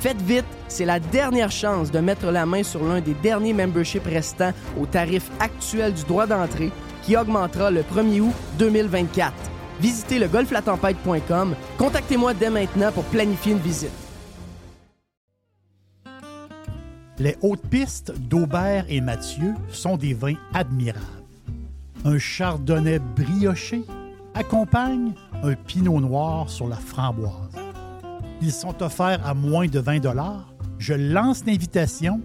Faites vite, c'est la dernière chance de mettre la main sur l'un des derniers memberships restants au tarif actuel du droit d'entrée qui augmentera le 1er août 2024. Visitez le golflatempête.com. Contactez-moi dès maintenant pour planifier une visite. Les hautes pistes d'Aubert et Mathieu sont des vins admirables. Un chardonnay brioché accompagne un pinot noir sur la framboise. Ils sont offerts à moins de 20 Je lance l'invitation.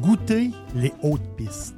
Goûtez les hautes pistes.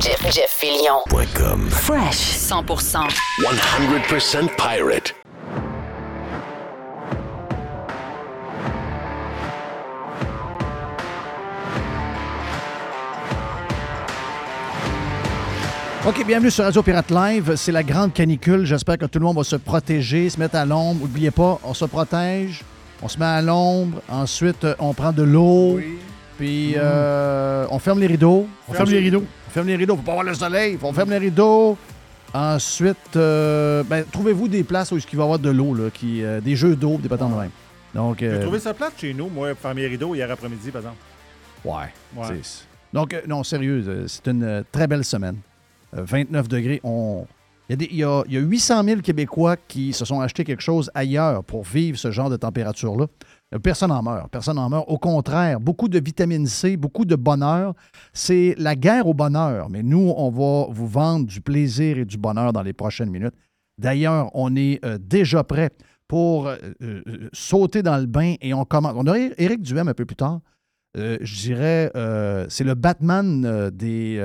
Jeff, Jeff Fillion.com. Fresh 100%. 100% pirate. OK, bienvenue sur Radio Pirate Live. C'est la grande canicule. J'espère que tout le monde va se protéger, se mettre à l'ombre. N'oubliez pas, on se protège, on se met à l'ombre. Ensuite, on prend de l'eau. Puis euh, on ferme les rideaux. On ferme les rideaux. On ferme les rideaux. Faut pas voir le soleil. On ferme les rideaux. Ensuite, euh, ben, trouvez-vous des places où il va y avoir de l'eau, là, qui, euh, des jeux d'eau, des patins de même? Donc, J'ai trouvé ça plate chez nous, moi, fermer les rideaux hier après-midi, par exemple. Ouais. Ouais. c'est- Donc, non, sérieux, c'est une euh, très belle semaine. Euh, 29 degrés. On... Il, y a des- il y a, il y a 800 000 Québécois qui se sont achetés quelque chose ailleurs pour vivre ce genre de température-là. Euh, Personne n'en meurt. Personne n'en meurt. Au contraire, beaucoup de vitamine C, beaucoup de bonheur. C'est la guerre au bonheur. Mais nous, on va vous vendre du plaisir et du bonheur dans les prochaines minutes. D'ailleurs, on est euh, déjà prêt pour euh, euh, sauter dans le bain et on commence. On aura Éric Duhem un peu plus tard. Je dirais, c'est le Batman des.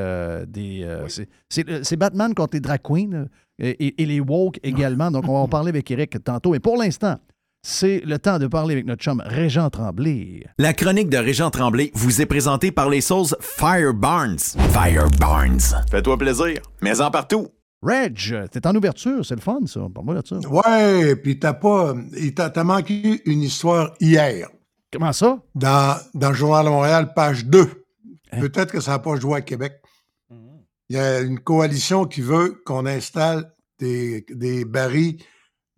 des c'est- Batman contre les drag queens et, et les woke également. Donc, on va en parler avec Éric tantôt. Mais pour l'instant, c'est le temps de parler avec notre chum Régent Tremblay. La chronique de Régent Tremblay vous est présentée par les sauces Fire Barnes. Fire Barnes. Fais-toi plaisir. Mais en partout. Reg, t'es en ouverture, c'est le fun, ça. Parle-moi de ça. Ouais, puis t'as pas. t'as manqué une histoire hier. Comment ça? Dans, dans le Journal de Montréal, page 2. Hein? Peut-être que ça n'a pas joué à Québec. Il y a une coalition qui veut qu'on installe des, des barils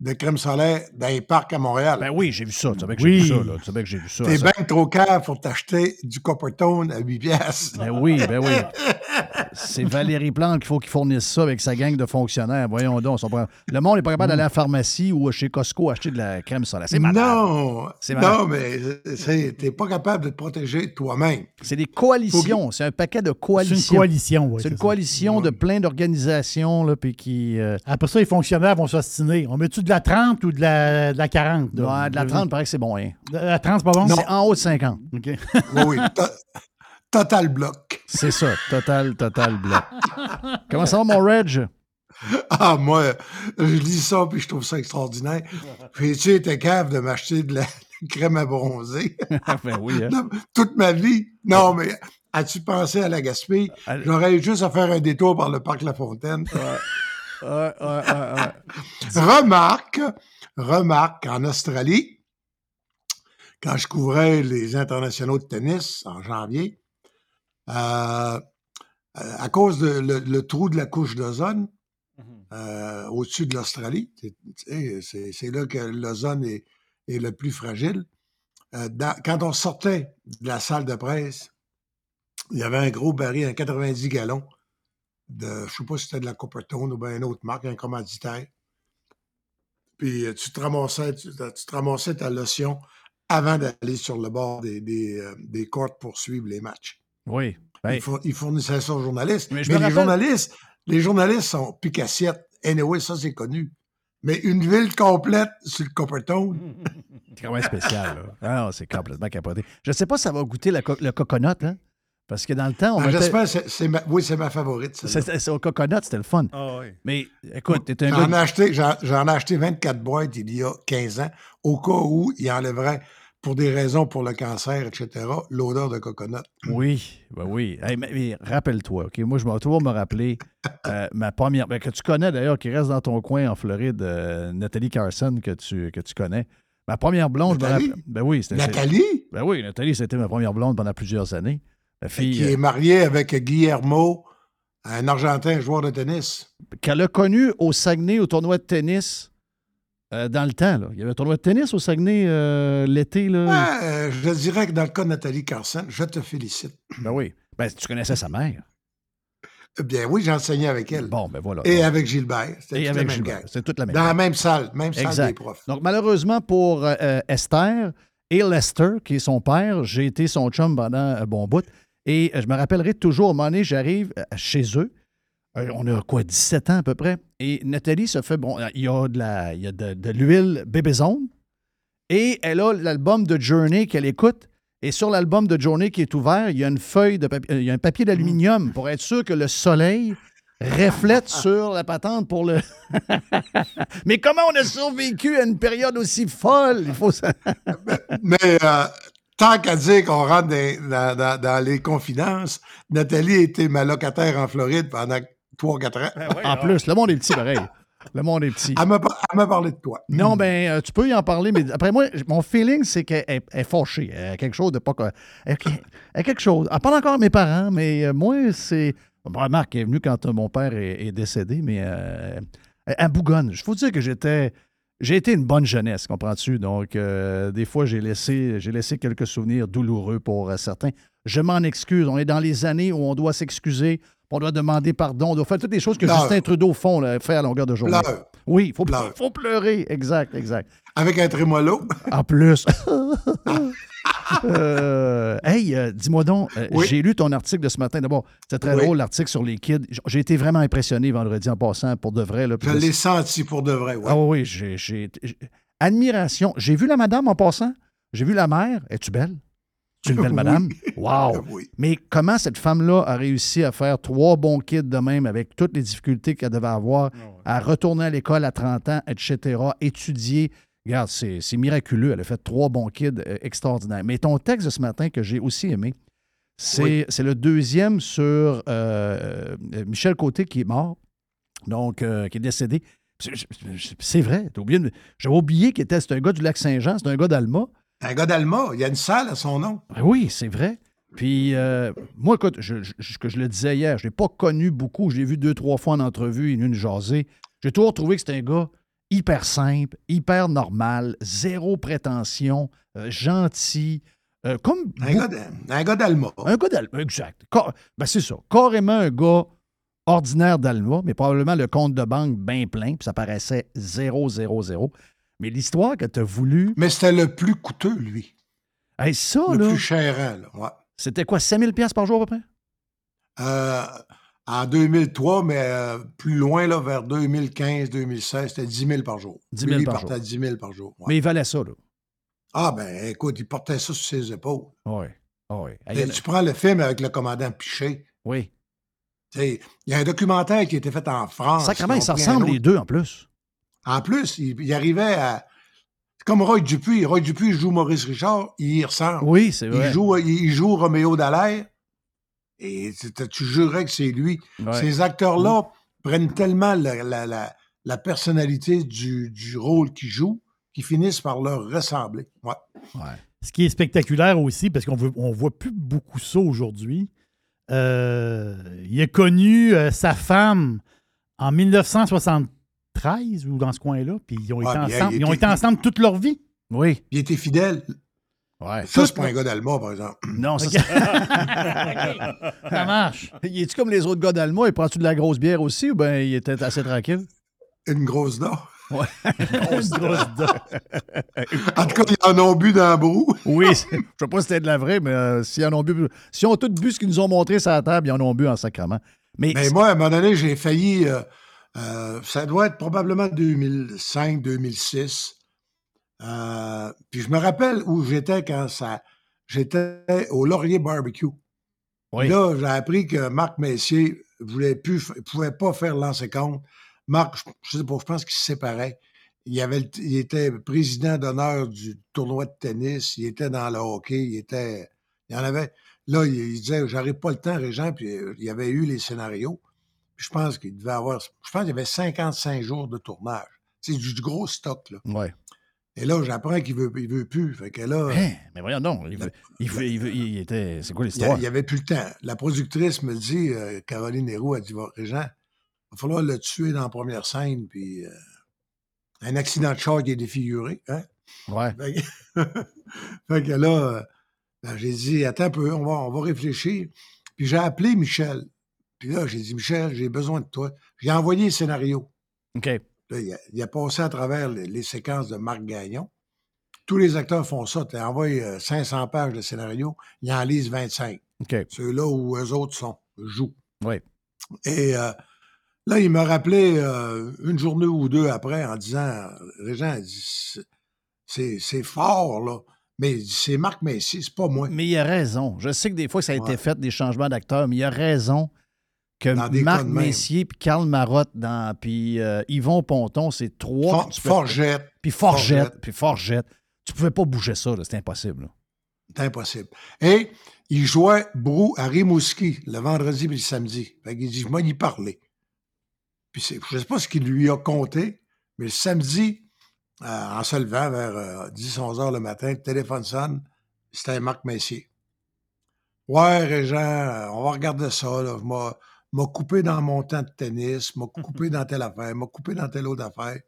de crème solaire dans les parcs à Montréal. Ben oui, j'ai vu ça. Tu savais que Oui. j'ai vu ça, là. Tu savais que j'ai vu ça. T'es bien trop cave pour t'acheter du Coppertone à 8 piastres. Ben oui, ben oui. C'est Valérie Plante qu'il faut qu'il fournisse ça avec sa gang de fonctionnaires. Voyons donc. ils sont pas- Le monde n'est pas capable d'aller à la pharmacie ou chez Costco acheter de la crème solaire. C'est malade. Non, C'est malade. non, mais c'est- t'es pas capable de te protéger toi-même. C'est des coalitions. C'est un paquet de C'est coalitions. une coalition, oui. C'est une coalition de plein d'organisations, là, puis qui... euh, Après ça, les fonctionnaires vont s'ostiner. On met-tu de la 30 ou de la, de la 40? là? ouais, de la 30, paraît que c'est bon, hein. De La 30, c'est pas bon? C'est en haut de 50. OK. Oui, oui. to- Total bloc. C'est ça. Total, total bloc. Comment ça va, mon Reg? Ah, moi, je lis ça puis je trouve ça extraordinaire. Puis tu été cave de m'acheter de la crème à bronzer? Ben oui, hein. Toute ma vie? Non, mais as-tu pensé à la Gaspé? Allez. J'aurais eu juste à faire un détour par le parc La Fontaine. Ouais, ouais, ouais, ouais. Remarque, remarque, en Australie, quand je couvrais les internationaux de tennis en janvier, à cause de le, trou de la couche d'ozone mm-hmm. au-dessus de l'Australie. C'est là que l'ozone est, est, le plus fragile. quand on sortait de la salle de presse, il y avait un gros baril, un 90 gallons, de, je ne sais pas si c'était de la Coppertone ou bien une autre marque, un commanditaire. Puis tu te ramassais, tu, te ramassais ta lotion avant d'aller sur le bord des, des, euh, courts pour suivre les matchs. Oui. Ben ils, fournissaient ça aux journalistes. Mais, les journalistes, les journalistes sont picassiettes. Anyway, ça c'est connu. Mais une ville complète sur le Coppertone. c'est quand même spécial. Là. Ah c'est complètement capoté. Je ne sais pas si ça va goûter le coconut. Hein? Parce que dans le temps, on ah, J'espère, c'est, oui, c'est ma favorite. C'est, au coconut, c'était le fun. Ah, oui. Mais écoute, t'es un j'en Ai acheté, j'en, ai acheté 24 boîtes il y a 15 ans, au cas où il enlèverait, pour des raisons pour le cancer, etc., l'odeur de coconut. Oui, ben oui. mais, rappelle-toi, OK? Moi, je vais toujours me rappeler euh, ma première... Ben, que tu connais d'ailleurs, qui reste dans ton coin en Floride, euh, Nathalie Carson, que tu, que tu connais. Ma première blonde, Nathalie? je me rappelle... Ben oui, c'était... Nathalie? Ben oui, Nathalie, c'était ma première blonde pendant plusieurs années. Qui est euh, mariée avec Guillermo, un Argentin joueur de tennis. Qu'elle a connu au Saguenay au tournoi de tennis euh, dans le temps. Là. Il y avait un tournoi de tennis au Saguenay euh, l'été. Là. je dirais que dans le cas de Nathalie Carson, je te félicite. Ben oui. Ben, tu connaissais sa mère. Bien oui, j'enseignais avec elle. Bon, ben voilà. Et avec Gilbert. Et avec Gilbert. C'est toute la même Dans la même salle, même salle des profs. Donc, malheureusement pour Esther et Lester, qui est son père, j'ai été son chum pendant un bon bout. Et euh, je me rappellerai toujours, à un moment donné, j'arrive euh, chez eux. Euh, on a quoi, 17 ans à peu près? Et Nathalie se fait, bon, il y a de, la, il y a de, l'huile Bébézone. Et elle a l'album de Journey qu'elle écoute. Et sur l'album de Journey qui est ouvert, il y a une feuille de papier, il y a un papier d'aluminium pour être sûr que le soleil reflète sur la patente pour le. mais comment on a survécu à une période aussi folle? Il faut ça. mais tant qu'à dire qu'on rentre dans, les confidences, Nathalie était ma locataire en Floride pendant 3-4 ans. Ben en plus, le monde est petit, pareil. Le monde est petit. Elle m'a parlé de toi. Non, ben, euh, tu peux y en parler, mais après moi, mon feeling, c'est qu'elle est, fâchée. Elle a quelque chose de pas. Elle a quelque chose. Elle parle encore à mes parents, mais euh, moi, c'est. Remarque, elle est venue quand euh, mon père est, décédé, mais elle bougonne. Je faut dire que j'étais j'ai été une bonne jeunesse, comprends-tu? Donc, euh, des fois, j'ai laissé, j'ai laissé quelques souvenirs douloureux pour euh, certains. Je m'en excuse. On est dans les années où on doit s'excuser, on doit demander pardon, on doit faire toutes les choses que Justin Trudeau font, fait à longueur de journée. Oui, il faut, faut, pleurer. Exact, exact. Avec un trémolo. En plus. Euh, hey, euh, dis-moi donc, euh, j'ai lu ton article de ce matin. D'abord, c'était très drôle, l'article sur les kids. J'ai été vraiment impressionné vendredi en passant, pour de vrai. Là, Je l'ai senti pour de vrai, oui. Ah oui, j'ai... Admiration. J'ai vu la madame en passant. J'ai vu la mère. Es-tu belle? Tu une belle madame? Wow! Mais comment cette femme-là a réussi à faire trois bons kids de même avec toutes les difficultés qu'elle devait avoir, ah à retourner à l'école à 30 ans, etc., étudier, Regarde, c'est miraculeux. Elle a fait trois bons kids euh, extraordinaires. Mais ton texte de ce matin que j'ai aussi aimé, c'est le deuxième sur euh, euh, Michel Côté qui est mort, donc qui est décédé. C'est vrai. J'avais oublié qu'il était. C'est un gars du lac Saint-Jean, c'est un gars d'Alma. Un gars d'Alma. Il y a une salle à son nom. Ben oui, c'est vrai. Puis, moi, écoute, je, je, que je le disais hier, je ne l'ai pas connu beaucoup. Je l'ai vu deux, trois fois en entrevue, il une jasée. J'ai toujours trouvé que c'était un gars hyper simple, hyper normal, zéro prétention, euh, gentil. Euh, comme un, gars d'Alma. Un gars d'Alma, exact. Ben, c'est ça. Carrément un gars ordinaire d'Alma, mais probablement le compte de banque bien plein, puis ça paraissait 0, 0, 0. Mais l'histoire que tu as voulu. Mais c'était le plus coûteux, lui. ça, le là. Plus cher, là. Ouais. C'était quoi, 5000 pièces par jour à peu près? Euh, en 2003, mais euh, plus loin, là, vers 2015-2016, c'était 10 000 par jour. 10 000 par jour. à 10 000 par jour. Mais il valait ça, là. Ah, ben écoute, il portait ça sur ses épaules. Oui. Oui. Tu prends le film avec le commandant Piché. Oui. Il y a un documentaire qui a été fait en France. Sacrément, ils se ressemblent les deux en plus. En plus, il, arrivait à. Comme Roy Dupuis. Roy Dupuis joue Maurice Richard, il y ressemble. Oui, c'est vrai. Il joue, il joue Roméo Dallaire. Et tu jurerais que c'est lui. Ces acteurs-là mm. prennent tellement la, personnalité du, rôle qu'ils jouent qu'ils finissent par leur ressembler. Ce qui est spectaculaire aussi, parce qu'on ne voit plus beaucoup ça aujourd'hui, Euh, il a connu euh, sa femme en 1973 ou dans ce coin-là, puis ils ont été ensemble, ils ont été ensemble toute leur vie. Oui. Il était fidèle. Ouais. Ça, c'est pas un gars d'Allemagne, par exemple. Non, ça, ça marche. Il est-tu comme les autres gars d'Allemagne? Il prend-tu de la grosse bière aussi ou bien il était assez tranquille? Une grosse dent. Ouais. grosse, grosse dent. en tout cas, ils en ont bu dans le brou. oui. Je sais pas si c'était de la vraie, mais euh, s'ils en ont bu. Si ont tous bu ce qu'ils nous ont montré sur la table, ils en ont bu en sacrement. Mais, mais moi, à un moment donné, j'ai failli. Euh, euh, ça doit être probablement 2005, 2006. Euh, puis je me rappelle où j'étais quand ça. J'étais au Laurier Barbecue. Là, j'ai appris que Marc Messier voulait plus, pouvait pas faire lancer compte. Marc, je sais pas, je pense qu'il se séparait. Il, avait, il était président d'honneur du tournoi de tennis, il était dans le hockey, il était. Il y en avait. Là, il, disait J'arrive pas le temps, Régent, puis euh, il y avait eu les scénarios. je pense qu'il devait avoir. Je pense qu'il y avait 55 jours de tournage. C'est du, gros stock, là. Ouais. Et là, j'apprends qu'il veut, il veut plus. Fait que là. Hein? mais voyons non. Il, veut, il, veut, il, était. C'est quoi l'histoire? Il n'y avait plus le temps. La productrice me dit, euh, Caroline Héroux, a dit Régent, il va falloir le tuer dans la première scène, puis. Euh, un accident de char qui est défiguré. Hein? Ouais. Fait que, là, euh, ben, j'ai dit, attends un peu, on va, on va réfléchir. Puis j'ai appelé Michel. Puis là, j'ai dit, Michel, j'ai besoin de toi. J'ai envoyé le scénario. OK il, a, passé à travers les, séquences de Marc Gagnon. Tous les acteurs font ça. Tu envoies 500 pages de scénario, ils en lisent 25. C'est là où eux autres sont, jouent. Oui. Et euh, là, il m'a rappelé euh, une journée ou deux après en disant Régent, c'est fort, là. Mais c'est Marc Messi, c'est pas moi. Mais il a raison. Je sais que des fois, ça a été fait, des changements d'acteurs, mais il a raison que Marc Messier, puis Karl Marotte, dans, puis euh, Yvon Ponton, c'est trois. Forgette. Puis Forgette. Puis Forgette. Tu pouvais pas bouger ça, c'est impossible. C'est impossible. Et il jouait Brou à Rimouski le vendredi et le samedi. Fait il dit, je m'en y parler. Puis je ne sais pas ce qu'il lui a compté, mais le samedi, euh, en se levant vers 10-11 euh, heures le matin, le téléphone sonne, c'était Marc Messier. Ouais, Régent, on va regarder ça. Là m'a coupé dans mon temps de tennis, m'a coupé dans telle affaire, m'a coupé dans telle autre affaire.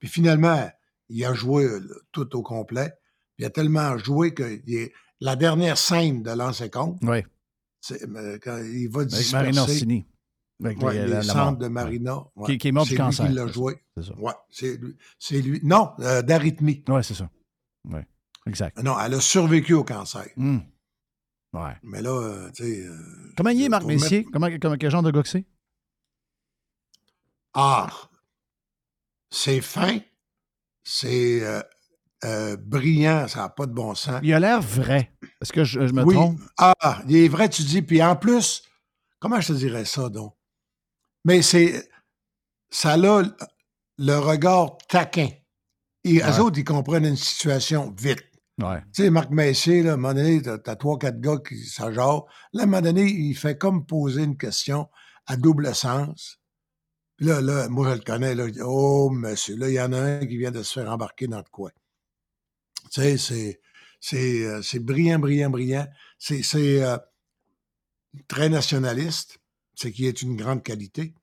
Puis finalement, il a joué tout au complet. Il a tellement joué que la dernière scène de l'ancien compte, oui. quand il va disperser... Avec Marina Orsini. Avec les, centres de Marina. Qui, est mort du cancer. C'est lui qui l'a joué. C'est ça. Ouais, c'est lui, Non, euh, d'arythmie. Oui, c'est ça. Oui, exact. Non, elle a survécu au cancer. Hum. Mais là, euh, tu sais. Euh, comment il est, Marc Messier? Comment, quel genre de gars que c'est? Ah! C'est fin. C'est euh, brillant. Ça n'a pas de bon sens. Il a l'air vrai. Est-ce que je, me trompe? Ah, il est vrai, tu dis. Puis en plus, comment je te dirais ça, donc? Mais c'est. Ça a le regard taquin. Et eux autres, ils comprennent une situation vite. Ouais. Tu sais, Marc Messier, là, à un moment donné, t'as trois, quatre gars qui s'agenrent. Là, à un moment donné, il fait comme poser une question à double sens. Puis là, là, moi, je le connais, là, oh, monsieur, là, il y en a un qui vient de se faire embarquer dans le coin. Tu sais, c'est, c'est, euh, c'est brillant, brillant, brillant. C'est, c'est euh, très nationaliste, ce qui est une grande qualité.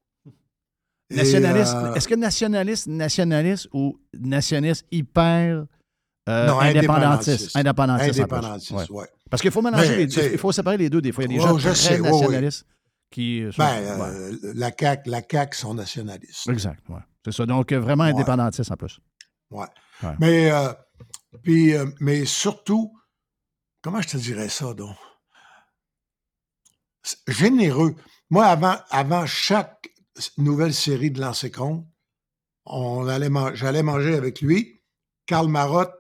Nationaliste, euh, est-ce que nationaliste, nationaliste ou nationaliste hyper euh, non, indépendantiste. Indépendantiste. Indépendantiste, oui. Parce qu'il faut mélanger il faut séparer les deux. Des fois, il y a des gens très nationalistes qui. Sont, ben, euh, la, CAQ, la CAQ sont nationalistes. Exact, oui. C'est ça. Donc, vraiment indépendantiste en plus. Oui. Mais, euh, puis, mais surtout, comment je te dirais ça, donc? Généreux. Moi, avant, avant chaque nouvelle série de Lancer Compte, j'allais manger avec lui. Karl Marotte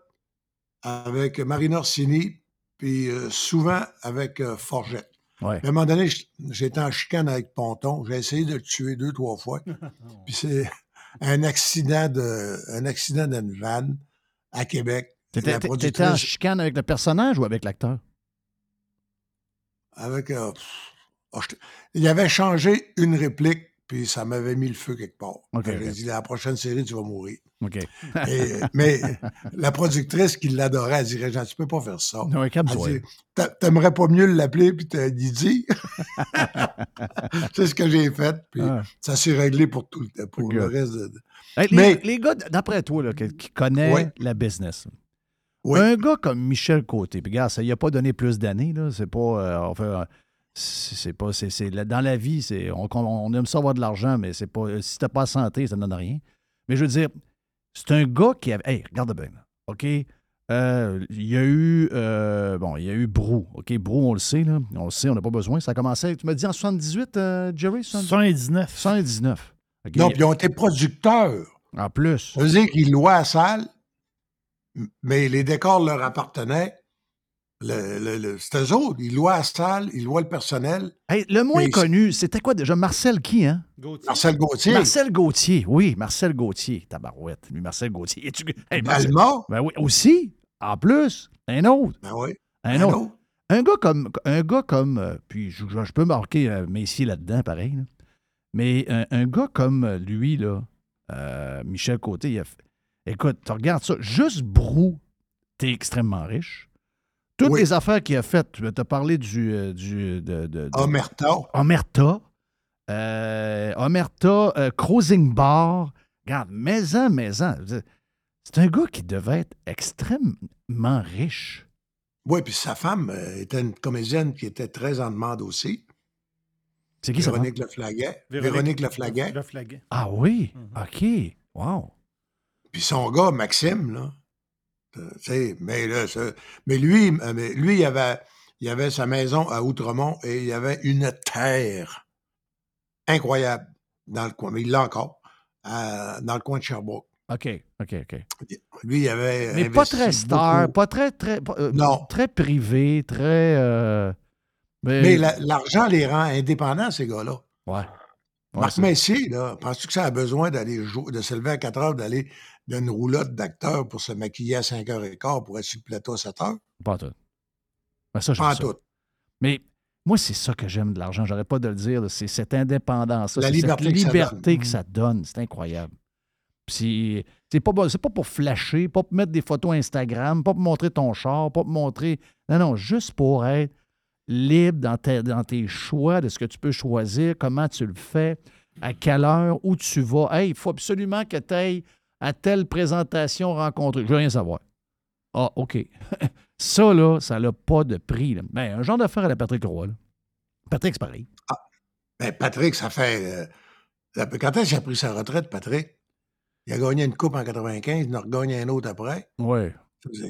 avec Marina Orsini, puis euh, souvent avec euh, Forget. À un moment donné, j'étais en chicane avec Ponton. J'ai essayé de le tuer deux, trois fois. puis c'est un accident de, un accident d'une vanne à Québec. T'étais en chicane avec le personnage ou avec l'acteur? Avec. Euh, oh, il avait changé une réplique puis ça m'avait mis le feu quelque part. J'ai dit, la prochaine série, tu vas mourir. Mais la productrice qui l'adorait, elle dirait, Jean, tu peux pas faire ça. Non, T'aimerais pas mieux l'appeler puis te dit. c'est ce que j'ai fait, puis ça s'est réglé pour tout pour le reste de... les, mais, les gars, d'après toi, là, qui, connaissent la business, un gars comme Michel Côté, puis regarde, ça lui a pas donné plus d'années, là, c'est pas... Euh, c'est pas. c'est dans la vie, c'est on, on, aime ça avoir de l'argent, mais c'est pas. Si t'as pas la santé, ça ne donne rien. Mais je veux dire, c'est un gars qui avait. Hey, regarde bien. OK? Euh, il y a eu. Euh, bon, il y a eu Brou. OK? Brou, on le sait, là. On le sait, on n'a pas besoin. Ça a commencé. Tu m'as dit en 78, euh, Jerry? 79. 79. Donc, ils ont été producteurs. En plus. Ça veut dire qu'ils louaient la salle, mais les décors leur appartenaient. Le, le, c'était eux autres. Ils louaient la salle, ils louaient le personnel. le moins connu, c'était quoi déjà? Marcel qui, hein? Marcel Gauthier. Marcel Gauthier, oui, Marcel Gauthier. Tabarouette, lui, Marcel Gauthier. Tu... Hey, Ben oui, aussi. En plus, un autre. Ben oui. Un, autre. Un gars comme. Un gars comme euh, puis je, peux marquer euh, Messi là-dedans, pareil. Mais un, gars comme euh, lui, là, Michel Côté, il a Écoute, tu regardes ça, juste Brou, t'es extrêmement riche. Toutes les affaires qu'il a faites, tu as parlé du. Euh, du de, de, Omerta. Omerta. Euh, Omerta, euh, Cruising Bar. Regarde, maison, maison. C'est un gars qui devait être extrêmement riche. Oui, puis sa femme était une comédienne qui était très en demande aussi. C'est qui ça? Véronique Leflaguet. Véronique, Véronique Leflaguet. Ah oui? Mm-hmm. OK. Wow. Puis son gars, Maxime, là, mais, là, mais lui, euh, mais lui il, avait, il avait sa maison à Outremont et il avait une terre incroyable dans le coin. Mais il l'a encore, dans le coin de Sherbrooke. OK, OK, OK. Lui, il avait. Mais pas très star, pas très, très. Euh, non. Très privé, très. Euh, mais, l'argent les rend indépendants, ces gars-là. Ouais. Marc Messier, là, penses-tu que ça a besoin d'aller de se lever à 4 heures, d'aller d'une roulotte d'acteurs pour se maquiller à 5 h quart pour être sur le plateau à 7 heures? Pas tout. Ben ça, pas tout. Mais moi, c'est ça que j'aime de l'argent. J'aurais pas de le dire. C'est cette indépendance, la liberté cette liberté que ça donne. C'est incroyable. c'est pas, pas pour flasher, pas pour mettre des photos Instagram, pas pour montrer ton char, pas pour montrer. Non, non, juste pour être libre dans, dans tes choix de ce que tu peux choisir, comment tu le fais, à quelle heure, où tu vas. Hey, il faut absolument que tu ailles à telle présentation rencontrée. Je veux rien savoir. Ah, OK. ça, là, ça n'a pas de prix. Mais ben, un genre d'affaire à la Patrick Roy. Patrick, c'est pareil. Ah, ben Patrick, ça fait. Euh, quand est-ce qu'il a pris sa retraite, Patrick? Il a gagné une coupe en 95, il en a regagné un autre après. Oui.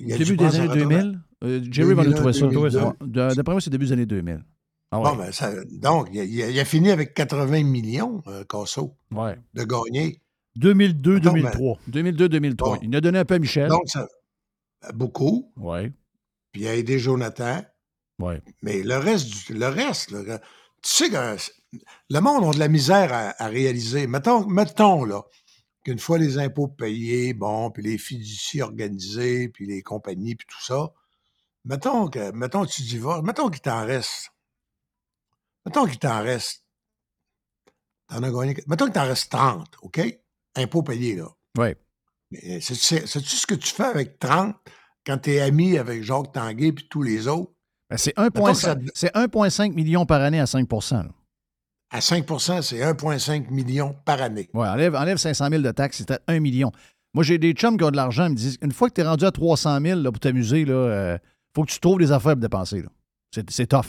Début des années 2000. Euh, Jerry va nous trouver ça. D'après moi, c'est début des années 2000. Ah bon, ben ça, donc, il a, fini avec 80 millions, euh, Casso, ouais. de gagner. 2002-2003. 2002-2003. Il a donné un peu à Michel. Donc, ça, beaucoup. Oui. Puis il a aidé Jonathan. Oui. Mais le reste, le reste tu sais que le monde a de la misère à, réaliser. Mettons, mettons là, qu'une fois les impôts payés, bon, puis les fiducies organisées, puis les compagnies, puis tout ça, mettons que, mettons que tu divorces, mettons qu'il t'en reste. Mettons qu'il t'en reste. T'en as gagné. Mettons qu'il t'en reste 30, OK? Impôts payés, là. Oui. Mais sais-tu ce que tu fais avec 30 quand tu es ami avec Jacques Tanguay et tous les autres? Ben, c'est 1,5 million par année à 5% À 5% c'est 1,5 million par année. Oui, enlève, enlève 500 000 de taxes, c'était 1 million. Moi, j'ai des chums qui ont de l'argent, ils me disent une fois que tu es rendu à 300 000 là, pour t'amuser, il euh, faut que tu trouves des affaires pour dépenser. C'est tough.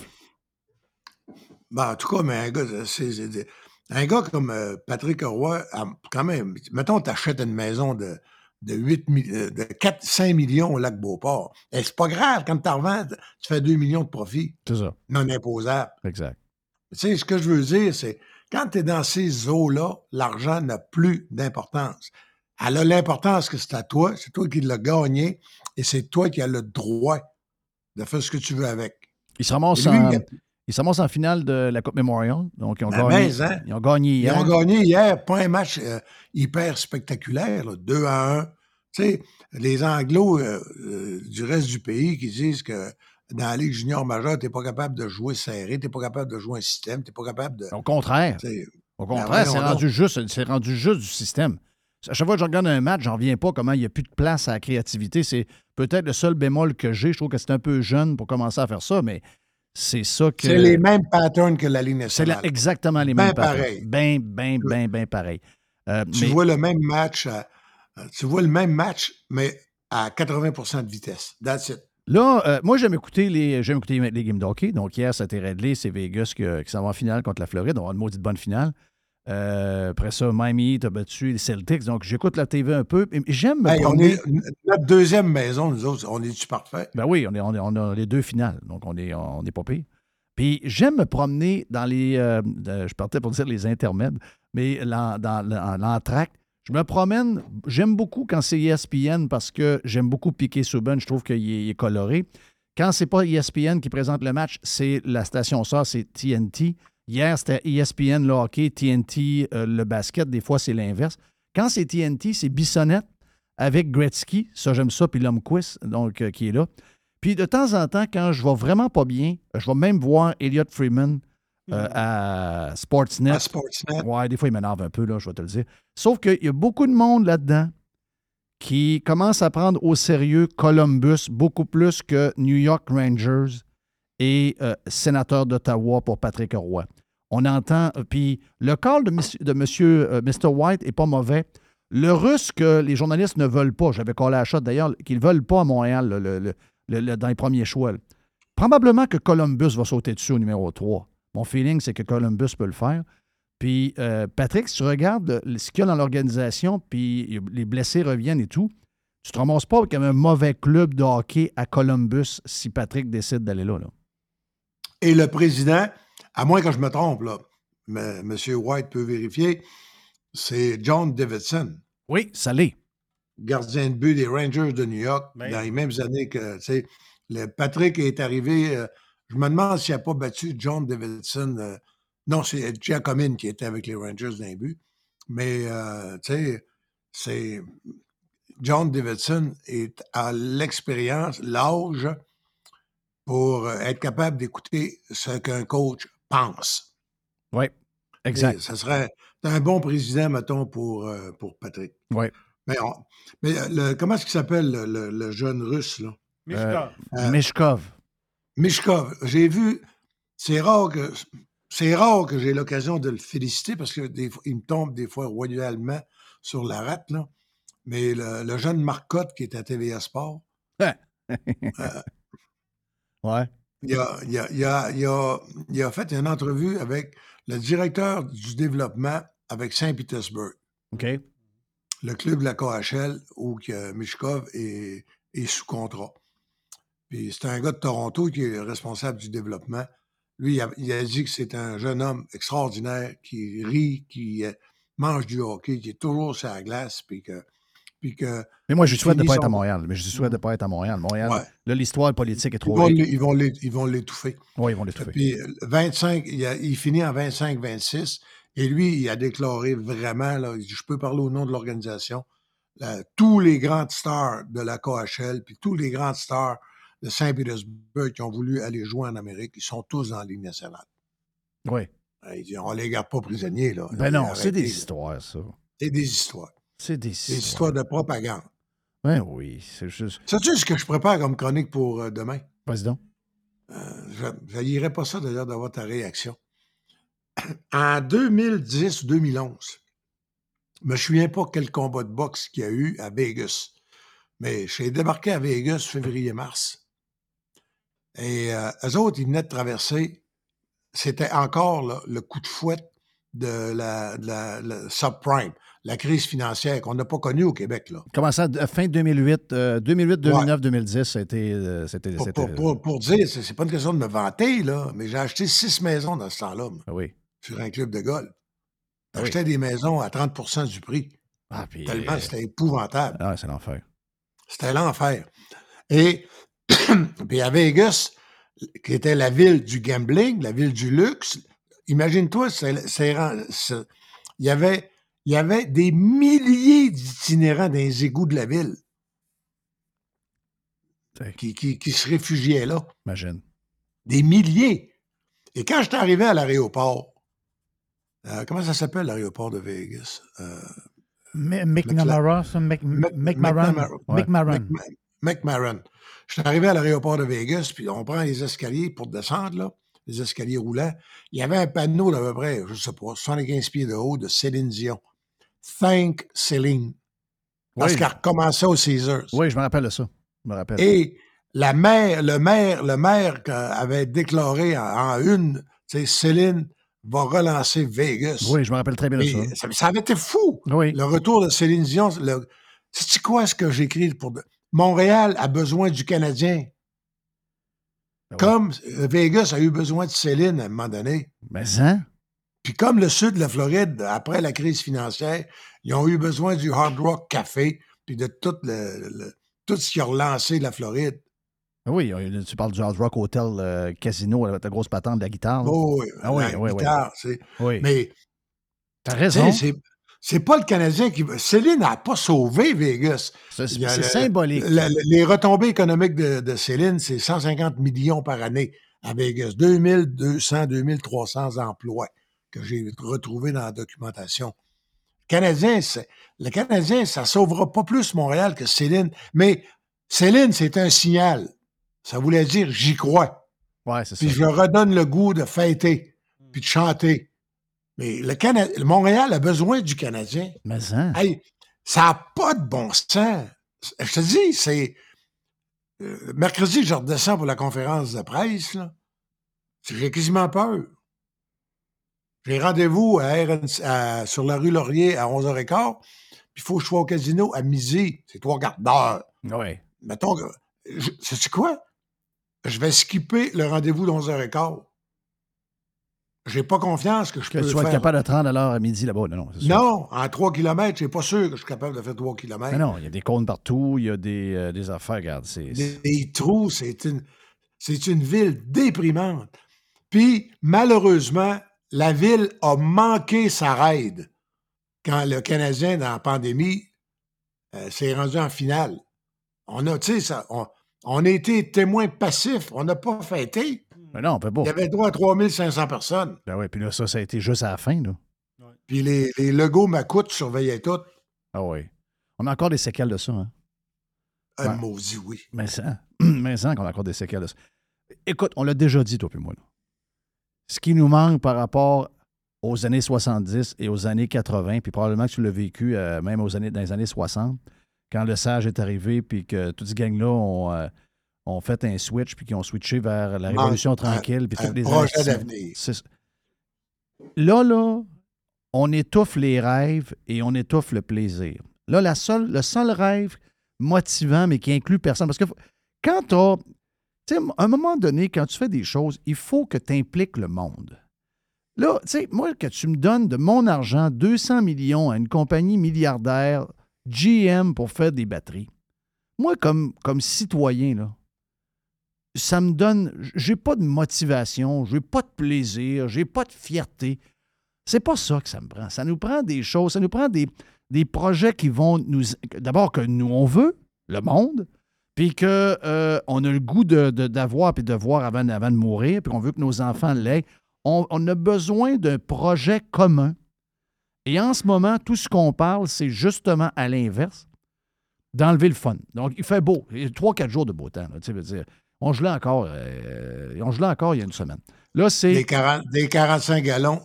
Ben, en tout cas, mais un gars, c'est un gars comme euh, Patrick Roy, quand même, mettons, tu achètes une maison de, de, 8, euh, de 4, 5 millions au lac Beauport. Et c'est pas grave, quand tu en revends, tu fais 2 millions de profit. C'est ça. Non imposable. Exact. Tu sais, ce que je veux dire, c'est quand tu es dans ces eaux-là, l'argent n'a plus d'importance. Elle a l'importance que c'est à toi, c'est toi qui l'as gagné et c'est toi qui as le droit de faire ce que tu veux avec. Il se ramasse en, ils s'amassent en finale de la Coupe Memorial. Donc, ils ont, ben, gagné, hein. ils ont gagné hier. Ils ont gagné hier. Pas un match euh, hyper spectaculaire, 2 à 1. Tu sais, les Anglos euh, euh, du reste du pays qui disent que dans la Ligue junior majeure, tu n'es pas capable de jouer serré, tu n'es pas capable de jouer un système, tu n'es pas capable de. Au contraire. Au contraire, c'est rendu, juste, rendu juste du système. À chaque fois que je regarde un match, j'en reviens pas comment il n'y a plus de place à la créativité. C'est peut-être le seul bémol que j'ai. Je trouve que c'est un peu jeune pour commencer à faire ça, mais c'est ça que. C'est les mêmes patterns que la ligne nationale. C'est exactement les mêmes patterns. pareil. Ben, ben, ben, ben pareil. Euh, tu vois le même match, euh, tu vois le même match, mais à 80% de vitesse. That's it. Là, euh, moi, j'aime écouter les, j'aime écouter les games d'hockey. Donc, hier, c'était Redley, c'est Vegas qui, qui s'en va en finale contre la Floride. On a une maudite bonne finale. Euh, après ça, Miami a battu les Celtics. Donc, j'écoute la TV un peu. J'aime Notre deuxième maison, nous autres, on est-tu parfait? Ben oui, on, est, on, a les deux finales. Donc, on est, on est pas pire. Puis, j'aime me promener dans les. Euh, je partais pour dire les intermèdes, mais dans l'entracte. Je me promène. J'aime beaucoup quand c'est ESPN parce que j'aime beaucoup Piqué Souben. Je trouve qu'il est, coloré. Quand c'est pas ESPN qui présente le match, c'est la station ça, c'est TNT. Hier, c'était ESPN le hockey, TNT euh, le basket. Des fois, c'est l'inverse. Quand c'est TNT, c'est Bissonnette avec Gretzky. Ça, j'aime ça. Puis Quiz, donc, euh, qui est là. Puis de temps en temps, quand je vais vraiment pas bien, je vais même voir Elliot Freeman euh, à Sportsnet. À Sportsnet. Ouais, des fois, il m'énerve un peu, là, je vais te le dire. Sauf qu'il y a beaucoup de monde là-dedans qui commence à prendre au sérieux Columbus beaucoup plus que New York Rangers et euh, sénateur d'Ottawa pour Patrick Roy. On entend, euh, puis le call de, de monsieur, euh, Mr. White n'est pas mauvais. Le russe que les journalistes ne veulent pas, j'avais collé à shot d'ailleurs, qu'ils ne veulent pas à Montréal dans les premiers choix. Probablement que Columbus va sauter dessus au numéro 3. Mon feeling, c'est que Columbus peut le faire. Puis, Patrick, si tu regardes ce qu'il y a dans l'organisation, puis les blessés reviennent et tout, tu te ramasses pas avec un mauvais club de hockey à Columbus si Patrick décide d'aller là. là. Et le président, à moins que je me trompe, là, mais M. White peut vérifier, c'est John Davidson. Oui, ça l'est. Gardien de but des Rangers de New York ben dans les mêmes années que, tu sais, Patrick est arrivé. Euh, je me demande s'il n'a pas battu John Davidson. Euh, non, c'est Giacomine qui était avec les Rangers d'un but. Mais, euh, tu sais, c'est. John Davidson est à l'expérience, l'âge pour euh, être capable d'écouter ce qu'un coach pense. Oui, exact. ce serait un bon président, mettons, pour, euh, pour Patrick. Oui. Mais, mais euh, comment est-ce qu'il s'appelle, le, jeune russe, là? Mishkov. Mishkov. Mishkov. J'ai vu, c'est rare que c'est rare que j'ai l'occasion de le féliciter parce qu'il me tombe des fois royalement sur la rate, là. Mais le, jeune Marcotte qui est à TVA Sport, Ouais. Il a, fait une entrevue avec le directeur du développement avec Saint-Pétersbourg. OK. Le club de la KHL où Mishkov est, sous contrat. Puis c'est un gars de Toronto qui est responsable du développement. Lui, il a, dit que c'est un jeune homme extraordinaire qui rit, qui euh, mange du hockey, qui est toujours sur la glace, puis que mais moi, je souhaite de ne pas être à Montréal. Mais je souhaite de ne pas être à Montréal. Montréal, là, l'histoire politique est trop ils ils vont l'étouffer. Oui, ils vont l'étouffer. Puis 25, il, finit en 25-26. Et lui, il a déclaré vraiment, là, je peux parler au nom de l'organisation, tous les grands stars de la KHL, puis tous les grands stars de Saint-Pétersbourg qui ont voulu aller jouer en Amérique, ils sont tous dans la Ligue nationale. Oui. Il dit, on ne les garde pas prisonniers. Là. Ben non, c'est des histoires, ça. C'est des histoires. C'est des histoires. de propagande. Ben oui, c'est juste. Sais-tu ce que je prépare comme chronique pour euh, demain? Président. Euh, je pas ça d'ailleurs d'avoir ta réaction. En 2010 ou 2011, je me souviens pas quel combat de boxe qu'il y a eu à Vegas. Mais j'ai débarqué à Vegas février-mars. Et euh, eux autres, ils venaient de traverser. C'était encore le coup de fouet de la, de la subprime la crise financière qu'on n'a pas connue au Québec. Là. Comment ça, fin 2008, 2008, 2009, 2010, c'était... Euh, c'était pour, pour, pour, dire, c'est pas une question de me vanter, là, mais j'ai acheté six maisons dans ce temps-là. Oui. Sur un club de golf. J'achetais des maisons à 30% du prix. Ah, puis, Tellement euh, c'était épouvantable. Ah, c'est l'enfer. C'était l'enfer. Et puis à Vegas, qui était la ville du gambling, la ville du luxe, imagine-toi, il y avait il y avait des milliers d'itinérants dans les égouts de la ville qui, qui, se réfugiaient là. Imagine. Des milliers. Et quand j'étais arrivé à l'aéroport, Euh, comment ça s'appelle l'aéroport de Vegas? Euh, McNamara, McMarron. McMarron. Je suis arrivé à l'aéroport de Vegas, puis on prend les escaliers pour descendre, là, les escaliers roulants. Il y avait un panneau d'à peu près, je ne sais pas, 75 pieds de haut de Céline Dion. Thank Céline. Parce Oui. qu'elle recommençait au Caesars. Oui, je me rappelle de ça. Je me rappelle. Et la le maire, le maire avait déclaré en, en une, Céline va relancer Vegas. Oui, je me rappelle très bien de ça. ça, ça avait été fou. Oui. Le retour de Céline Dion. Le... C'est quoi ce que j'écris pour. Montréal a besoin du Canadien. Ben oui. Comme Vegas a eu besoin de Céline à un moment donné. Mais hein? Puis comme le sud de la Floride, après la crise financière, ils ont eu besoin du Hard Rock Café, puis de tout, le, le- tout ce qui a relancé la Floride. Oui, euh, tu parles du Hard Rock Hotel euh, Casino avec ta grosse patente de la guitare. Oh, oui, Ah oui, la oui, oui. guitare, c'est- oui. Mais T'as raison. c'est pas le Canadien qui. Céline n'a pas sauvé Vegas. C'est le- symbolique. la- la- les retombées économiques de, de Céline, c'est 150 millions par année à Vegas. 2200, 2300 emplois que j'ai retrouvés dans la documentation. Canadien, c'est- le Canadien, ça sauvera pas plus Montréal que Céline. Mais Céline, c'est un signal. Ça voulait dire j'y crois. Ouais, c'est ça. Puis je leur redonne le goût de fêter, puis de chanter. Mais le, Cana- le Montréal a besoin du Canadien. Mais hein? Hey, ça n'a pas de bon sens. Je te dis, c'est. euh, mercredi, je redescends pour la conférence de presse. là. J'ai quasiment peur. J'ai rendez-vous à sur la rue Laurier à 11h15, puis il faut que je sois au casino à midi. C'est trois quarts d'heure. Oui. Mettons que. Sais-tu quoi? Je vais skipper le rendez-vous de 11h15. J'ai pas confiance que je Que peux tu sois faire. capable de te rendre à l'heure à midi là-bas. Non, non. Non, en 3 km, je suis pas sûr que je suis capable de faire 3 km. Mais non, il y a des cônes partout, il y a des, euh, des affaires, regarde. C'est, des, des trous, c'est une, c'est une ville déprimante. Puis, malheureusement, la ville a manqué sa raide quand le Canadien, dans la pandémie, euh, s'est rendu en finale. On a, tu sais, ça, on, on a été témoins passifs, on n'a pas fêté. Mais non, on peut pas. Il y avait droit à 3500 personnes. Ben ouais, puis là, ça, ça a été juste à la fin, là. Puis les, les Legos Macoute surveillaient tout. Ah oui. On a encore des séquelles de ça, hein? Un Ouais. maudit oui. Mais ça, mais ça qu'on a encore des séquelles de ça. Écoute, on l'a déjà dit, toi puis moi. là. Ce qui nous manque par rapport aux années 70 et aux années 80, puis probablement que tu l'as vécu euh, même aux années, dans les années 60, quand le sage est arrivé, puis que toutes ces gangs-là ont, euh, ont fait un switch, puis qu'ils ont switché vers la révolution un- tranquille, puis un toutes les projet d'avenir. Là, là, on étouffe les rêves et on étouffe le plaisir. Là, la seule, le seul rêve motivant, mais qui inclut personne. Parce que quand tu as. À un moment donné, quand tu fais des choses, il faut que tu impliques le monde. Là, tu sais, moi, que tu me donnes de mon argent 200 millions à une compagnie milliardaire, GM, pour faire des batteries, moi, comme, comme citoyen, ça me donne. J'ai pas de motivation, j'ai pas de plaisir, j'ai pas de fierté. C'est pas ça que ça me prend. Ça nous prend des choses, ça nous prend des, des projets qui vont nous. D'abord, que nous, on veut, le monde, puis qu'on a le goût de- de- d'avoir puis de voir avant, de mourir, puis qu'on veut que nos enfants l'aient. On, a besoin d'un projet commun. Et en ce moment, tout ce qu'on parle, c'est justement à l'inverse, d'enlever le fun. Donc, il fait beau. Il y a trois, quatre jours de beau temps. veux dire, on gelait encore, euh, encore il y a une semaine. Là, c'est. Des, 40 des 45 gallons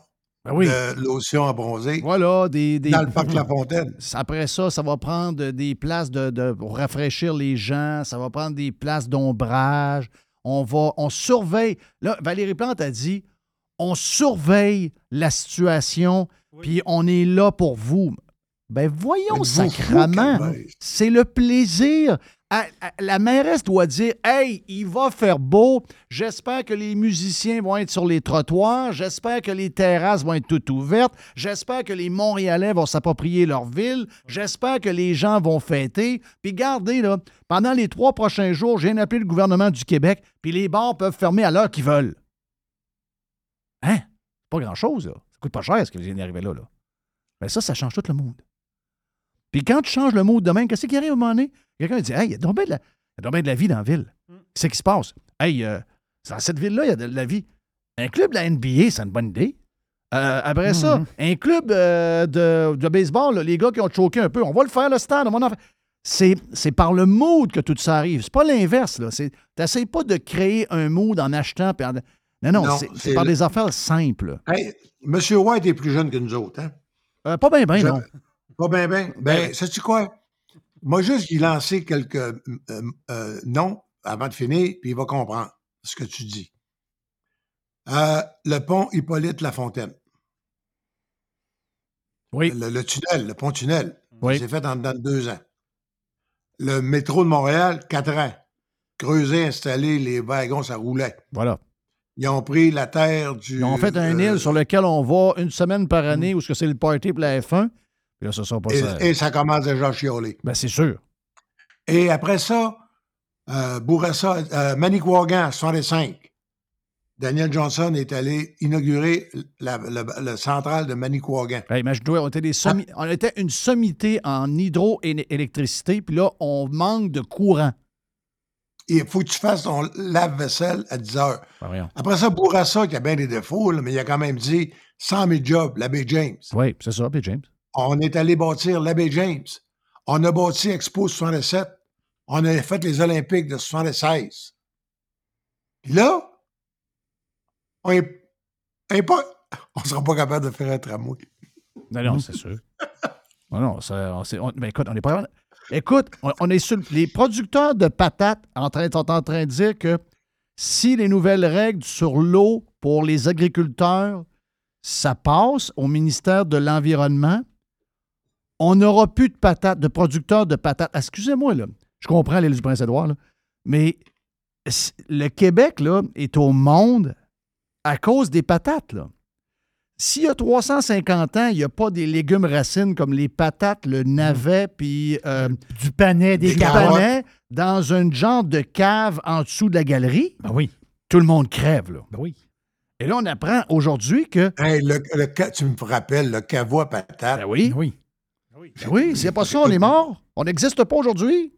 Ben oui. de lotion à bronzer Voilà, des. des- dans le parc La Fontaine. Après ça, ça va prendre des places de, de- pour rafraîchir les gens, ça va prendre des places d'ombrage. On va, on surveille. Là, Valérie Plante a dit, on surveille la situation, puis on est là pour vous. Ben voyons, Calvaire? C'est le plaisir. À- à- la mairesse doit dire Hey, il va faire beau. J'espère que les musiciens vont être sur les trottoirs. J'espère que les terrasses vont être toutes ouvertes. J'espère que les Montréalais vont s'approprier leur ville. J'espère que les gens vont fêter. Puis gardez, là, pendant les trois prochains jours, j'ai appelé le gouvernement du Québec, puis les bars peuvent fermer à l'heure qu'ils veulent. Hein? Pas grand-chose, là. Ça coûte pas cher ce que vient d'arriver là, là. Mais ça, ça change tout le monde. Puis quand tu changes le mot demain, qu'est-ce qui arrive à un moment donné? Quelqu'un dit Hey, il y a donc bien de la, il y a donc bien de la vie dans la ville. Qu'est-ce qui se passe? Hey, euh, dans cette ville-là, il y a de la vie. Un club de la NBA, c'est une bonne idée. Euh, après ça, Mhm. un club euh, de, de baseball, là, les gars qui ont choqué un peu, on va le faire le stade. C'est, c'est par le mood que tout ça arrive. C'est pas l'inverse. Là. C'est, t'essayes pas de créer un mood en achetant. puis en- Non, non, Non, c'est, c'est c'est par le- des affaires simples. Hey, Monsieur White est plus jeune que nous autres, hein? Euh, pas bien, bien, non. Pas bien, bien. Ben, sais-tu quoi? Moi, juste y lancer quelques euh, euh, noms avant de finir, puis il va comprendre ce que tu dis. Euh, le pont Hippolyte Lafontaine. Oui. Le, le tunnel, le pont-tunnel. Oui. C'est fait en dedans de deux ans. Le métro de Montréal, quatre ans. Creuser, installer les wagons, ça roulait. Voilà. Ils ont pris la terre du. Ils ont fait un euh, île sur lequel on va une semaine par année où ce que c'est le party pour la F1. Puis là, ça sera pas ça. et, ça commence déjà à chialer. Ben, c'est sûr. Et après ça, euh, Bourassa, euh, Manicouagan, 65. Daniel Johnson est allé inaugurer la, la- la centrale de Manicouagan. Hey, imagine-toi, on était, des sommi- on était une sommité en hydroélectricité, puis là, on manque de courant. Il faut que tu fasses ton lave-vaisselle à 10 heures. Ben. Après ça, Bourassa, qui a bien des défauts, là, mais il a quand même dit 100 000 jobs, l'abbé James. Oui, c'est ça, puis James. On est allé bâtir l'abbé James. On a bâti Expo 67. On a fait les Olympiques de 76. Puis là, on est, pas, on sera pas capable de faire un tramway. Non, non, c'est sûr. Non, non, ça, on, ben, écoute, on est pas. Écoute, on, est sur. Les producteurs de patates sont en train de dire que si les nouvelles règles sur l'eau pour les agriculteurs, ça passe au ministère de l'Environnement, on n'aura plus de patates, de producteurs de patates. Excusez-moi, là. Je comprends l'île du Prince-Édouard. Mais le Québec, là, est au monde à cause des patates, là. S'il y a 350 ans, il n'y a pas des légumes racines comme les patates, le navet, puis euh, Du panais, des Des du carottes. panais dans un genre de cave en dessous de la galerie, Ben oui. tout le monde crève, là. Ben oui. Et là, on apprend aujourd'hui que. Hey, le, le ca- tu me rappelles, le caveau à patate. Ben oui, Ben oui. Ben oui, s'il n'y a pas ça, on est mort. On n'existe pas aujourd'hui.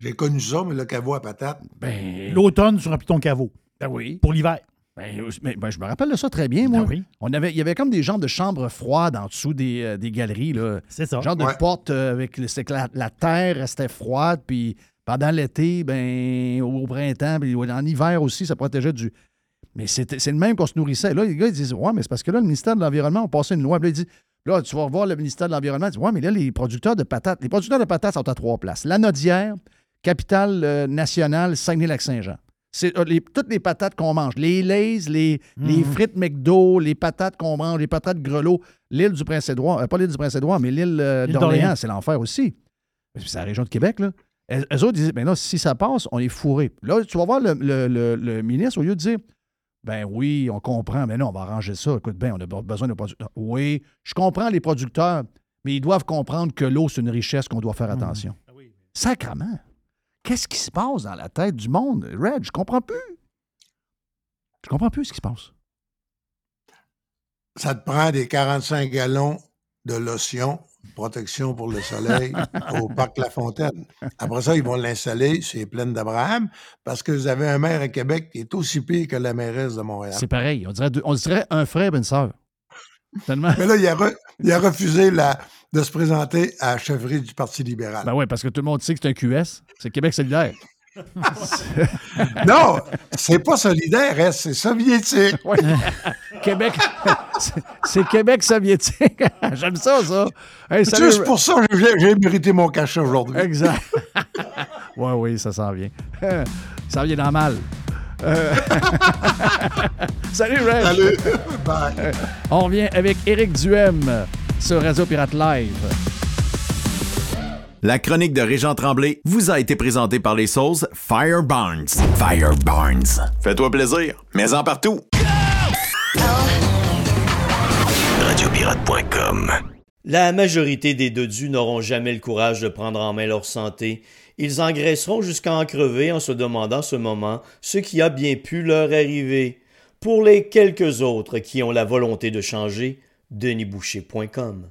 J'ai connu ça, mais le caveau à patate. Ben, L'automne, tu remplis ton caveau. ben oui. Pour l'hiver. Ben, mais- ben, je me rappelle de ça très bien, moi. Ben oui. On avait, il y avait comme des genres de chambres froides en dessous des, euh, des galeries, là. C'est ça. genre de porte euh, avec le, c'est que la, la terre restait froide, puis pendant l'été, ben au printemps, puis en hiver aussi, ça protégeait du. Mais c'était- c'est le même qu'on se nourrissait. Là, les gars, ils disent Ouais, mais c'est parce que là, le ministère de l'Environnement a passé une loi. Puis là, il dit Là, tu vas revoir le ministère de l'Environnement. Il dit Ouais, mais là, les producteurs de patates, les producteurs de patates sont à trois places. La Nodière, capitale euh, nationale, Saguenay-Lac-Saint-Jean. C'est euh, les- toutes les patates qu'on mange. Les Lays, les, les frites McDo, les patates qu'on mange, les patates grelots. L'île du Prince-Édouard, euh, pas l'île du Prince-Édouard, mais l'île d'Orléans, c'est l'enfer aussi. C'est la région de Québec, là. Eux autres disaient, ben là, si ça passe, on est fourré. Là, tu vas voir le, le- le- le ministre, au lieu de dire, ben oui, on comprend, mais non, on va arranger ça. Écoute, ben, on a besoin de producteurs. Oui, je comprends les producteurs, mais ils doivent comprendre que l'eau, c'est une richesse qu'on doit faire attention. Sacrement. Qu'est-ce qui se passe dans la tête du monde? Red, je comprends plus. Je comprends plus ce qui se passe. Ça te prend des 45 gallons de lotion, protection pour le soleil, au parc La Fontaine. Après ça, ils vont l'installer sur les plaines d'Abraham parce que vous avez un maire à Québec qui est aussi pire que la mairesse de Montréal. C'est pareil. On dirait, deux- on dirait un frère et une sœur. Tellement. Mais là, il a, re- il a refusé la- de se présenter à la chefferie du Parti libéral. Ben oui, parce que tout le monde sait que c'est un QS. C'est Québec solidaire. Non, c'est pas solidaire, hein, c'est soviétique. Ouais. Québec. c'est- Québec soviétique. J'aime ça, ça. Hey, Juste pour ça, j'ai j'ai mérité mon cachet aujourd'hui. Exact. oui, oui, ça s'en vient. ça vient dans mal. Euh, Salut, Red. Salut. Bye. On revient avec Éric Duhem sur Radio Pirate Live. La chronique de Régent Tremblay vous a été présentée par les sauces Fire Barnes. Fire Barnes. Fais-toi plaisir, mais en partout. Radiopirate.com. La majorité des dodus n'auront jamais le courage de prendre en main leur santé. Ils engraisseront jusqu'à en crever en se demandant ce moment ce qui a bien pu leur arriver. Pour les quelques autres qui ont la volonté de changer, denisboucher.com.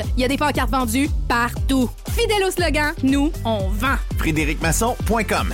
il y a des pancartes vendues partout. Fidèle au slogan, nous, on vend. FrédéricMasson.com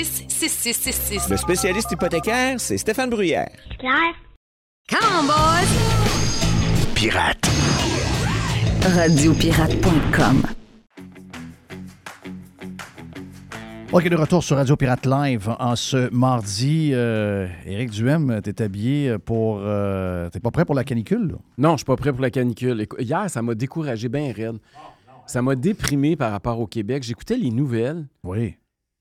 266-6666. Le spécialiste hypothécaire, c'est Stéphane Bruyère. Claire. Come on, boys! Pirate. Radiopirate.com OK, de retour sur Radio Pirate Live en ce mardi. Euh, Éric Duhem, t'es habillé pour... Euh, t'es pas prêt pour la canicule? là? Non, je suis pas prêt pour la canicule. Écou- Hier, ça m'a découragé bien raide. Ça m'a déprimé par rapport au Québec. J'écoutais les nouvelles. Oui.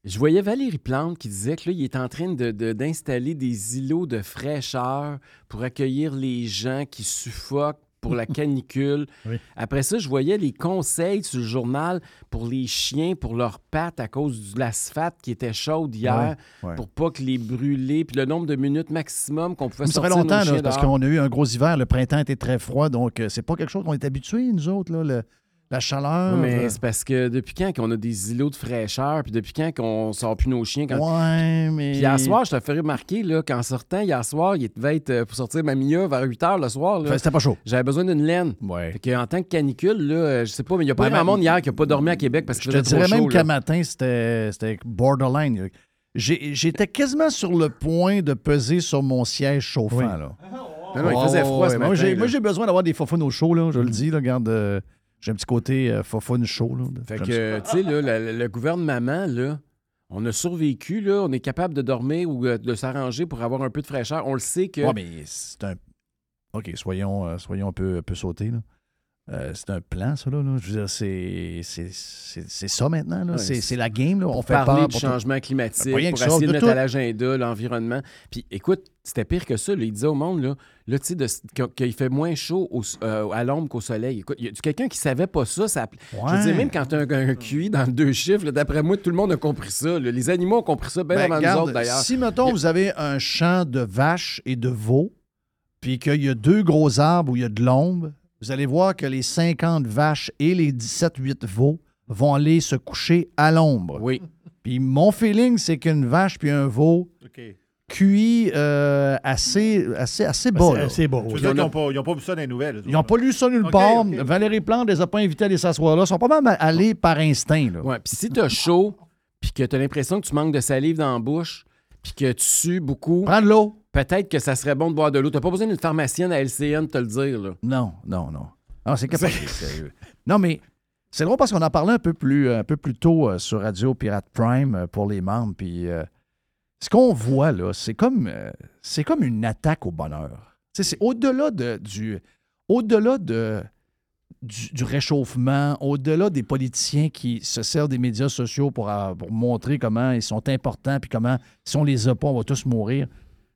Je voyais Valérie Plante qui disait que là, il est en train de- de- d'installer des îlots de fraîcheur pour accueillir les gens qui suffoquent pour la canicule. Oui. Après ça, je voyais les conseils sur le journal pour les chiens, pour leurs pattes à cause de l'asphalte qui était chaude hier, Ouais, ouais. pour pas que les brûler, puis le nombre de minutes maximum qu'on pouvait Ça fait sortir nos longtemps, là, chiens parce qu'on a eu un gros hiver. Le printemps était très froid, donc euh, c'est pas quelque chose qu'on est habitué, nous autres, là, le- la chaleur. Oui, mais c'est parce que depuis quand qu'on a des îlots de fraîcheur, puis depuis quand qu'on sort plus nos chiens. Quand... Ouais, mais... Puis hier soir, je te fait remarquer, là, qu'en sortant, hier soir, il devait être euh, pour sortir ma Mia vers 8 h le soir. C'était pas chaud. J'avais besoin d'une laine. Ouais. Fait que, en tant que canicule, là, euh, je sais pas, mais il y a pas Ouais, grand mais- monde hier qui a pas dormi à Québec parce que Je te dirais même qu'à matin, c'était borderline. J'étais quasiment sur le point de peser sur mon siège chauffant. Oui. Là. Non, non, il faisait froid ce matin. Moi, j'ai besoin d'avoir des fofounes au chaud, là, je le dis. Là, regarde, euh, j'ai un petit côté euh, fofoune chaud. Là. Fait que, tu sais, là, le, gouvernement, là, on a survécu, là, on est capable de dormir ou euh, de s'arranger pour avoir un peu de fraîcheur. On le sait que. Ouais, mais c'est un... OK, soyons, euh, soyons un peu, un peu sautés. Là. Euh, c'est un plan, ça. Là, là. Je veux dire, c'est c'est- c'est- c'est ça maintenant. là. Ouais, c'est la game. Là. On fait parler du tout. changement climatique, pour essayer de de mettre tout. à l'agenda l'environnement. Puis écoute, c'était pire que ça. là. il disait au monde là, là tu sais, qu'il fait moins chaud au- euh, à l'ombre qu'au soleil. Écoute, il y a quelqu'un qui savait pas ça. ça Je veux Ouais. dire, même quand tu as un, un QI dans deux chiffres, d'après moi, tout le monde a compris ça. là. Les animaux ont compris ça bien Ben, avant regarde, nous autres, d'ailleurs. Si, mettons, vous avez un champ de vaches et de veaux, puis qu'il y a deux gros arbres où il y a de l'ombre, vous allez voir que les 50 vaches et les 17-8 veaux vont aller se coucher à l'ombre. Oui. Puis mon feeling, c'est qu'une vache puis un veau QI euh, assez, assez, assez bas. Assez bas, Tu veux oui. dire qu'ils n'ont pas, ils vu ça dans les nouvelles. Ils n'ont pas lu ça nulle part. Valérie Plante les a pas invités à aller s'asseoir là. Ils sont pas mal allés par instinct. Là. Ouais, puis si t'as chaud, puis que t'as l'impression que tu manques de salive dans la bouche, puis que tu sues beaucoup. Prends de l'eau. Peut-être que ça serait bon de boire de l'eau. T'as pas besoin d'une pharmacienne à LCN de te le dire, là. Non, non, non. Ah, c'est capable. sérieux. Non, mais c'est drôle parce qu'on en parlait un peu plus, un peu plus tôt euh, sur Radio Pirate Prime euh, pour les membres. Puis euh, ce qu'on voit là, c'est comme, euh, c'est comme une attaque au bonheur. C'est au-delà de, du, au-delà de, du, du réchauffement, au-delà des politiciens qui se servent des médias sociaux pour, euh, pour montrer comment ils sont importants, puis comment, si on les a pas, on va tous mourir.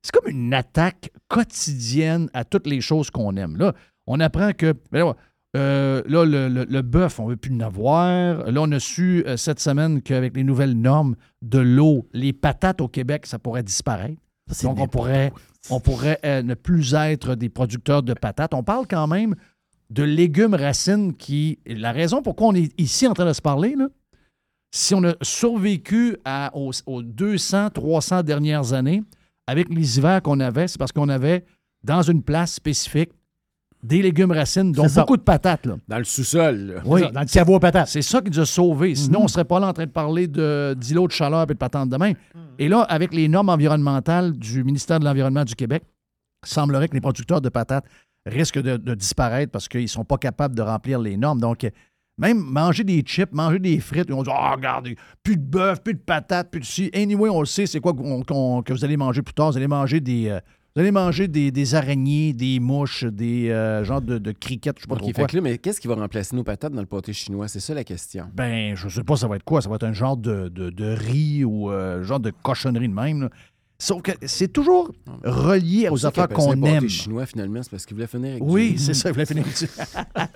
C'est comme une attaque quotidienne à toutes les choses qu'on aime. Là, on apprend que ben là, euh, là, le, le- le bœuf, on ne veut plus en avoir. Là, on a su euh, cette semaine qu'avec les nouvelles normes de l'eau, les patates au Québec, ça pourrait disparaître. Donc, on pourrait, on pourrait euh, ne plus être des producteurs de patates. On parle quand même de légumes racines qui. La raison pourquoi on est ici en train de se parler, là, si on a survécu à- aux, aux 200, 300 dernières années, avec les hivers qu'on avait, c'est parce qu'on avait, dans une place spécifique, des légumes racines, dont ça. beaucoup de patates. Là. Dans le sous-sol. Oui, ça, dans le caveau à patates. C'est ça qui nous a sauvés. Sinon, Mhm. on ne serait pas là en train de parler d'îlots de chaleur et de patentes de main. Et là, avec les normes environnementales du ministère de l'Environnement du Québec, il semblerait que les producteurs de patates risquent de, de disparaître parce qu'ils ne sont pas capables de remplir les normes. Donc, même manger des chips, manger des frites, vont dire Ah, regardez, plus de bœuf, plus de patates, plus de ci. Anyway, on le sait, c'est quoi que vous allez manger plus tard. Vous allez manger des. euh, vous allez manger des, des araignées, des mouches, des euh, genres de, de criquettes, je sais pas trop fait quoi. que là, mais qu'est-ce qui va remplacer nos patates dans le pâté chinois? C'est ça la question. Ben, je sais pas, ça va être quoi? Ça va être un genre de, de- de riz ou euh, genre de cochonnerie de même. là. Sauf que c'est toujours relié aux affaires qu'on aime. chinois, finalement, c'est parce qu'ils voulaient finir avec Oui, du- c'est ça, il voulait finir.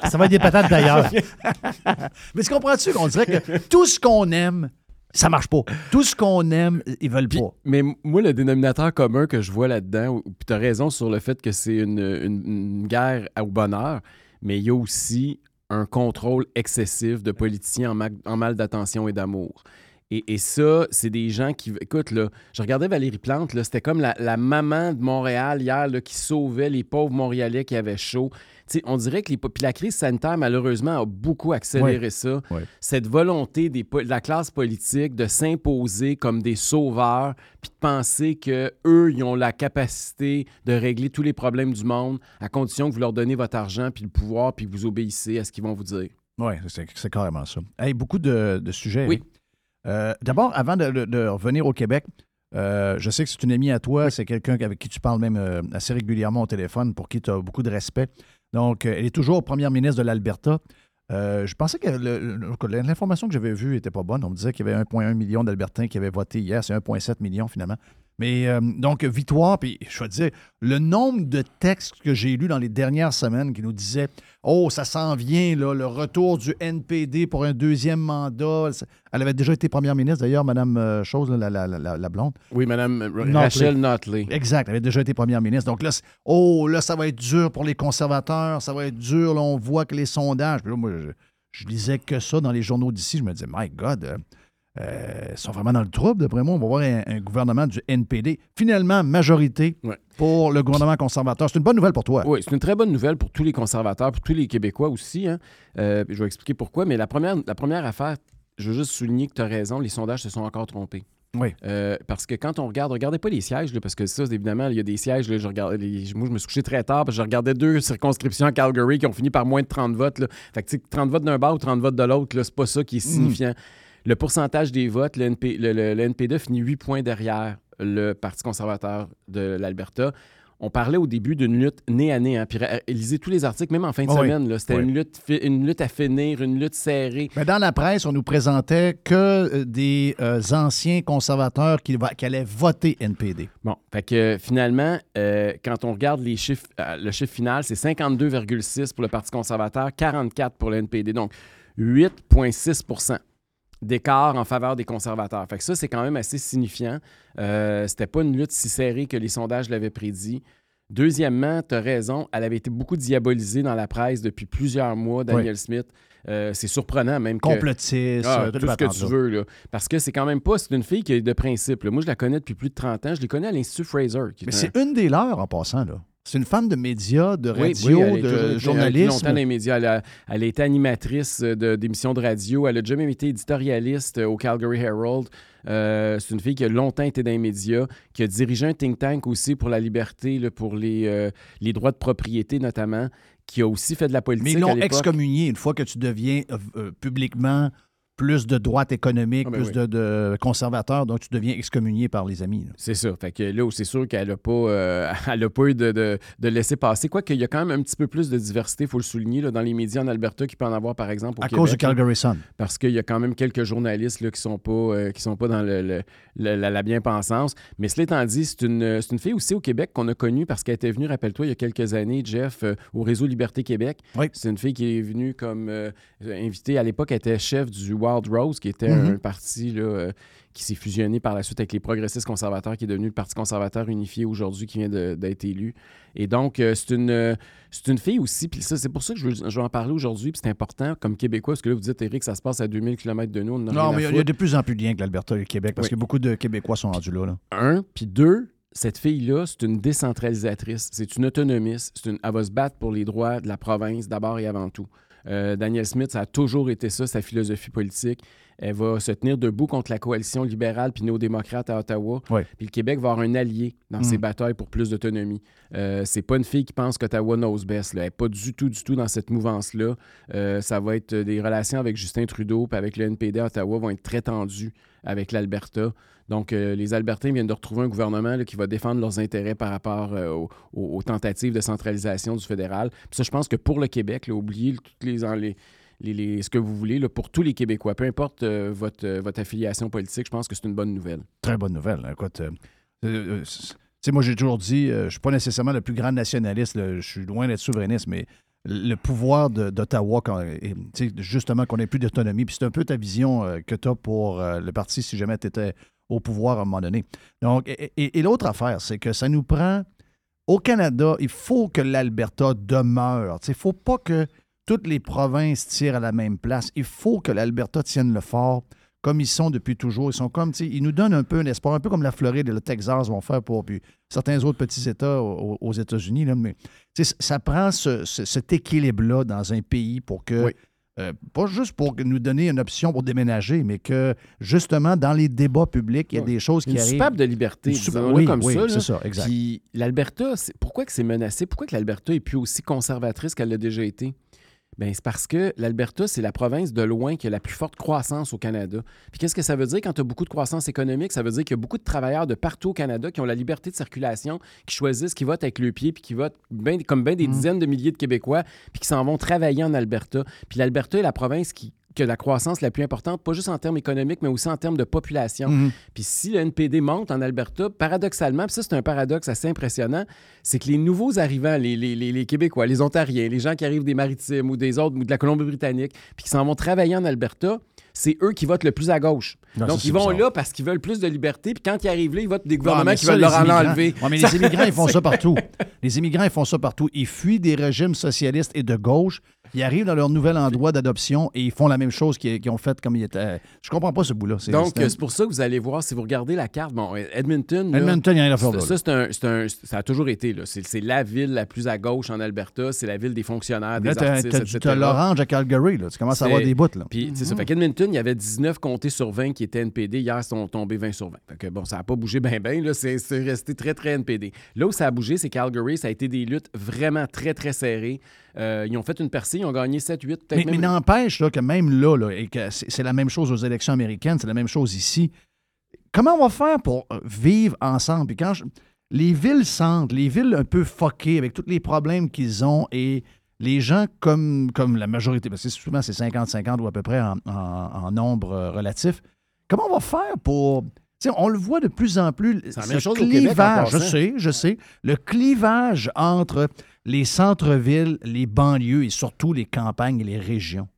Ça va être des patates d'ailleurs. Mais tu comprends-tu qu'on dirait que tout ce qu'on aime, ça marche pas. Tout ce qu'on aime, ils veulent pas. Mais moi, le dénominateur commun que je vois là-dedans, puis tu as raison sur le fait que c'est une, une- une guerre au bonheur, mais il y a aussi un contrôle excessif de politiciens en, ma- en mal d'attention et d'amour. Et, et ça, c'est des gens qui. Écoute, là, je regardais Valérie Plante, là, c'était comme la, la maman de Montréal hier là, qui sauvait les pauvres Montréalais qui avaient chaud. On dirait que les, puis la crise sanitaire, malheureusement, a beaucoup accéléré Ouais. ça. Ouais. Cette volonté des de la classe politique de s'imposer comme des sauveurs, puis de penser que eux, ils ont la capacité de régler tous les problèmes du monde, à condition que vous leur donnez votre argent, puis le pouvoir, puis que vous obéissez à ce qu'ils vont vous dire. Oui, c'est carrément ça. Hey, beaucoup de, de sujets. Oui. Eric. Euh, D'abord, avant de, de- de revenir au Québec, euh, je sais que c'est une amie à toi, c'est quelqu'un avec qui tu parles même euh, assez régulièrement au téléphone, pour qui tu as beaucoup de respect. Donc, elle est toujours première ministre de l'Alberta. Je pensais que l'information que j'avais vue n'était pas bonne. On me disait qu'il y avait 1,1 million d'Albertains qui avaient voté hier. C'est 1,7 million finalement. Mais euh, donc, victoire, puis je vais te dire, le nombre de textes que j'ai lus dans les dernières semaines qui nous disaient Oh, ça s'en vient, là, le retour du NPD pour un deuxième mandat. Elle avait déjà été première ministre, d'ailleurs, Mme euh, Chose, la, la- la- la blonde. Oui, Mme Notley. Rachel Notley. Exact, elle avait déjà été première ministre. Donc là, oh, là, ça va être dur pour les conservateurs, ça va être dur. Là, on voit que les sondages. Puis là, moi, je, je lisais que ça dans les journaux d'ici. Je me disais, my God, euh, euh, ils sont vraiment dans le trouble, d'après moi. On va voir un, un gouvernement du NPD. Finalement, majorité pour le gouvernement conservateur. C'est une bonne nouvelle pour toi. Oui, c'est une très bonne nouvelle pour tous les conservateurs, pour tous les Québécois aussi. hein. Euh, je vais expliquer pourquoi. Mais la première, la première affaire, je veux juste souligner que tu as raison, les sondages se sont encore trompés. Oui. Euh, parce que quand on regarde, regardez pas les sièges, là, parce que ça, évidemment, il y a des sièges, là, je regarde, les- moi, je me suis couché très tard, parce que je regardais deux circonscriptions à Calgary qui ont fini par moins de 30 votes. Là. Fait que, tu sais, 30 votes d'un bas ou 30 votes de l'autre, c'est pas ça qui est signifiant. Le pourcentage des votes, le, NP, le, le- le NPD finit 8 points derrière le Parti conservateur de l'Alberta. On parlait au début d'une lutte nez à nez. Hein, puis euh, lisez tous les articles, même en fin de Ah oui. semaine. C'était Oui. une, lutte, fi- une lutte à finir, une lutte serrée. Mais dans la presse, on nous présentait que euh, des euh, anciens conservateurs qui, allaient voter NPD. Bon, fait que finalement, euh, quand on regarde les chiffres, euh, le chiffre final, c'est 52,6 pour le Parti conservateur, 44 pour le NPD. Donc, 8,6 d'écart en faveur des conservateurs. Fait que ça, c'est quand même assez signifiant. Euh, C'était pas une lutte si serrée que les sondages l'avaient prédit. Deuxièmement, tu as raison, elle avait été beaucoup diabolisée dans la presse depuis plusieurs mois, Daniel Smith. Euh, c'est surprenant même que... Complotiste, Ah, euh, tout ce que tu veux, là. Parce que c'est quand même pas... C'est une fille qui est de principe. là. Moi, je la connais depuis plus de 30 ans. Je les connais à l'Institut Fraser. qui Mais un- c'est une des leurs en passant, là. C'est une femme de médias, de radio, oui, elle a toujours été- de journalisme. longtemps dans les médias. Elle a, elle a été animatrice euh, de- d'émissions de, radio. Elle a jamais été éditorialiste euh, au Calgary Herald. Euh, c'est une fille qui a longtemps été dans les médias, qui a dirigé un think tank aussi pour la liberté, là, pour les, euh, les droits de propriété notamment, qui a aussi fait de la politique. Mais ils l'ont excommunié une fois que tu deviens euh, publiquement plus de droite économique, Ah ben plus oui. de, de conservateur, donc tu deviens excommunié par les amis. C'est ça. Fait que là, c'est sûr qu'elle n'a pas, euh, elle a pas eu de, de, de laisser passer. Quoique, il y a quand même un petit peu plus de diversité, il faut le souligner, là, dans les médias en Alberta qu'il peut en avoir, par exemple, au À Québec, cause du. Calgary Sun. Parce qu'il y a quand même quelques journalistes là, qui sont pas euh, qui sont pas dans le, le- le- la, la bien-pensance. Mais cela étant dit, c'est une, une fille aussi au Québec qu'on a connue parce qu'elle était venue, rappelle-toi, il y a quelques années, Jeff, euh, au réseau Liberté Québec. C'est une fille qui est venue comme invitée. À l'époque, elle était chef du Wild Rose, qui était Mhm. un parti là, euh, qui s'est fusionné par la suite avec les progressistes conservateurs, qui est devenu le Parti conservateur unifié aujourd'hui, qui vient d'être élu. Et donc, euh, c'est une, euh, une fille aussi, puis ça, c'est pour ça que je veux, je veux en parler aujourd'hui, puis c'est important comme Québécois, parce que là, vous dites, Eric, ça se passe à 2000 km de nous. on Non, mais il y a de plus en plus de liens que l'Alberta et le Québec, parce Oui. que beaucoup de Québécois sont rendus là. là. Un, puis deux, cette fille-là, c'est une décentralisatrice, c'est une autonomiste, une, elle va se battre pour les droits de la province d'abord et avant tout. Euh, Daniel Smith, ça a toujours été ça, sa philosophie politique. Elle va se tenir debout contre la coalition libérale puis néo-démocrate à Ottawa. Puis le Québec va avoir un allié dans ses Mm. batailles pour plus d'autonomie. Euh, c'est pas une fille qui pense qu'Ottawa knows best. là. Elle n'est pas du tout, du tout dans cette mouvance-là. Euh, ça va être des relations avec Justin Trudeau puis avec le NPD à Ottawa vont être très tendues avec l'Alberta. Donc, euh, les Albertains viennent de retrouver un gouvernement là, qui va défendre leurs intérêts par rapport euh, aux, tentatives de centralisation du fédéral. Puis ça, je pense que pour le Québec, là, toutes les, les, ce que vous voulez, là, pour tous les Québécois, peu importe euh, votre, euh, votre affiliation politique, je pense que c'est une bonne nouvelle. Très bonne nouvelle. Écoute, euh, moi, j'ai toujours dit, je suis pas nécessairement le plus grand nationaliste, je suis loin d'être souverainiste, mais le pouvoir d'Ottawa, justement, qu'on ait plus d'autonomie, puis c'est un peu ta vision que tu as pour le parti si jamais tu étais au pouvoir à un moment donné. Donc, et- et l'autre affaire, c'est que ça nous prend. Au Canada, il faut que l'Alberta demeure. Il ne faut pas que toutes les provinces tirent à la même place. Il faut que l'Alberta tienne le fort comme ils sont depuis toujours. Ils sont comme, ils nous donnent un peu un espoir, un peu comme la Floride et le Texas vont faire pour puis certains autres petits États aux, aux États-Unis. Mais ça prend ce- ce- cet équilibre-là dans un pays pour que, euh, pas juste pour nous donner une option pour déménager, mais que justement, dans les débats publics, il y a des choses qui Une arrivent. soupape de liberté, Une oui, comme oui, ça. c'est ça, exact. Puis l'Alberta, pourquoi que c'est menacé? Pourquoi que l'Alberta est plus aussi conservatrice qu'elle l'a déjà été? Ben, c'est parce que l'Alberta, c'est la province de loin qui a la plus forte croissance au Canada. Puis qu'est-ce que ça veut dire quand tu as beaucoup de croissance économique? Ça veut dire qu'il y a beaucoup de travailleurs de partout au Canada qui ont la liberté de circulation, qui choisissent, qui votent avec le pied, puis qui votent ben- comme bien des dizaines de milliers de Québécois, puis qui s'en vont travailler en Alberta. Puis l'Alberta est la province qui qui a la croissance la plus importante, pas juste en termes économiques, mais aussi en termes de population. Mhm. Puis si le NPD monte en Alberta, paradoxalement, puis ça c'est un paradoxe assez impressionnant, c'est que les nouveaux arrivants, les, les- les- les Québécois, les Ontariens, les gens qui arrivent des Maritimes ou des autres, ou de la Colombie-Britannique, puis qui s'en vont travailler en Alberta, c'est eux qui votent le plus à gauche. Non, Donc, ils vont bizarre. là parce qu'ils veulent plus de liberté, puis quand ils arrivent là, ils votent des gouvernements qui ça, veulent leur en enlever. Ouais, mais Ça- les immigrants, ils font ça partout. Les immigrants, ils font ça partout. Ils fuient des régimes socialistes et de gauche. Ils arrivent dans leur nouvel endroit d'adoption et ils font la même chose qu'ils ont fait comme ils étaient. Je comprends pas ce bout-là. Donc, c'est pour ça que vous allez voir, si vous regardez la carte, bon, Edmonton. Edmonton, il y a rien à faire ça, là, ça, c'est un- un- ça a toujours été. là. C'est la ville la plus à gauche en Alberta. C'est la ville des fonctionnaires, des Là, artistes, t'as- etc. t'as l'orange à Calgary. Là. Tu commences à avoir des bouts. Là. Puis, c'est ça. Mhm. Fait qu'Edmonton, il y avait 19 comtés sur 20 qui étaient NPD. Hier, ils sont tombés 20 sur 20. Fait que bon, ça n'a pas bougé bien, bien. c'est resté très, très NPD. Là où ça a bougé, c'est Calgary. Ça a été des luttes vraiment très, très serrées. Euh, ils ont fait une percée. Ils ont gagné 7-8, peut-être Mais, mais n'empêche que même là, là, et que c'est la même chose aux élections américaines, c'est la même chose ici. Comment on va faire pour euh, vivre ensemble? Puis quand je- les villes centres, les villes un peu fuckées avec tous les problèmes qu'ils ont et les gens comme, comme la majorité, parce que souvent c'est 50-50 ou à peu près en, en- en nombre euh, relatif, comment on va faire pour. Tu sais, on le voit de plus en plus. C'est la même chose au Québec, en clivage, je sais, je sais, le clivage entre les centres-villes, les banlieues et surtout les campagnes et les régions.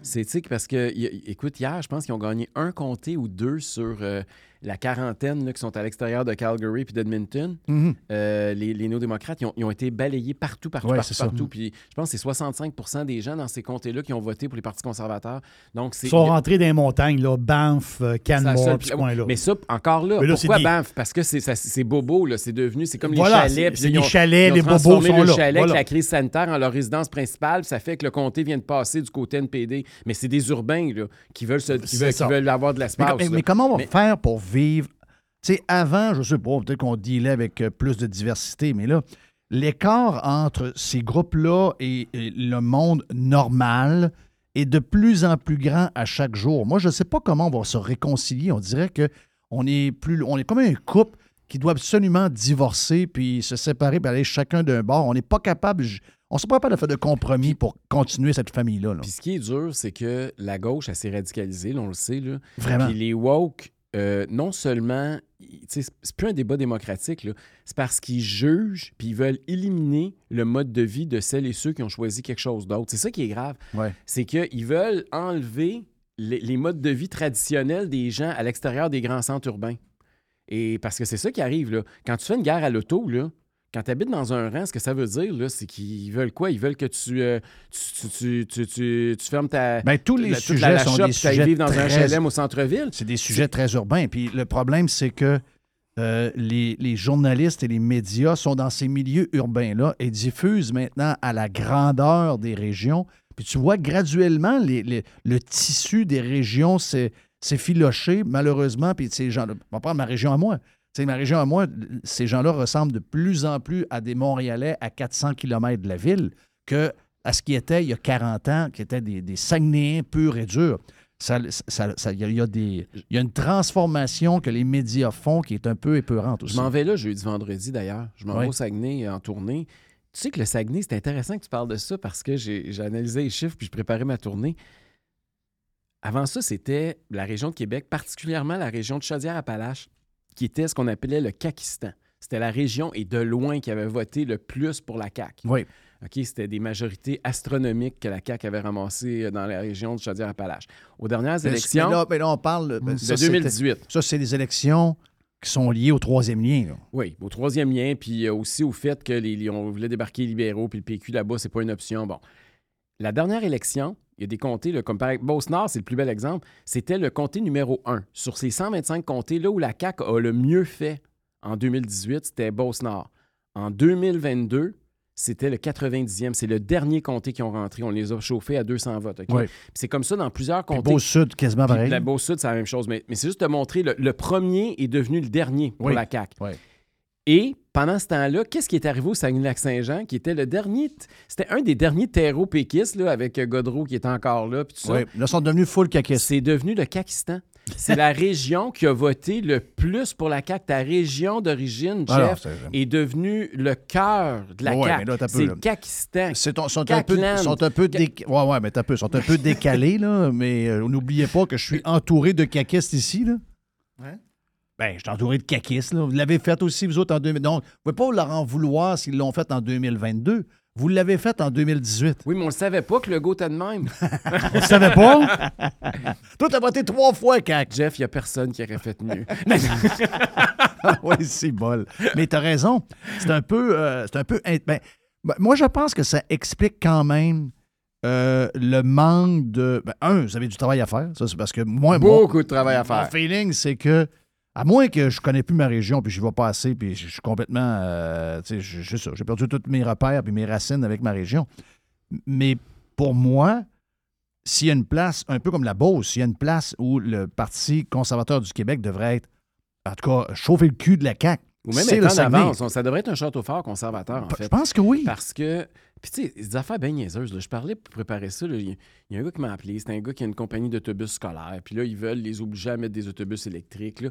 C'est, sais, parce que, écoute, hier, je pense qu'ils ont gagné un comté ou deux sur euh, la quarantaine là, qui sont à l'extérieur de Calgary puis d'Edmonton, Mhm. euh, les, les néo-démocrates, ils ont, ils ont été balayés partout, partout, Ouais, partout, partout. Mhm. Puis je pense que c'est 65% des gens dans ces comtés-là qui ont voté pour les partis conservateurs. Donc, c'est. Ils sont rentrés dans les montagnes, là, Banff, euh, Canmore, seule- puis ce coin-là. Mais ça, encore là, pourquoi Banff? Parce que c'est bobo, là. C'est devenu, c'est comme Voilà, les chalets. puis c'est ils les ont- chalets, ils ont les bobos sont le là, chalet voilà. avec la crise sanitaire en leur résidence principale. Ça fait que le comté vient de passer du côté NPD. Mais c'est des urbains, là, qui veulent, se- qui veulent, qui ça. veulent avoir de l'espace. mais- là. mais comment on va faire pour vivre? Tu sais, avant, je sais pas, peut-être qu'on dealait avec euh, plus de diversité, mais là, l'écart entre ces groupes-là et, et le monde normal est de plus en plus grand à chaque jour. Moi, je ne sais pas comment on va se réconcilier. On dirait que on est plus, on est comme un couple qui doit absolument divorcer puis se séparer puis aller chacun d'un bord. On n'est pas capable, on ne pas capable de faire de compromis pour continuer cette famille-là. là. Puis ce qui est dur, c'est que la gauche, elle s'est radicalisée, là, on le sait. Là. Vraiment. Puis les woke, euh, non seulement, c'est plus un débat démocratique, c'est parce qu'ils jugent puis ils veulent éliminer le mode de vie de celles et ceux qui ont choisi quelque chose d'autre. C'est ça qui est grave. Ouais. C'est qu'ils veulent enlever les, les modes de vie traditionnels des gens à l'extérieur des grands centres urbains. Et parce que c'est ça qui arrive, là. Quand tu fais une guerre à l'auto, là, quand tu habites dans un rang, ce que ça veut dire, là, c'est qu'ils veulent quoi? Ils veulent que tu, euh, tu, tu, tu, fermes ta. Ben, tous les la- sujets la- la sont shop, des sujets vivre dans un HLM au centre-ville. C'est des sujets très urbains. Puis le problème, c'est que euh, les, les journalistes et les médias sont dans ces milieux urbains-là et diffusent maintenant à la grandeur des régions. Puis tu vois graduellement les- les- le tissu des régions filoché, malheureusement. Puis ces gens-là, on va prendre ma région à moi. Tu sais, ma région à moi, ces gens-là ressemblent de plus en plus à des Montréalais à 400 km de la ville que à ce qui était il y a 40 ans, qui étaient des, des Saguenayens purs et durs. Ça- ça- ça- Il y, a- il y a des- il y a une transformation que les médias font qui est un peu épeurante aussi. Je m'en vais là jeudi, vendredi d'ailleurs. Je m'en Oui. vais au Saguenay en tournée. Tu sais que le Saguenay, c'est intéressant que tu parles de ça parce que j'ai j'ai analysé les chiffres puis je préparais ma tournée. Avant ça, c'était la région de Québec, particulièrement la région de Chaudière-Appalaches, qui était ce qu'on appelait le Kakistan. C'était la région et de loin qui avait voté le plus pour la CAQ. Oui. OK, c'était des majorités astronomiques que la CAQ avait ramassées euh, dans la région de Chaudière-Appalaches. Aux dernières élections. Mais là, mais là, on parle ben, de ça, c'était- 2018. Ça, c'est des élections qui sont liées au troisième lien. là. Oui, au troisième lien, puis euh, aussi au fait que les- on voulait débarquer les libéraux, puis le PQ là-bas, c'est pas une option. Bon. La dernière élection, il y a des comtés, là, comme par exemple, Beauce-Nord, c'est le plus bel exemple, c'était le comté numéro 1. Sur ces 125 comtés, là où la CAQ a le mieux fait en 2018, c'était Beauce-Nord. En 2022, c'était le 90e. C'est le dernier comté qui ont rentré. On les a chauffés à 200 votes. Oui. C'est comme ça dans plusieurs comtés. Beau-Sud, quasiment pareil. La Beau-Sud, c'est la même chose. Mais, mais c'est juste de montrer, le, le premier est devenu le dernier pour Oui. la CAQ. Oui. Et pendant ce temps-là, qu'est-ce qui est arrivé au Saguenay-Lac-Saint-Jean, qui était le dernier, c'était un des derniers terreaux péquistes, là, avec euh, Godreau qui était encore là, puis tout ça. Oui. Là, ils sont devenus full caquistes. C'est devenu le Kakistan. C'est la région qui a voté le plus pour la CAQ. Ta région d'origine, Ah Jeff, c'est- est devenue le cœur de la Ouais, CAQ. mais là, t'as peu, C'est le Kakistan. C'est ton- sont un peu, sont un peu, ouais, ouais, mais t'as peu, sont un peu décalés, là, mais euh, n'oubliez pas que je suis entouré de caquistes ici, là. Ben, je suis entouré de caquistes, là. Vous l'avez fait aussi, vous autres, en 2000. Donc, vous ne pouvez pas leur en vouloir s'ils l'ont fait en 2022. Vous l'avez fait en 2018. Oui, mais on ne savait pas que le go était de même. On ne savait pas? Toi, t'as voté trois fois, CAC. Jeff, il n'y a personne qui aurait fait mieux. oui, c'est bol. Mais tu as raison. C'est un peu. euh, c'est un peu ben, ben, moi, je pense que ça explique quand même euh, le manque de. ben, un, vous avez du travail à faire. Ça, c'est parce que moi. Beaucoup de travail à faire. Mon feeling, c'est que. À moins que je connais plus ma région, puis je vais pas assez, puis je suis complètement. euh, tu sais, ça, J'ai perdu tous mes repères puis mes racines avec ma région. Mais pour moi, s'il y a une place, un peu comme la Beauce, s'il y a une place où le Parti conservateur du Québec devrait être, en tout cas, chauffer le cul de la CAQ, Ou même c'est être en avance. Ça devrait être un château fort conservateur, en fait. Je pense que oui. Parce que, puis tu sais, des affaires bien niaiseuses. là. Je parlais pour préparer ça. Il y, a- il y a un gars qui m'a appelé. C'est un gars qui a une compagnie d'autobus scolaires. Puis là, ils veulent les obliger à mettre des autobus électriques. Là.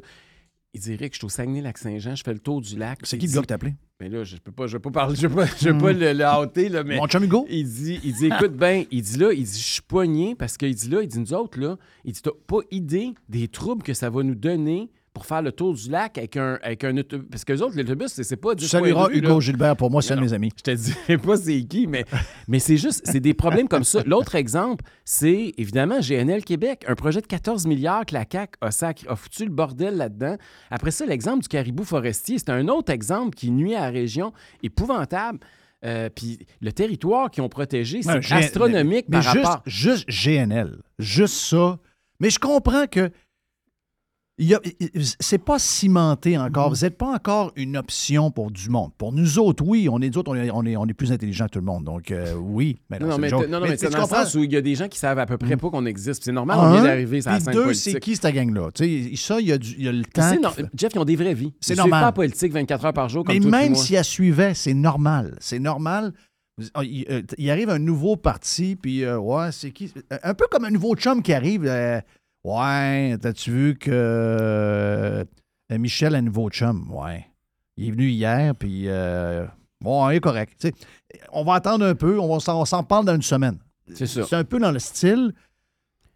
Il dirait que je suis au Saguenay-Lac-Saint-Jean, je fais le tour du lac. C'est qui le gars t'as appelé? Ben là, je peux pas, je peux pas parler, je peux pas, je peux pas le, le hâter, là, mais. Mon chum Hugo? Il dit, il dit, écoute bien, il dit là, il dit, je suis poigné parce qu'il dit là, il dit, nous autres, là, il dit, t'as pas idée des troubles que ça va nous donner pour faire le tour du lac avec un, avec un autobus. Parce que les autres, l'autobus, c'est c'est pas Tu 10 salueras vue, Hugo là. Gilbert, pour moi, c'est un de mes amis. Je te dirai pas c'est qui, mais, mais c'est juste, c'est des problèmes comme ça. L'autre exemple, c'est évidemment GNL Québec, un projet de 14 milliards que la CAQ a, sacré- a foutu le bordel là-dedans. Après ça, l'exemple du caribou forestier, c'est un autre exemple qui nuit à la région, épouvantable. Euh, Puis le territoire qu'ils ont protégé, c'est astronomique mais par juste, rapport. Juste GNL. Juste ça. Mais je comprends que. C'est pas cimenté encore. Vous n'êtes pas encore une option pour du monde. Pour nous autres, oui, on est, autres, on est, on est, on est plus intelligents que tout le monde. Donc, euh, oui. Mais Non, non, c'est mais, non, non, c'est dans le sens où il y a des gens qui savent à peu près pas qu'on existe. C'est normal, on vient d'arriver sur la puis scène deux, politique. c'est qui cette gang-là? Ça, il y, a du- il y a le temps. Jeff, ils ont des vraies vies. C'est normal. pas politique 24 heures par jour comme Mais toi même si elle suivait, c'est normal. C'est normal. Il, euh, il arrive un nouveau parti, puis euh, ouais, c'est qui? Un peu comme un nouveau chum qui arrive. euh, ouais, t'as-tu vu que euh, Michel a un nouveau chum? Ouais. Il est venu hier, puis euh, bon, il est correct. On va attendre un peu, on va s'en- on s'en parle dans une semaine. C'est ça. C'est un peu dans le style.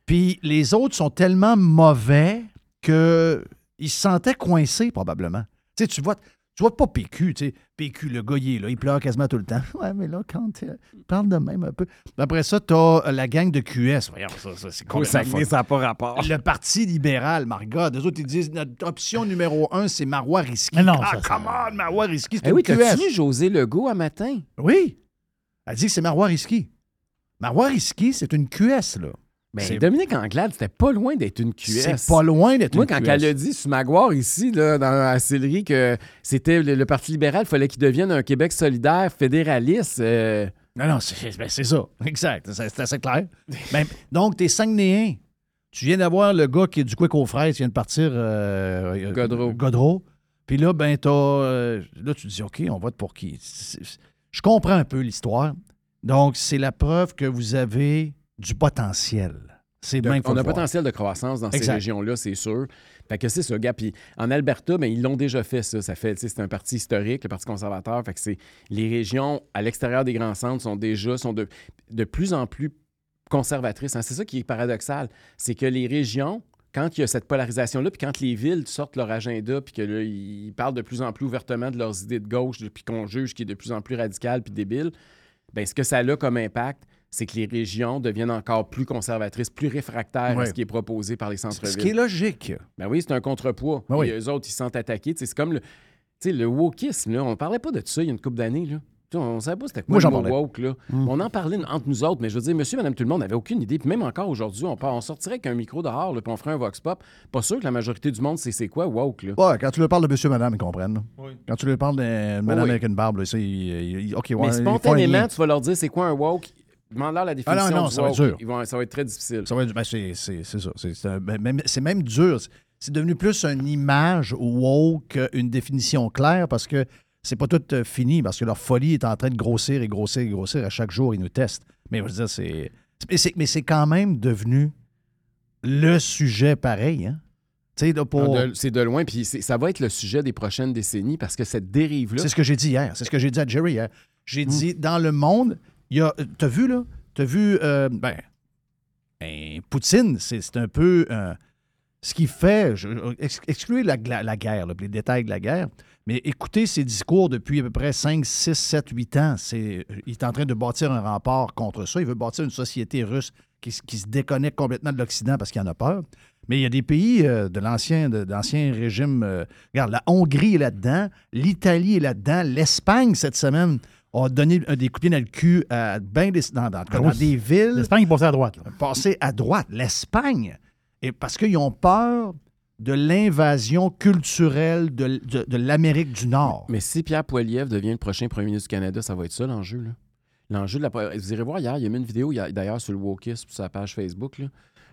Puis les autres sont tellement mauvais qu'ils se sentaient coincés, probablement. Tu sais, tu vois, tu vois pas PQ, tu sais. PQ, le gars, il est là, il pleure quasiment tout le temps. Ouais, mais là, quand euh, parle de même un peu. Après ça, t'as la gang de QS. Voyons, ça, ça c'est complètement ça n'a pas rapport. Le Parti libéral, Margot. Les autres, ils disent notre option numéro un, c'est Marois Risky. Mais non, ah, ça, ça- come on, Marois Risky, c'est Eh oui, t'as-tu José Legault un matin? Oui. Elle dit que c'est Marois Risky. Marois Risky, c'est une QS, là. Ben, Dominique Anglade, c'était pas loin d'être une QS. C'est pas loin d'être Moi, une quand QS. elle a dit sur Maguire ici, là, dans la Sillery, que c'était le, le Parti libéral, il fallait qu'il devienne un Québec solidaire, fédéraliste. euh, Non, non, c'est ben, c'est ça. Exact. C'est assez clair. Ben, donc, t'es Saguenéen. Tu viens d'avoir le gars qui est du Quick aux fraises, qui vient de partir. euh, euh, Godreau. Godreau. Puis là, ben, t'as. euh, là, tu te dis, OK, on vote pour qui? Je comprends un peu l'histoire. Donc, c'est la preuve que vous avez du potentiel. C'est bien on a un potentiel de croissance dans ces régions-là, c'est sûr. Fait que c'est ça, gars. Puis en Alberta, ben, ils l'ont déjà fait, ça. Ça fait, c'est un parti historique, le Parti conservateur. Fait que c'est les régions à l'extérieur des grands centres sont déjà sont de, de plus en plus conservatrices. hein. C'est ça qui est paradoxal. C'est que les régions, quand il y a cette polarisation-là, puis quand les villes sortent leur agenda, puis que là, ils parlent de plus en plus ouvertement de leurs idées de gauche, puis qu'on juge qui est de plus en plus radical puis débile, ben, ce que ça a comme impact, c'est que les régions deviennent encore plus conservatrices, plus réfractaires à ce qui est proposé par les centres-villes. Ce qui est logique. Ben oui, c'est un contrepoids. Ben oui. Et eux autres, ils se sentent attaqués. Tu sais, C'est comme le, tu sais, le wokisme. Là. On parlait pas de ça il y a une couple d'années. On ne savait pas c'était quoi Moi, le woke. Là. On en parlait entre nous autres, mais je veux dire, monsieur, madame, tout le monde n'avait aucune idée. Puis même encore aujourd'hui, on, part- on sortirait avec un micro dehors, là, puis on ferait un vox pop. Pas sûr que la majorité du monde sait c'est quoi woke. Là. Ouais, quand tu leur parles de monsieur, madame, ils comprennent. là. Quand tu leur parles de madame oui. avec une barbe, là, ça, ils- ils- ils- OK, ouais, mais spontanément, tu vas leur dire c'est quoi un woke? Demande-leur la Ah définition non, non, ça va être dur. Ils vont- ça va être très difficile. Ça va être- ben, c'est c'est- c'est ça. C'est ben, même, dur. C'est devenu plus une image woke qu'une définition claire parce que c'est pas tout euh, fini, parce que leur folie est en train de grossir et grossir et grossir. À chaque jour, ils nous testent. Mais je veux dire, c'est. mais c'est- Mais c'est quand même devenu le sujet pareil. Hein? Là, pour. Ah, de- C'est de loin, puis c'est- ça va être le sujet des prochaines décennies parce que cette dérive-là. C'est ce que j'ai dit hier. C'est ce que j'ai dit à Jerry hier. J'ai dit, dans le monde, il y a. T'as vu, là? T'as vu. euh, ben, ben, Poutine, c'est un peu. euh, ce qu'il fait, excluez la, la- guerre, les détails de la guerre, mais écoutez ses discours depuis à peu près 5, 6, 7, 8 ans. Il est en train de bâtir un rempart contre ça. Il veut bâtir une société russe qui, qui se déconnecte complètement de l'Occident parce qu'il en a peur. Mais il y a des pays euh, de l'ancien régime. euh, regarde, la Hongrie est là-dedans, l'Italie est là-dedans, l'Espagne cette semaine a donné un des coups de pied dans le cul à ben des, dans, dans- Ah dans oui. des villes. L'Espagne est passée à droite. là. Passé à droite. L'Espagne. Et parce qu'ils ont peur de l'invasion culturelle de, de- de l'Amérique du Nord. Mais si Pierre Poilievre devient le prochain premier ministre du Canada, ça va être ça l'enjeu. là. L'enjeu de la. Vous irez voir hier, il y a mis une vidéo il y a- d'ailleurs sur le Wokisme, sur sa page Facebook. là.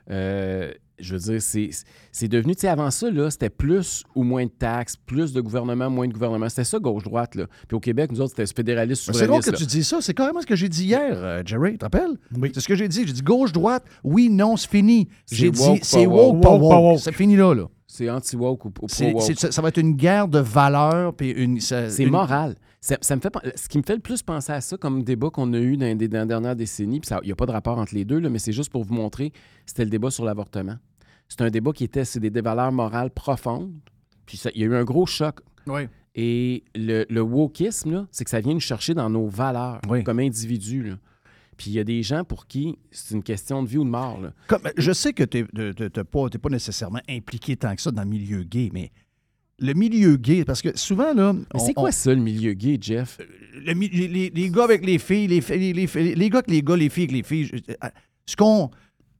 Euh, je veux dire, c'est c'est devenu, tu sais, avant ça, là, c'était plus ou moins de taxes, plus de gouvernement, moins de gouvernement. C'était ça, gauche-droite. là. Puis au Québec, nous autres, c'était fédéraliste, Mais C'est drôle souverainiste. que là. tu dis ça. C'est carrément ce que j'ai dit hier, euh, Jerry. Tu te rappelles? C'est ce que j'ai dit. J'ai dit gauche-droite, oui, non, c'est fini. J'ai C'est dit woke, c'est woke, pas Woke, pas woke. woke. C'est fini là. là. C'est anti-woke ou, pro-woke. ça, ça va être une guerre de valeurs. puis une. ça- C'est une- moral. Ça, ça me fait, ce qui me fait le plus penser à ça comme débat qu'on a eu dans, les- dans la dernière décennie, puis ça- il n'y a pas de rapport entre les deux, là, mais c'est juste pour vous montrer, c'était le débat sur l'avortement. C'est un débat qui était, c'est des, des valeurs morales profondes. Puis ça- il y a eu un gros choc. Oui. Et le, le wokisme, c'est que ça vient nous chercher dans nos valeurs comme individus. là. Puis il y a des gens pour qui c'est une question de vie ou de mort. là. Comme, je sais que tu n'es pas, t'es pas nécessairement impliqué tant que ça dans le milieu gay, mais le milieu gay, parce que souvent, là. Mais c'est quoi on- ça, le milieu gay, Jeff? le mi- les, gars avec les filles, les, les, les- les gars avec les gars, les filles avec les filles. euh, Ce, qu'on,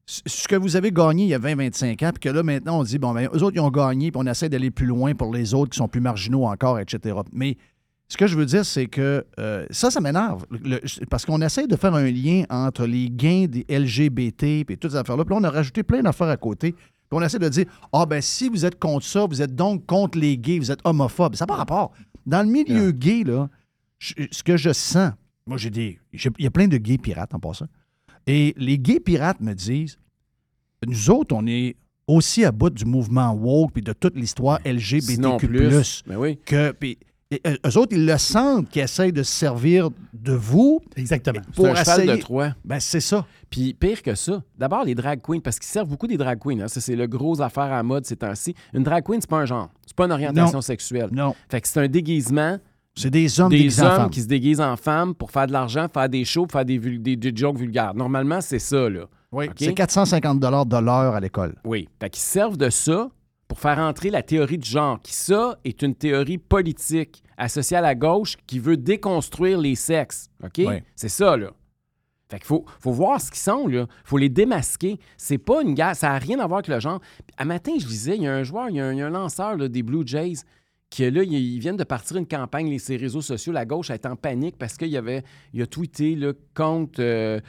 ce que vous avez gagné il y a 20-25 ans, puis que là, maintenant, on dit, bon, ben, eux autres, ils ont gagné, puis on essaie d'aller plus loin pour les autres qui sont plus marginaux encore, etc. Mais ce que je veux dire, c'est que euh, ça, ça m'énerve. Parce qu'on essaie de faire un lien entre les gains des LGBT et toutes ces affaires-là. Puis là, on a rajouté plein d'affaires à côté. Puis on essaie de dire Ah, ben si vous êtes contre ça, vous êtes donc contre les gays, vous êtes homophobe. Ça n'a pas rapport. Dans le milieu gay, là, je- ce que je sens, moi, j'ai des. Il y a plein de gays pirates en passant. Et les gays pirates me disent Nous autres, on est aussi à bout du mouvement woke puis de toute l'histoire LGBTQ. Plus. Ben oui. Que, puis, et, euh, eux autres, ils le sentent qu'ils essayent de se servir de vous. Exactement. Pour c'est un cheval essayer- de Troie. Ben, c'est ça. Puis pire que ça, d'abord les drag queens, parce qu'ils servent beaucoup des drag queens. hein. Ça, c'est le gros affaire à la mode ces temps-ci. Une drag queen, c'est pas un genre. C'est pas une orientation Non. sexuelle. Non. Fait que c'est un déguisement. C'est des hommes des en qui se déguisent en femmes pour faire de l'argent, faire des shows, pour faire des, vul- des, des jokes vulgaires. Normalement, c'est ça, là. Oui, c'est 450 de l'heure à l'école. Oui. Fait qu'ils servent de ça pour faire entrer la théorie du genre, qui, ça, est une théorie politique associée à la gauche qui veut déconstruire les sexes. OK? Oui. C'est ça, là. Fait qu'il faut, faut voir ce qu'ils sont, là. faut les démasquer. C'est pas une guerre, ça n'a rien à voir avec le genre. À matin, je disais, il y a un joueur, il y a un, il y a un lanceur là, des Blue Jays qui, là, ils, viennent de partir une campagne, les, ses réseaux sociaux, la gauche est en panique parce qu'il y avait, il a tweeté là, contre euh,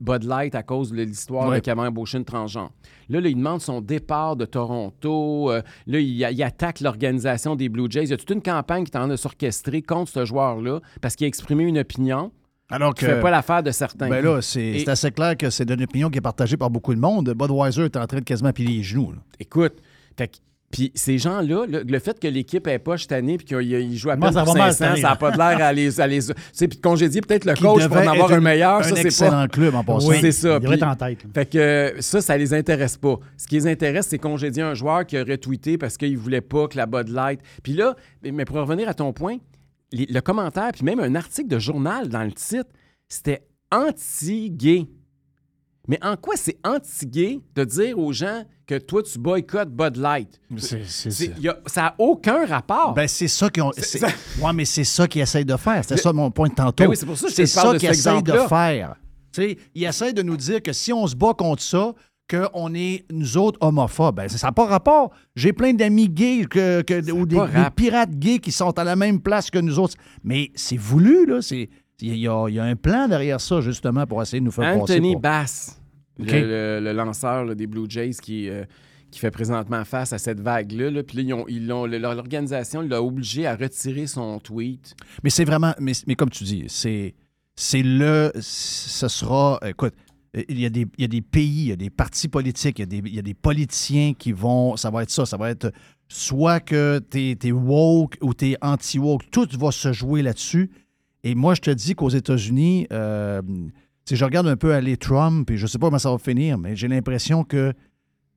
Bud Light à cause de l'histoire Ouais. avait embauché une transgenre. Là, là, il demande son départ de Toronto. Euh, là, il, il attaque l'organisation des Blue Jays. Il y a toute une campagne qui est en train de s'orchestrer contre ce joueur-là parce qu'il a exprimé une opinion. Alors que- fait pas l'affaire de certains. Ben là, c'est assez clair que c'est une opinion qui est partagée par beaucoup de monde. Budweiser est en train de quasiment piler les genoux. là. Écoute, fait que- puis ces gens-là, le, le fait que l'équipe est pas cette année puis qu'ils jouent à Moi, peine ça pour va mal 500, cette année, ça n'a pas de l'air à les... À les tu sais, puis de congédier peut-être le coach pour en avoir un meilleur, un ça, c'est excellent pas... club en passant. Oui, c'est Il ça. devrait être en tête. Fait que ça, ça les intéresse pas. Ce qui les intéresse, c'est congédier un joueur qui aurait tweeté parce qu'il voulait pas que la Bud Light... Puis là, mais pour revenir à ton point, les- le commentaire, puis même un article de journal dans le titre, c'était anti-gay. Mais en quoi c'est anti-gay de dire aux gens que toi, tu boycottes Bud Light? C'est- c'est- C'est- y a- ça n'a aucun rapport. Ben, c'est ça qu'ils ont. C'est- c'est- ça- Ouais, mais c'est ça qu'ils essayent de faire. C'était ça mon point de tantôt. Ben oui, c'est pour ça que je te C'est parle ça de qu'ils essayent de faire. Tu sais, ils essayent de nous dire que si on se bat contre ça, qu'on est, nous autres, homophobes. Ben, ça n'a pas rapport. J'ai plein d'amis gays que, que- ou des, pirates gays qui sont à la même place que nous autres. Mais c'est voulu, là. C'est- Il y, a, il y a un plan derrière ça, justement, pour essayer de nous faire passer Anthony pour- Bass, le- OK. le, le lanceur là, des Blue Jays qui, euh, qui fait présentement face à cette vague-là. là. Puis là, ils ont- ils leur- l'organisation l'a obligé à retirer son tweet. Mais c'est vraiment, mais, mais comme tu dis, c'est, c'est le, ce sera, écoute, il y, a des, il y a des pays, il y a des partis politiques, il y a des, il y a des politiciens qui vont, ça va être ça, ça va être soit que tu es, woke ou tu es anti-woke, tout va se jouer là-dessus. Et moi, je te dis qu'aux États-Unis, euh, si je regarde un peu aller Trump, et je sais pas comment ça va finir, mais j'ai l'impression que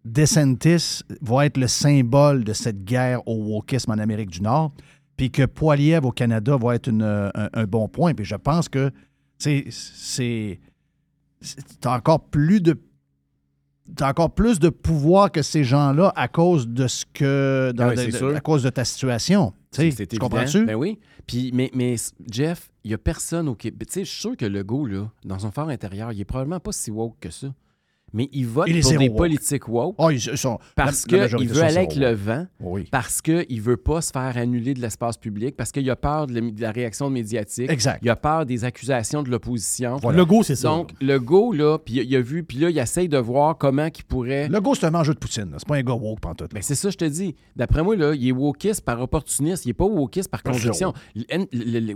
DeSantis va être le symbole de cette guerre au wokisme en Amérique du Nord, puis que Poiliev au Canada va être un, bon point. Puis je pense que c'est encore plus de t'as encore plus de pouvoir que ces gens-là à cause de ce que dans- Ah oui, de- c'est de- sûr. à cause de ta situation. Tu C'est tu comprends-tu? Ben oui. Puis, mais, mais Jeff, il n'y a personne au Québec. Tu sais, je suis sûr que le go, là, dans son fort intérieur, il est probablement pas si woke que ça. Mais il vote Il pour des woke. politiques woke. Ils sont- parce qu'il veut aller avec le vent, Oui. parce qu'il ne veut pas se faire annuler de l'espace public, parce qu'il a peur de la, réaction médiatique. Exact. Il a peur des accusations de l'opposition. Voilà. Le go, c'est ça. Donc, le go, là, puis il a vu, puis là, il essaye de voir comment il pourrait... Le gars, c'est un mangeur de poutine. C'est pas un gars woke pantoute. Ben, c'est ça, je te dis. D'après moi, là, il est wokiste par opportuniste. Il n'est pas wokiste par conviction.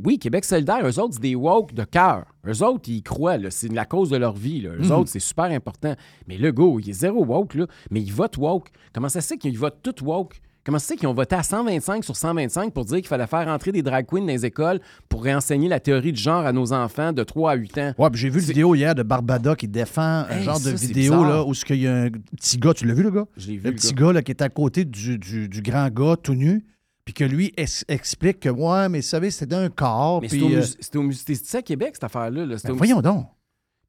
Oui, Québec solidaire, eux autres, c'est des woke de cœur. Eux autres, ils y croient. C'est la cause de leur vie. Là. Eux Mhm. autres, c'est super important. Mais le go, il est zéro woke, là, mais il vote woke. Comment ça se fait qu'il vote tout woke? Comment c'est qu'ils ont voté à 125 sur 125 pour dire qu'il fallait faire entrer des drag queens dans les écoles pour réenseigner la théorie du genre à nos enfants de 3 à 8 ans? Ouais, puis j'ai vu une vidéo hier de Barbada qui défend un genre de ça, vidéo là, où il y a un petit gars, tu l'as vu le gars? Je l'ai vu, Le le petit gars. gars là, qui est à côté du, du- du grand gars tout nu, puis que lui ex- explique que, ouais, mais vous savez, c'était un corps. Mais c'est au, euh, au mus- c'était- c'était à Québec, cette affaire-là. là. Ben voyons donc.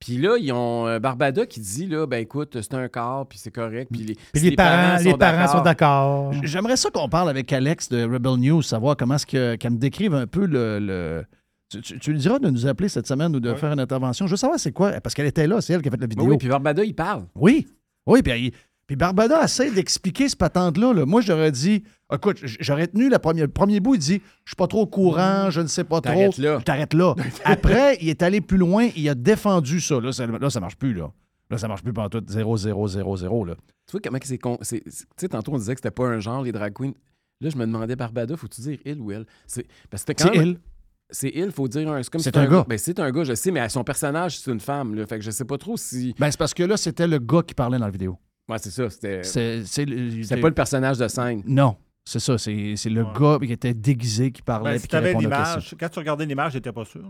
Puis là, ils ont euh, Barbada qui dit, là, ben écoute, c'est un corps, puis c'est correct. Puis les, Puis les parents, les parents sont d'accord. J'aimerais ça qu'on parle avec Alex de Rebel News, savoir comment est-ce que- qu'elle me décrive un peu le. le- Tu, tu- tu lui diras de nous appeler cette semaine ou de faire une intervention. Je veux savoir c'est quoi, parce qu'elle était là, c'est elle qui a fait la vidéo. Oui, puis Barbada, il parle. Oui, oui, puis, elle- puis Barbada essaie d'expliquer ce patente-là. là. Moi, j'aurais dit, écoute, j'aurais tenu la première, le premier bout, il dit, je suis pas trop au courant, je ne sais pas trop. T'arrêtes là. T'arrêtes là. Après, il est allé plus loin, il a défendu ça. Là, ça, là, ça marche plus, là. Là, ça marche plus pendant tout 0, 0, 0, 0, là. Tu vois comment c'est con. c'est- c'est- Tu sais, tantôt, on disait que c'était pas un genre, les drag queens. Là, je me demandais, Barbada, faut-tu dire il ou elle? C'est parce que quand C'est même- il. C'est il, faut dire comme C'est si un gars. Ben, c'est un gars, je sais, mais son personnage, c'est une femme. Là, fait que je sais pas trop si. Ben, c'est parce que là, c'était le gars qui parlait dans la vidéo. Ouais, c'est ça. C'était. C'est pas le personnage de scène. Non, c'est ça. C'est c'est le gars qui était déguisé qui parlait. Ben, puis si avais l'image, quand tu regardais l'image, j'étais pas sûr.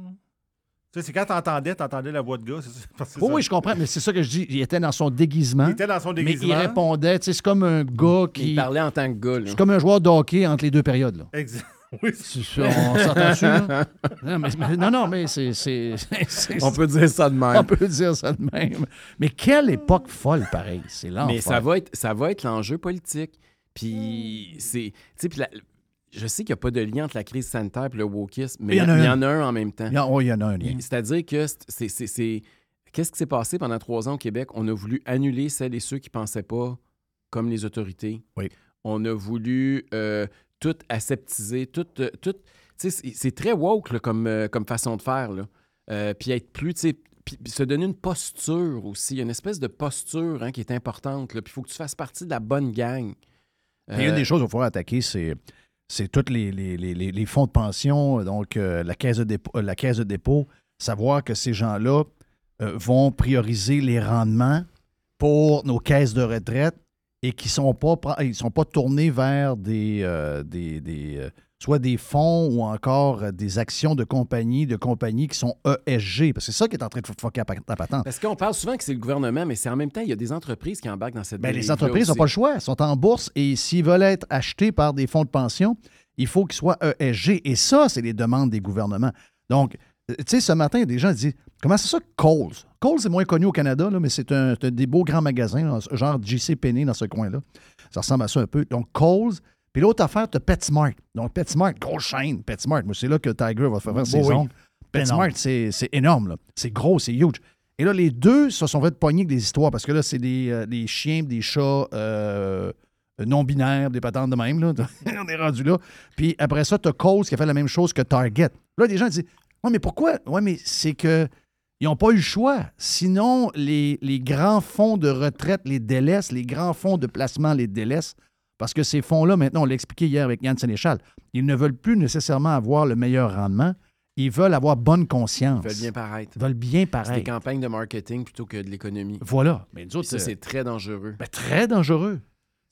Tu sais, c'est quand tu entendais, tu entendais la voix de gars. ça- c'est Oui, ça. oui, je comprends, mais c'est ça que je dis. Il était dans son déguisement. Il était dans son Mais déguisement. il répondait, tu sais, c'est comme un gars qui. Il parlait en tant que gars. C'est comme un joueur de hockey entre les deux périodes. Là. Exact. Oui, dessus, là? Non, mais- non, non, mais c'est. c'est- c'est- On peut dire ça de même. On peut dire ça de même. Mais quelle époque folle, pareil. C'est l'enfer. Mais ça va être, ça va être l'enjeu politique. Puis c'est. Tu sais, je sais qu'il n'y a pas de lien entre la crise sanitaire et le wokisme, mais Il y en a il y un. en a un en même temps. Il y en- oh, il y en a un lien. C'est-à-dire que c'est- c'est- c'est. c'est- Qu'est-ce qui s'est passé pendant trois ans au Québec? On a voulu annuler celles et ceux qui ne pensaient pas comme les autorités. Oui. On a voulu euh, tout aseptiser, tout. euh, tout c'est très woke là, comme, euh, comme façon de faire. Là. Euh, puis être plus. tu sais, Puis se donner une posture aussi. Il y a une espèce de posture hein, qui est importante. Puis il faut que tu fasses partie de la bonne gang. Et une Euh, des choses qu'il falloir attaquer, c'est. C'est tous les, les- les- les- fonds de pension, donc euh, la, caisse de dépôt, euh, la caisse de dépôt, savoir que ces gens-là euh, vont prioriser les rendements pour nos caisses de retraite et qui ne sont, pas ils sont pas tournés vers des, euh, des, des, euh, soit des fonds ou encore euh, des actions de compagnies, de compagnies qui sont ESG. Parce que c'est ça qui est en train de pa- à patente. Parce qu'on parle souvent que c'est le gouvernement, mais c'est en même temps, il y a des entreprises qui embarquent dans cette Ben, les entreprises n'ont pas le choix. Elles sont en bourse et s'ils veulent être achetés par des fonds de pension, il faut qu'ils soient ESG. Et ça, c'est les demandes des gouvernements. Donc, tu sais, ce matin, des gens disent Comment c'est ça, Coles Coles, c'est moins connu au Canada, là, mais c'est un, des beaux grands magasins, genre JC Penney dans ce coin-là. Ça ressemble à ça un peu. Donc, Coles. Puis l'autre affaire, tu as PetSmart. Donc, PetSmart, grosse chaîne, PetSmart. Moi, c'est là que Tiger va faire Oui, ses oui. ongles. PetSmart, c'est énorme. là. C'est gros, c'est huge. Et là, les deux se sont fait pogner avec des histoires parce que là, c'est des, euh, des chiens, des chats euh, non-binaires, des patentes de même. Là. On est rendu là. Puis après ça, tu as Coles qui a fait la même chose que Target. Là, des gens disent Ouais, mais pourquoi Ouais, mais c'est que. Ils n'ont pas eu le choix. Sinon, les, les grands fonds de retraite les délaissent, les grands fonds de placement les délaissent, parce que ces fonds-là, maintenant, on l'a expliqué hier avec Yann Sénéchal, ils ne veulent plus nécessairement avoir le meilleur rendement, ils veulent avoir bonne conscience. Ils veulent bien paraître. Ils veulent bien C'est des paraître. campagnes de marketing plutôt que de l'économie. Voilà. Mais autres, ça, euh, c'est très dangereux. ben, très dangereux.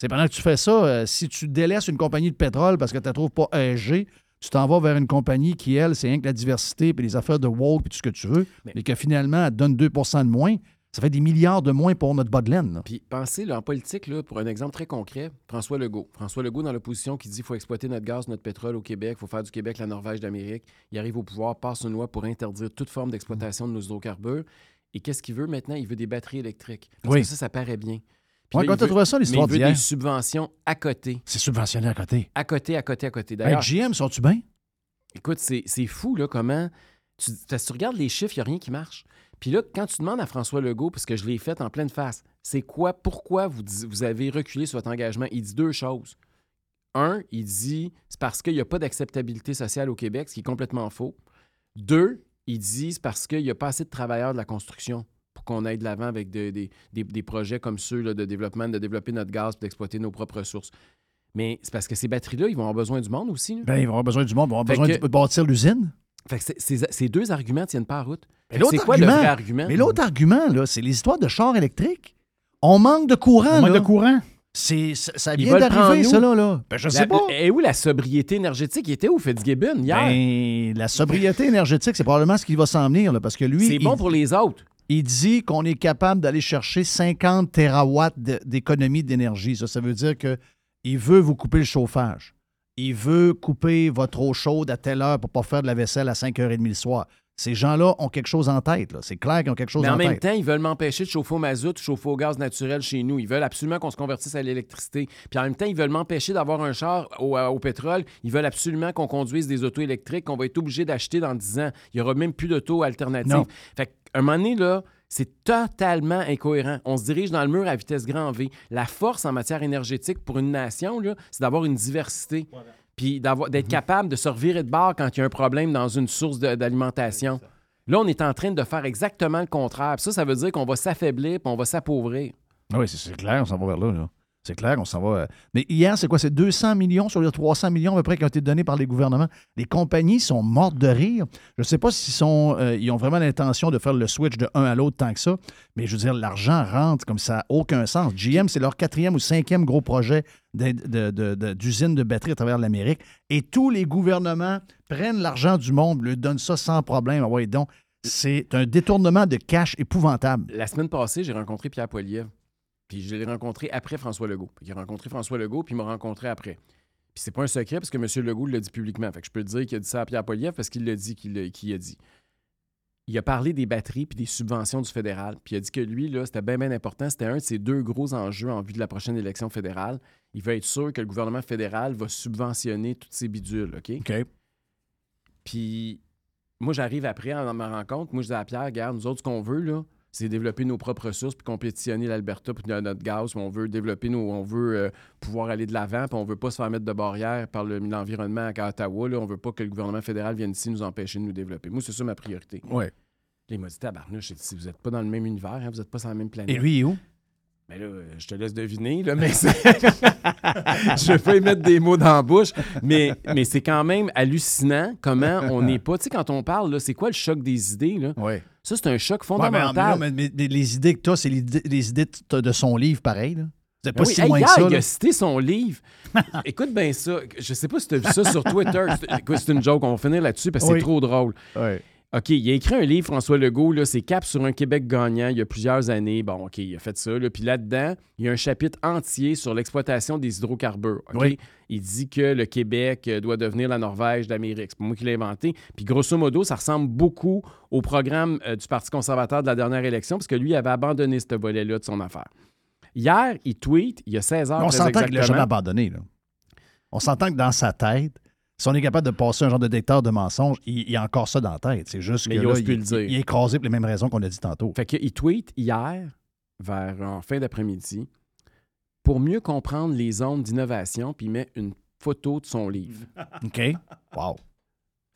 C'est pendant que tu fais ça, euh, si tu délaisses une compagnie de pétrole parce que tu ne la trouves pas ESG, tu t'en vas vers une compagnie qui, elle, c'est rien que la diversité puis les affaires de woke puis tout ce que tu veux, mais, que finalement, elle te donne 2% de moins. Ça fait des milliards de moins pour notre bas de laine. là. Puis pensez là, en politique, là, pour un exemple très concret, François Legault. François Legault dans l'opposition qui dit qu'il faut exploiter notre gaz, notre pétrole au Québec, il faut faire du Québec la Norvège d'Amérique. Il arrive au pouvoir, passe une loi pour interdire toute forme d'exploitation de nos hydrocarbures. Et qu'est-ce qu'il veut maintenant? Il veut des batteries électriques. Parce Oui. que ça, ça paraît bien. Puis Ouais, là, quand t'as trouvé ça, l'histoire mais il veut d'hier? des subventions à côté. C'est subventionné à côté. À côté, à côté, à côté. Avec D'ailleurs, GM, sont-tu bien? Écoute, c'est c'est fou, là, comment. Tu, parce que tu regardes les chiffres, il n'y a rien qui marche. Puis là, quand tu demandes à François Legault, parce que je l'ai fait en pleine face, c'est quoi, pourquoi vous, vous avez reculé sur votre engagement? Il dit deux choses. Un, il dit c'est parce qu'il n'y a pas d'acceptabilité sociale au Québec, ce qui est complètement faux. Deux, il dit c'est parce qu'il n'y a pas assez de travailleurs de la construction pour qu'on aille de l'avant avec de- des- des, des projets comme ceux là, de développement, de développer notre gaz et d'exploiter nos propres ressources. Mais c'est parce que ces batteries-là, ils vont avoir besoin du monde aussi. Ben, ils vont avoir besoin du monde, ils vont avoir Fait besoin que- de bâtir l'usine. Fait que ces, ces deux arguments tiennent pas à route. Mais l'autre C'est quoi argument-? Mais l'autre argument, là, c'est les histoires de chars électriques. On manque de courant. On manque là. de courant. C'est, ça vient d'arriver, ça, là. là. Ben, je La- sais pas. Et où la sobriété énergétique? Il était où Fitzgibbon hier? Ben, la sobriété énergétique, c'est probablement ce qui va s'en venir, là, parce que lui. C'est bon pour les autres. Il dit qu'on est capable d'aller chercher 50 terawatts de- d'économie d'énergie. Ça, ça veut dire que il veut vous couper le chauffage. Il veut couper votre eau chaude à telle heure pour pas faire de la vaisselle à 5h30 le soir. Ces gens-là ont quelque chose en tête. C'est clair qu'ils ont quelque chose Mais en en même tête. temps, ils veulent m'empêcher de chauffer au mazout, de chauffer au gaz naturel chez nous. Ils veulent absolument qu'on se convertisse à l'électricité. Puis en même temps, ils veulent m'empêcher d'avoir un char au, euh, au pétrole. Ils veulent absolument qu'on conduise des autos électriques qu'on va être obligé d'acheter dans 10 ans. Il n'y aura même plus d'auto alternatives. Fait qu'à un moment donné, là, c'est totalement incohérent. On se dirige dans le mur à vitesse grand V. La force en matière énergétique pour une nation, là, c'est d'avoir une diversité. Puis d'avoir- d'être capable de se revirer de bord quand il y a un problème dans une source de- d'alimentation. Là, on est en train de faire exactement le contraire. Puis ça, ça veut dire qu'on va s'affaiblir puis on va s'appauvrir. Ah Oui, c'est c'est clair, on s'en va vers là. là. C'est clair, on s'en va. euh. Mais hier, c'est quoi? C'est 200 millions sur les 300 millions à peu près qui ont été donnés par les gouvernements. Les compagnies sont mortes de rire. Je ne sais pas s'ils sont, euh, ils ont vraiment l'intention de faire le switch de un à l'autre tant que ça, mais je veux dire, l'argent rentre comme ça aucun sens. GM, c'est leur quatrième ou cinquième gros projet d'usine de, batterie à travers l'Amérique. Et tous les gouvernements prennent l'argent du monde, lui donnent ça sans problème. Ah donc, c'est un détournement de cash épouvantable. La semaine passée, j'ai rencontré Pierre Poilievre. Puis je l'ai rencontré après François Legault. Il a rencontré François Legault, puis il m'a rencontré après. Puis c'est pas un secret parce que M. Legault l'a dit publiquement. Fait que je peux te dire qu'il a dit ça à Pierre Poilievre parce qu'il l'a dit qu'il a dit. Il a parlé des batteries puis des subventions du fédéral. Puis il a dit que lui, là, c'était bien, bien important. C'était un de ses deux gros enjeux en vue de la prochaine élection fédérale. Il veut être sûr que le gouvernement fédéral va subventionner toutes ces bidules, OK? OK. Puis moi, j'arrive après en ma rencontre. Moi, je dis à Pierre, regarde, nous autres, ce qu'on veut, là, c'est développer nos propres ressources puis compétitionner l'Alberta puis no- notre gaz. On veut développer nos. On veut euh, pouvoir aller de l'avant puis on veut pas se faire mettre de barrières par le- l'environnement à Ottawa. Là. On veut pas que le gouvernement fédéral vienne ici nous empêcher de nous développer. Moi, c'est ça ma priorité. Là, il m'a dit, tabarnouche, si vous n'êtes pas dans le même univers, hein, vous n'êtes pas sur la même planète. Et lui, il est où? Mais là, je te laisse deviner, là, mais c'est- je vais pas y mettre des mots dans la bouche, mais, mais c'est quand même hallucinant comment on n'est pas. Tu sais, quand on parle, là, c'est quoi le choc des idées? Là? Ouais. Ça, c'est un choc Ouais, mais, fondamental. mais- mais- les idées que tu as, c'est les, idées- les idées de son livre, pareil. Là. C'est Ben pas oui, si hey, loin que ça. il a cité son livre. Écoute bien ça. Je sais pas si tu as vu ça sur Twitter. C'est- une joke. On va finir là-dessus parce que Oui. c'est trop drôle. OK, il a écrit un livre, François Legault, là, c'est Cap sur un Québec gagnant, il y a plusieurs années. Bon, OK, il a fait ça. là. Puis là-dedans, il y a un chapitre entier sur l'exploitation des hydrocarbures. OK? Oui. Il dit que le Québec euh, doit devenir la Norvège d'Amérique. C'est pas moi qui l'ai inventé. Puis grosso modo, ça ressemble beaucoup au programme euh, du Parti conservateur de la dernière élection, parce que lui avait abandonné ce volet-là de son affaire. Hier, il tweet, il y a 16 heures Mais on s'entend qu'il l'a jamais abandonné. Là. On s'entend que dans sa tête, si on est capable de passer un genre de détecteur de mensonges, il, y a encore ça dans la tête. C'est juste que il est écrasé pour les mêmes raisons qu'on a dit tantôt. Fait qu'il tweet hier, vers en fin d'après-midi, pour mieux comprendre les ondes d'innovation, puis il met une photo de son livre. OK. Wow.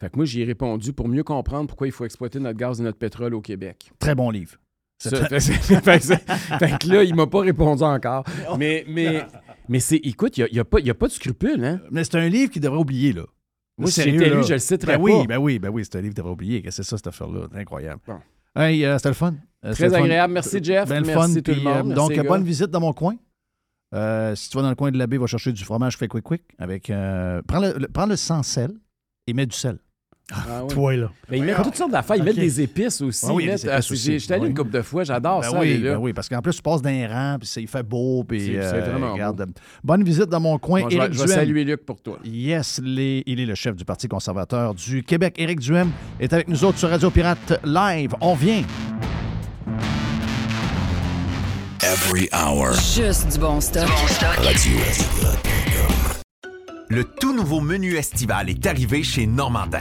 Fait que moi, j'y ai répondu pour mieux comprendre pourquoi il faut exploiter notre gaz et notre pétrole au Québec. Très bon livre. C'est Ça, fait, fait que là, il m'a pas répondu encore. Mais, mais, mais c'est, écoute, il n'y a, a pas de scrupule, hein? Mais c'est un livre qu'il devrait oublier, là. Moi, si j'étais lui, je le citerais ben oui, pas. Ben oui, ben oui, c'est un livre qu'il devrait oublier. Que c'est ça, cette affaire-là? C'est incroyable. Bon. Hey, euh, c'était le fun. Euh, Très fun. agréable. Merci, Jeff. Ben Merci fun. tout le monde. euh, donc, gars. bonne visite dans mon coin. Euh, si tu vas dans le coin de l'abbé, va chercher du fromage fait quick quick avec. euh, prends, le, le- prends le sans sel et mets du sel. Ah ouais. Toi, là. Mais ils mettent toutes sortes d'affaires. Ils Ok. mettent des épices aussi. Ah oui, Ils des mettent- épices ah, aussi. J'étais allé Oui. une couple de fois. J'adore Ben ça. oui, aller là. ben oui, parce qu'en plus, tu passes d'un rang, puis il fait beau, puis euh, vraiment regarde, bonne visite dans mon coin. Bon, je vais- Éric je vais Duhem. saluer Luc pour toi. Yes, les- il est le chef du Parti conservateur du Québec. Éric Duhem est avec nous autres sur Radio Pirate Live. On vient. Every hour. Juste du bon stock. Radio. Le tout nouveau menu estival est arrivé chez Normandin.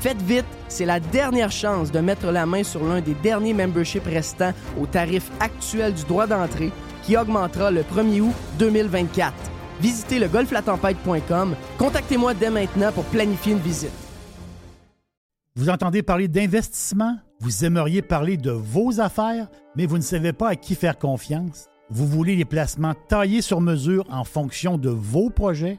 Faites vite, c'est la dernière chance de mettre la main sur l'un des derniers memberships restants au tarif actuel du droit d'entrée qui augmentera le 1er août 2024. Visitez le golflatempête.com. Contactez-moi dès maintenant pour planifier une visite. Vous entendez parler d'investissement? Vous aimeriez parler de vos affaires, mais vous ne savez pas à qui faire confiance? Vous voulez les placements taillés sur mesure en fonction de vos projets?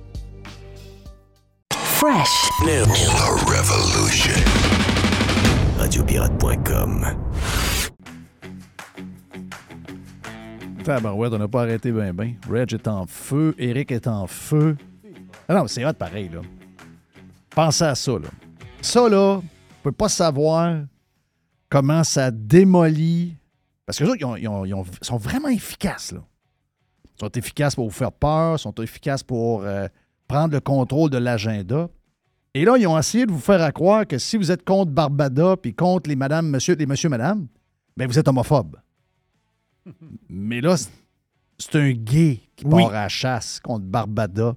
Fresh. The Revolution. Radiopirate.com. Tabarouette, on n'a pas arrêté ben ben. Reg est en feu, Eric est en feu. Ah non, c'est hot pareil, là. Pensez à ça, là. Ça, là, vous pouvez pas savoir comment ça démolit. Parce que les autres, ils, ont- ils ont- ils sont vraiment efficaces, là. Ils sont efficaces pour vous faire peur, ils sont efficaces pour euh, prendre le contrôle de l'agenda. Et là, ils ont essayé de vous faire à croire que si vous êtes contre Barbada puis contre les madame, monsieur, les monsieur, madame, ben vous êtes homophobe. Mais là, c'est- un gay qui Oui. part à la chasse contre Barbada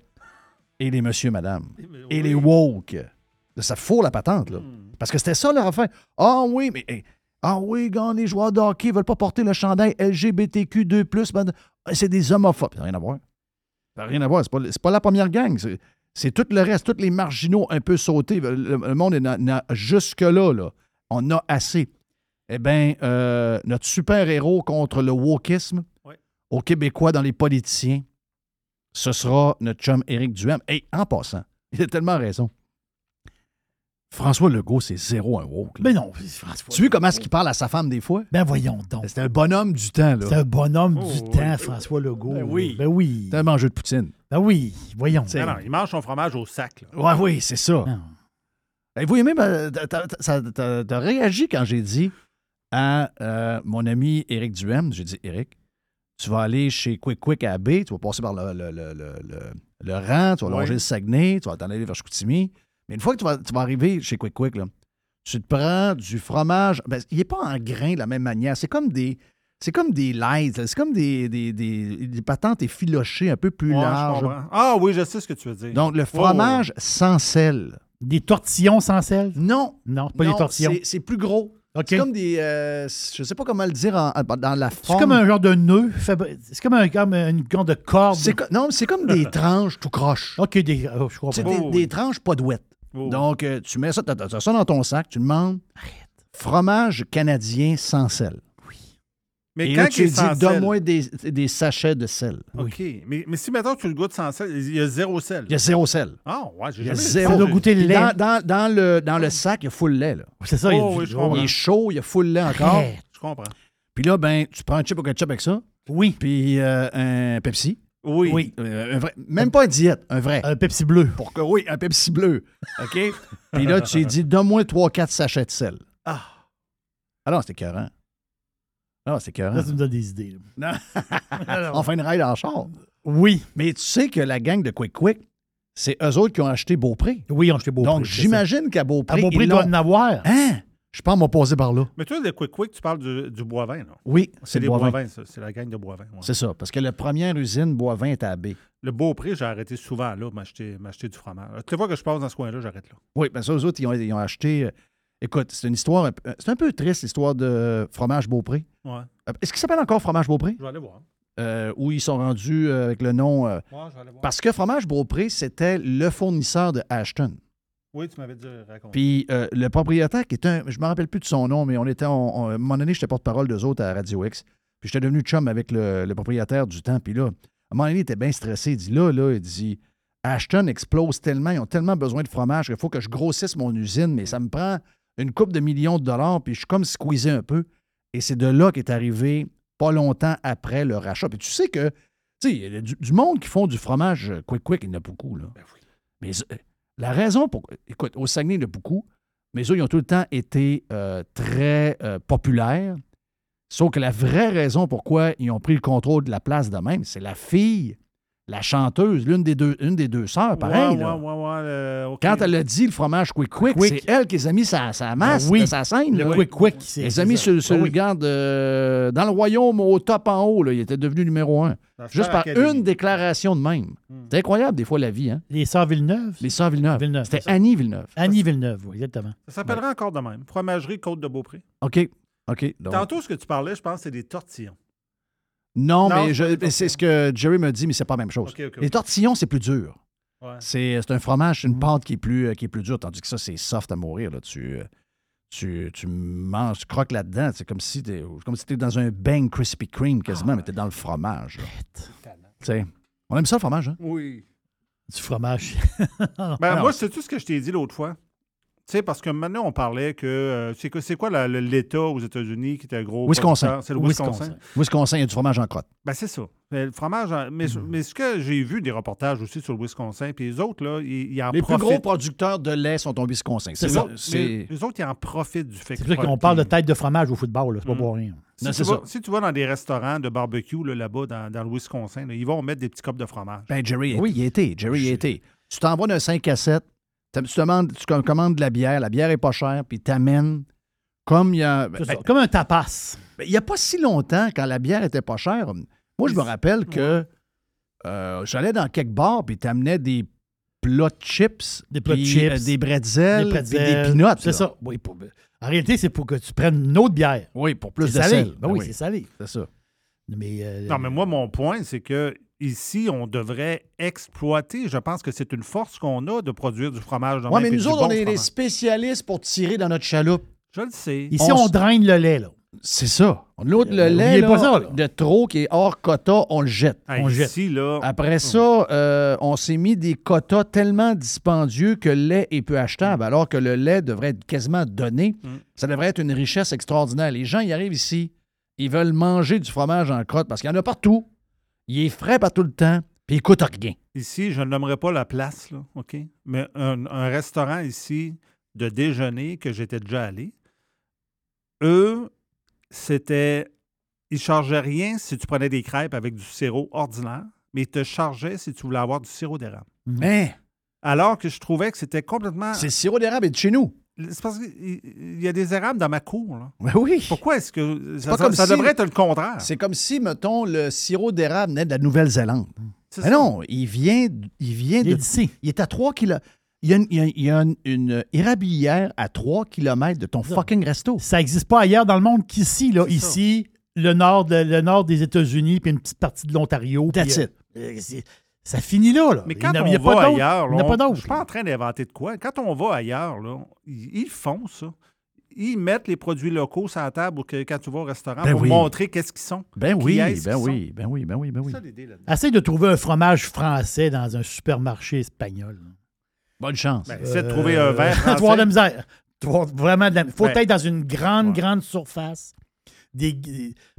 et les monsieur, madame. Et les woke. Ça fout la patente, là. Parce que c'était ça leur affaire. Ah oui, mais. hey, ah oui, quand les joueurs de hockey veulent pas porter le chandail LGBTQ2, ben, c'est des homophobes. Ça n'a rien à voir. Ça n'a rien à voir. C'est pas, c'est pas la première gang. C'est, tout le reste, tous les marginaux un peu sautés. Le, le monde est jusque-là. Là. On a assez. Eh bien, euh, notre super-héros contre le wokisme aux Québécois dans les politiciens, ce sera notre chum Éric Duhem. Et en passant, il a tellement raison. François Legault, c'est zéro un woke. Mais non, François. Tu vois comment est-ce qu'il parle à sa femme des fois? Ben voyons donc. C'est un bonhomme du temps, là. C'est un bonhomme Oh, du oui, temps, oui. François Legault. Ben oui. Ben oui. C'est un mangeur de poutine. Ben oui, voyons. Non, non, il mange son fromage au sac. là. Ouais, oui, c'est ça. Et vous aimez, ben, t'as- t'as- réagi quand j'ai dit à euh, mon ami Éric Duhem, j'ai dit, Éric, tu vas aller chez Quick Quick à B, tu vas passer par le, le, le, le, le- le rang, tu vas Ouais. longer le Saguenay, tu vas t'en aller vers Chicoutimi. Mais une fois que tu vas, tu vas arriver chez Quick Quick, là, tu te prends du fromage. Ben, il n'est pas en grain de la même manière. C'est comme des. C'est comme des lights, c'est comme des, des, des, des patentes effilochées un peu plus Ouais, larges. Ah oui, je sais ce que tu veux dire. Donc, le Ouais, fromage sans sel. Des tortillons sans sel? Non. Non, pas Non, des tortillons. c'est- C'est plus gros. C'est comme des. euh, je sais pas comment le dire en- en- dans la C'est forme. comme un genre de nœud. fabri- C'est comme, un, comme une genre de corde. C'est co- non, mais c'est comme des tranches tout croche. OK, des, oh, je. C'est des, des tranches pas douettes. Oh. Donc, euh, tu mets ça, t'as- t'as ça dans ton sac, tu demandes fromage canadien sans sel. Mais Et quand là, il tu dis, donne-moi des, des sachets de sel. OK. Mais, mais si maintenant tu le goûtes sans sel, il y a zéro sel. Il y a zéro sel. Ah, ouais, j'ai Il jamais zéro. Ça doit goûter le lait. Dans, dans- dans le, dans le sac, il y a full lait. Là. C'est ça, il y a Oh, du- oui, je comprends. Il est chaud, il y a full lait encore. Arrête. Je comprends. Puis là, ben, tu prends un chip au ketchup avec ça. Oui. Puis euh, un Pepsi. Oui. Oui. Euh, un vrai- même pas un diète, un vrai. Un Pepsi bleu. Pour que, oui, un Pepsi bleu. OK? Puis là, tu lui dis, donne-moi 3-4 sachets de sel. Ah. Ah non, c'était écœurant. Ah non, c'était écœurant. Là, tu me donnes des idées. là. Non. On fait une ride en char. Oui. Mais tu sais que la gang de Quick Quick, c'est eux autres qui ont acheté Beaupré. Oui, on jeté Beaupré. Donc, c'est j'imagine qu'à Beaupré. À Beaupré, ils il doit l'ont- en avoir. Hein? Je pense m'en poser par là. Mais toi, le Quick Quick, tu parles du, du Boivin, là. Oui, c'est c'est le les Boivin. Boivin, ça. C'est la gang de Boivin. ouais. C'est ça, parce que la première usine Boivin est à B. Le Beaupré, j'ai arrêté souvent là, m'acheter m'acheter du fromage. Les fois que je passe dans ce coin-là, j'arrête là. Oui, mais ça, eux autres, ils ont, ils ont acheté. euh, écoute, c'est une histoire. un peu- C'est un peu triste, l'histoire de Fromage Beaupré. Ouais. Euh, Est-ce qu'il s'appelle encore Fromage Beaupré? Je vais aller voir. Euh, où ils sont rendus euh, avec le nom. euh, Ouais, je vais aller voir. parce que Fromage Beaupré, c'était le fournisseur de Ashton. Oui, tu m'avais dit, raconte. Puis euh, le propriétaire, qui est un. Je me rappelle plus de son nom, mais on était. on- on- à un moment donné, j'étais porte-parole d'eux autres à Radio X. Puis j'étais devenu chum avec le, le propriétaire du temps. Puis là, à un moment donné, il était bien stressé. Il dit là, là, il dit Ashton explose tellement, ils ont tellement besoin de fromage qu'il faut que je grossisse mon usine, mais ça me prend une coupe de millions de dollars, puis je suis comme squeezé un peu. Et c'est de là qu'est arrivé pas longtemps après le rachat. Puis tu sais que, tu sais, il y a du, du monde qui font du fromage quick-quick, il y en a beaucoup, là. Mais euh, la raison pour. Écoute, au Saguenay, il y a beaucoup, mais eux, ils ont tout le temps été euh, très euh, populaires. Sauf que la vraie raison pourquoi ils ont pris le contrôle de la place de même, c'est la fille, la chanteuse, l'une des deux, une des deux sœurs, pareil. Ouais, là. ouais, ouais, ouais, euh, OK. Quand elle a dit le fromage quick quick, Quick. c'est elle qui les a mis sa, sa masse, Ben oui. de sa scène. Le là. quick quick, c'est- Elle les a mis sur, sur Ben le oui. garde euh, dans le royaume au top en haut. Là, il était devenu numéro un. Juste par une déclaration de même. C'est incroyable, des fois, la vie. Hein? Les Sœurs Villeneuve? Les Sœurs Villeneuve. Villeneuve, C'était. Annie Villeneuve. Annie Villeneuve, oui, exactement. Ça s'appellera encore de même. Fromagerie Côte de Beaupré. OK. OK. donc- Tantôt, ce que tu parlais, je pense, c'est des tortillons. Non, Non, mais c'est je- c'est ce que Jerry me dit, mais c'est pas la même chose. Les tortillons, c'est plus dur. Ouais. C'est c'est un fromage, c'est une pâte qui est plus, euh, qui est plus dure, tandis que ça, c'est soft à mourir. Là. Tu, euh, tu, tu manges, tu croques là-dedans. C'est comme si tu comme si dans un bang Krispy Kreme quasiment, mais tu es dans le fromage. là. Tu sais, On aime ça, le fromage. Hein? Oui. Du fromage. Ben, moi, c'est tout ce que je t'ai dit l'autre fois. Tu sais, parce que maintenant, on parlait que. euh, c'est quoi, c'est quoi la- le- l'État aux États-Unis qui était gros. Wisconsin. C'est le Wisconsin. Wisconsin, il y a du fromage en crotte. Ben, c'est ça. Mais Le fromage. en- Mais, Mm. mais ce que j'ai vu des reportages aussi sur le Wisconsin, puis les autres, là, ils, ils en Les plus profitent. gros producteurs de lait sont au Wisconsin. C'est C'est ça. c'est- les autres, ils en profitent du fait C'est que. pour ça qu'on parle de tête de fromage au football, là, c'est pas Mm. pour rien. Si, tu vas, si tu vas dans des restaurants de barbecue là, là-bas, dans, dans le Wisconsin, là, ils vont mettre des petits copes de fromage. Ben, Jerry, oui, il y a été. Jerry y a été. Tu t'envoies d'un 5 à 7, tu demandes, commandes de la bière, la bière est pas chère, puis t'amènes comme il y a. Ça, ben, Comme un tapas. ben, il n'y a pas si longtemps, quand la bière était pas chère, moi, je me rappelle que euh, j'allais dans quelque bars, puis t'amenais des plats de chips, Des plats de chips, euh, des bretzels, des des peanuts. C'est ça. Oui, pour- en réalité, c'est pour que tu prennes une autre bière. Oui, pour plus de salé. sel. Ben Ben oui, oui. c'est salé. C'est ça. Mais, euh, Non, mais moi, mon point, c'est que ici, on devrait exploiter. Je pense que c'est une force qu'on a de produire du fromage. de Oui, mais nous autres, bon on est des spécialistes pour tirer dans notre chaloupe. Je le sais. Ici, on, draine le lait, là. C'est ça. L'autre, le Euh, lait oubliez là, pas ça, là. de trop qui est hors quota, on le jette. Ah, on jette. ici, là. Après ça, euh, on s'est mis des quotas tellement dispendieux que le lait est peu achetable, alors que le lait devrait être quasiment donné. Mm. Ça devrait être une richesse extraordinaire. Les gens, ils arrivent ici, ils veulent manger du fromage en crotte parce qu'il y en a partout. Il est frais pas tout le temps, puis il coûte rien. Ici, je ne nommerai pas la place, là, OK? Mais un, un restaurant ici de déjeuner que j'étais déjà allé, eux, c'était. Ils chargeaient rien si tu prenais des crêpes avec du sirop ordinaire, mais ils te chargeaient si tu voulais avoir du sirop d'érable. Mais Alors que je trouvais que c'était complètement. c'est sirop d'érable est de chez nous. C'est parce qu'il il y a des érables dans ma cour. Là. Ben oui. Pourquoi est-ce que. Ça, pas ça- comme ça si- devrait être le contraire? C'est comme si, mettons, le sirop d'érable venait de la Nouvelle-Zélande. Mais ça. non, il vient, il vient Il est de. d'ici. Il est à 3 km. Il y a une, il y a- il y a une, une érablière à 3 km de ton fucking resto. Ça n'existe pas ailleurs dans le monde qu'ici. Là. Ici, le nord, de- le nord des États-Unis, puis une petite partie de l'Ontario. puis, That's it. euh, ça finit là. là. Mais Il quand n'y a- on il y a va pas ailleurs, Il n'y en a là, pas on- d'autre. je suis pas en train d'inventer de quoi. Quand on va ailleurs, là, ils, ils font ça. Ils mettent les produits locaux sur la table ou que, quand tu vas au restaurant Ben pour oui. montrer qu'est-ce qu'ils sont. Ben oui, ben qu'ils oui, ben oui, ben oui, ben oui. sont. C'est ça l'idée là-dedans. Essaye de trouver un fromage français dans un supermarché espagnol. Bonne chance. Ben, essaie de trouver un verre Tu vas avoir de la français. misère. Tu vas avoir vraiment de la... faut Ben, être dans une grande, ouais. grande surface. Des...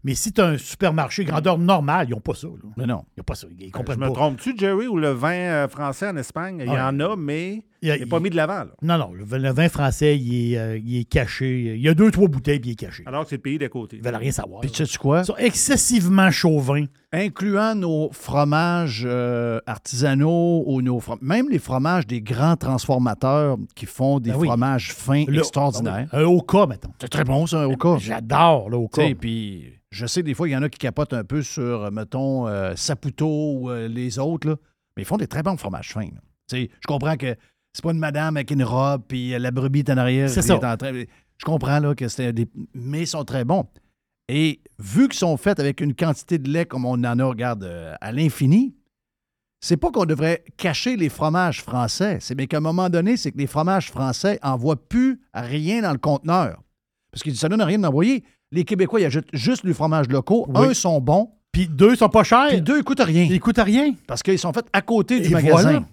Mais si tu as un supermarché grandeur normale, ils n'ont pas ça. là. Mais non. Ils n'ont pas ça. Ils Je comprennent me pas. trompe-tu, Jerry, ou le vin euh, français en Espagne? Il y en a, mais il n'est pas mis de l'avant. là. Non, non. Le, vin- le vin français, il est, euh, il est caché. Il y a deux, trois bouteilles, puis il est caché. Alors que c'est le pays d'à côté. Ils veulent rien savoir. Puis tu sais quoi? Ils sont excessivement chauvins. Incluant nos fromages euh, artisanaux ou nos fro- même les fromages des grands transformateurs qui font des Ben oui. fromages fins Le- extraordinaires. Un Oka, mettons. C'est très bon, ça, un Oka. J'adore le Oka. Tu sais, Puis je sais, des fois, il y en a qui capotent un peu sur, euh, mettons, euh, Saputo ou euh, les autres, là. mais ils font des très bons fromages fins. je comprends que c'est pas une madame avec une robe, puis la brebis est en arrière. C'est ça. en train- Je comprends là, que c'est des. Mais ils sont très bons. Et vu qu'ils sont faits avec une quantité de lait comme on en a, regarde, euh, à l'infini, c'est pas qu'on devrait cacher les fromages français. C'est bien qu'à un moment donné, c'est que les fromages français envoient plus rien dans le conteneur. Parce que ça donne rien d'envoyer. Les Québécois, ils achètent juste les fromages locaux. Oui. Un sont bons. Puis deux sont pas chers. Puis deux, ils coûtent rien. Ils coûtent rien. Parce qu'ils sont faits à côté du Et magasin.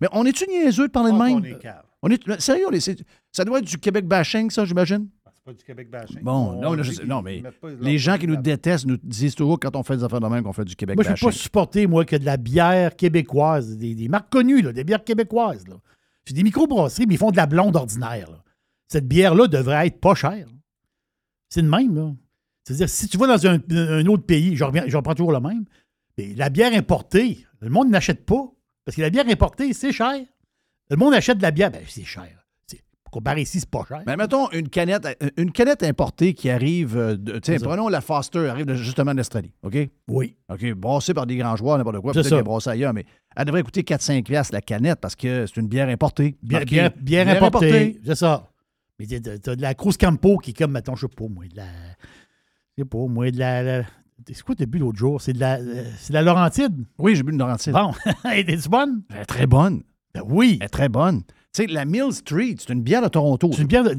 Mais on est-tu niaiseux de parler de même? on est cave. On est... Sérieux, on est- c'est- ça doit être du Québec bashing, ça, j'imagine? C'est pas du Québec bashing. Bon, On non, là, je mais les gens qui nous détestent nous disent toujours quand on fait des affaires de même qu'on fait du Québec Moi, je ne peux bashing. pas supporter, moi, que de la bière québécoise, des, des marques connues, là, des bières québécoises. Là. C'est des microbrasseries, mais ils font de la blonde ordinaire. là. Cette bière-là devrait être pas chère. C'est de même. là. C'est-à-dire, si tu vas dans un, un autre pays, je, reviens, je reprends toujours le même, mais la bière importée, le monde n'achète pas. Parce que la bière importée, c'est cher. Le monde achète de la bière, ben, c'est cher. Comparé ici, c'est pas cher. Mais mettons une canette, euh, une canette importée qui arrive, euh, de, tiens, prenons la Foster, arrive de- justement d'Australie, OK? Oui. OK, brassée par des grands joueurs, n'importe quoi, peut-être qu'elle est brassée ailleurs, mais elle devrait coûter 4-5 piastres la canette parce que c'est une bière importée. Bière, bière- bière importée. C'est ça. Mais t'as t'as de la Cruz Campo qui est comme, mettons, je sais pas, moi, de la. Je sais pas, moi, de la. la- c'est quoi t'as bu l'autre jour? C'est de la. euh, C'est de la Laurentide? Oui, j'ai bu une Laurentide. Bon. Elle est bonne? Elle est très bonne. Ben oui. Elle est très bonne. Tu sais, la Mill Street, c'est une bière de Toronto. C'est une bière de.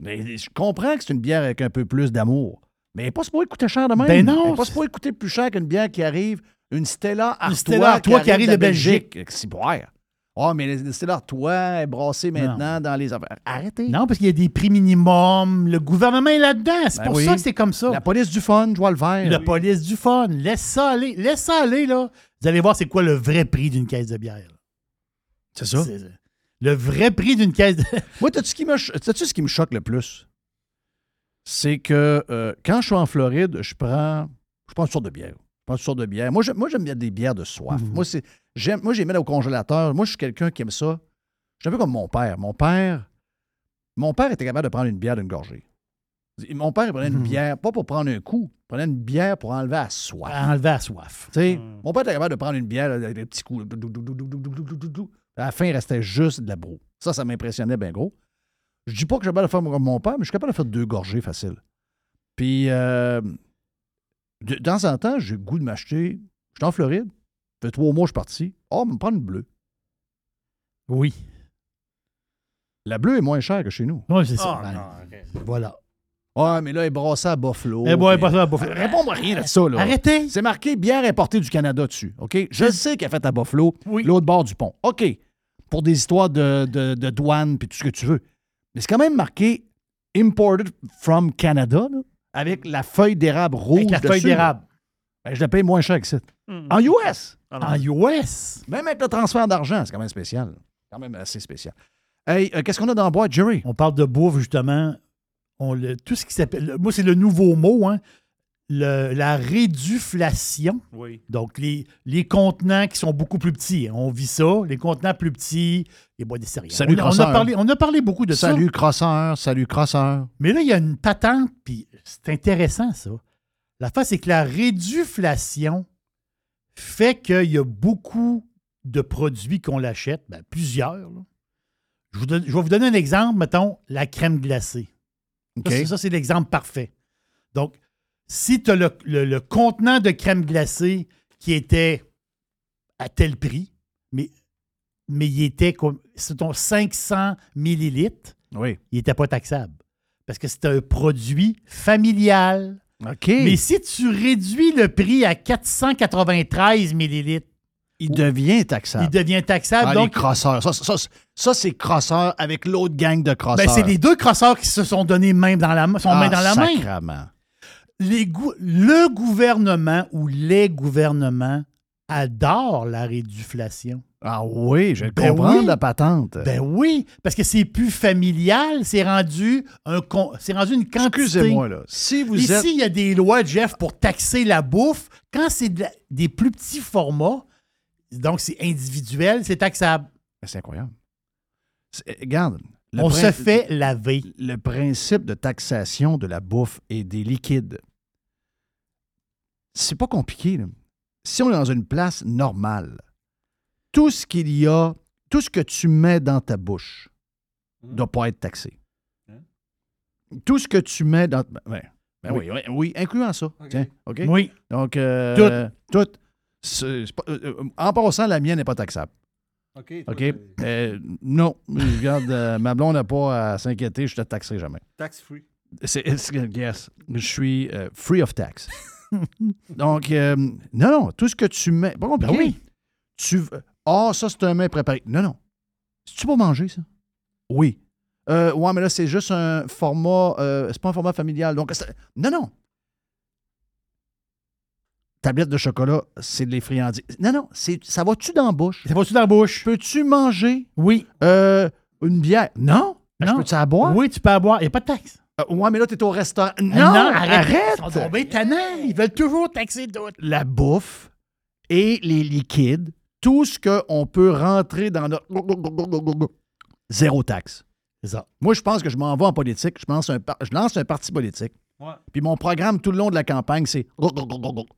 Mais je comprends que c'est une bière avec un peu plus d'amour. Mais elle n'est pas supposée coûter cher de même. Ben non. Elle n'est pas supposée coûter plus cher qu'une bière qui arrive, une Stella Artois, Stella Artois qui arrive de Belgique. C'est boire. Oh, mais la Stella Artois est brassée maintenant dans les affaires. Arrêtez. Non, parce qu'il y a des prix minimum. Le gouvernement est là-dedans. C'est Ben pour oui. ça que c'est comme ça. La police du fun, je vois le vert. La police du fun. Laisse ça aller. Laisse ça aller, là. Vous allez voir c'est quoi le vrai prix d'une caisse de bière. C'est ça? C'est- Le vrai prix d'une caisse de. Moi, t'as-tu ce, ce qui me choque le plus? C'est que euh, quand je suis en Floride, je prends, je prends une sorte de bière pas une sorte de bière. Moi, j'aime, moi, j'aime bien des bières de soif. Moi, c'est, j'aime, moi, j'ai mis au congélateur. Moi, je suis quelqu'un qui aime ça. Je suis un peu comme mon père. Mon père, mon père était capable de prendre une bière d'une gorgée. Mon père il prenait une bière, pas pour prendre un coup, il prenait une bière pour enlever la soif. Enlever la soif. Mon père était capable de prendre une bière avec des petits coups. À la fin, il restait juste de la broue. Ça, ça m'impressionnait bien gros. Je dis pas que je suis capable de faire comme mon père, mais je suis capable de faire deux gorgées faciles. Puis, euh, de temps en temps, j'ai le goût de m'acheter. Je suis en Floride. Ça fait trois mois que je suis parti. Oh, me prendre une bleue. Oui. La bleue est moins chère que chez nous. Oui, c'est ça. Ah, non, arrête. Voilà. Ouais, mais là, elle est brassée à Buffalo. Bon, elle est brassée à Buffalo. Réponds-moi rien de ça, là. Arrêtez. C'est marqué bière importée du Canada dessus. OK? Je sais qu'elle est faite à Buffalo, l'autre bord du pont. OK. Pour des histoires de, de, de douane puis tout ce que tu veux. Mais c'est quand même marqué Imported from Canada, là, avec la feuille d'érable rouge. Avec la feuille d'érable. Ben, je la paye moins cher que ça. Hmm. En US. En US. Même avec le transfert d'argent, c'est quand même spécial. Quand même assez spécial. Hey, euh, qu'est-ce qu'on a dans le boîte, Jerry? On parle de bouffe, justement. On le, tout ce qui s'appelle. Moi, c'est le nouveau mot, hein. Le- la réduflation. Oui. Donc, les, les contenants qui sont beaucoup plus petits. On vit ça. Les contenants plus petits, les boîtes de céréales. Salut, on, a- on, crosseur. a parlé, on a parlé beaucoup de ça. Salut, crosseur. Salut, crosseur. Mais là, il y a une patente, puis c'est intéressant, ça. La face, c'est que la réduflation fait qu'il y a beaucoup de produits qu'on l'achète, ben, plusieurs. là. Je, vous donne- je vais vous donner un exemple, mettons, la crème glacée. Ça, OK. c'est- Ça, c'est l'exemple parfait. Donc, si tu as le, le- le contenant de crème glacée qui était à tel prix, mais, mais il était comme, c'est ton 500 millilitres, Oui. il n'était pas taxable. Parce que c'est un produit familial. OK. Mais si tu réduis le prix à 493 millilitres, il devient taxable. il devient taxable. Ah, les donc, crosseurs. Ça, ça, ça, ça, c'est crosseur avec l'autre gang de crosseurs. ben, c'est les deux crosseurs qui se sont donnés main dans la, main- sont Ah, main dans la main. Les le gouvernement ou les gouvernements adorent la réduflation. Ah oui, je Ben comprendre oui. la patente. Ben oui, parce que c'est plus familial, c'est rendu un c'est rendu une quantité. Excusez-moi, là. Si vous Ici, êtes- il y a des lois, Jeff, pour taxer la bouffe. Quand c'est de des plus petits formats, donc c'est individuel, c'est taxable. Ben, C'est incroyable. C'est- Regarde. Le On se fait laver. Le principe de taxation de la bouffe et des liquides, c'est pas compliqué. là. Si on est dans une place normale, tout ce qu'il y a, tout ce que tu mets dans ta bouche ne doit pas être taxé. Tout ce que tu mets dans. Ben, ben, ben oui. oui, oui, incluant ça. Tiens, OK? Oui. Donc, euh, tout. Pas- euh, euh, en passant, la mienne n'est pas taxable. OK. OK? Euh, non, regarde, euh, ma blonde n'a pas à s'inquiéter, je te taxerai jamais. Tax free. C'est, yes, je suis euh, free of tax. Donc, euh, non, non, tout ce que tu mets. Pas compliqué. Ben oui. Tu Ah, ça, c'est un mets préparé. Non, non. C'est-tu pour manger, ça? Oui. Ouais, mais là, c'est juste un format. c'est pas un format familial. Donc, non, non. Tablette de chocolat, c'est de les friandises. Non, non, ça va-tu dans la bouche? Ça va-tu dans la bouche? Peux-tu manger? Oui. euh, une bière? Non. Je Non. peux-tu la boire? Oui, tu peux avoir. Il n'y a pas de taxe. Euh, ouais, mais là, t'es au restaurant. Non, Non, arrête. arrête! Ils sont tombés tannants. Ils veulent toujours taxer d'autres. La bouffe et les liquides, tout ce qu'on peut rentrer dans notre... Zéro taxe. C'est ça. Moi, je pense que je m'en vais en politique. Je un, par- je lance un parti politique. Ouais. Puis mon programme tout le long de la campagne, c'est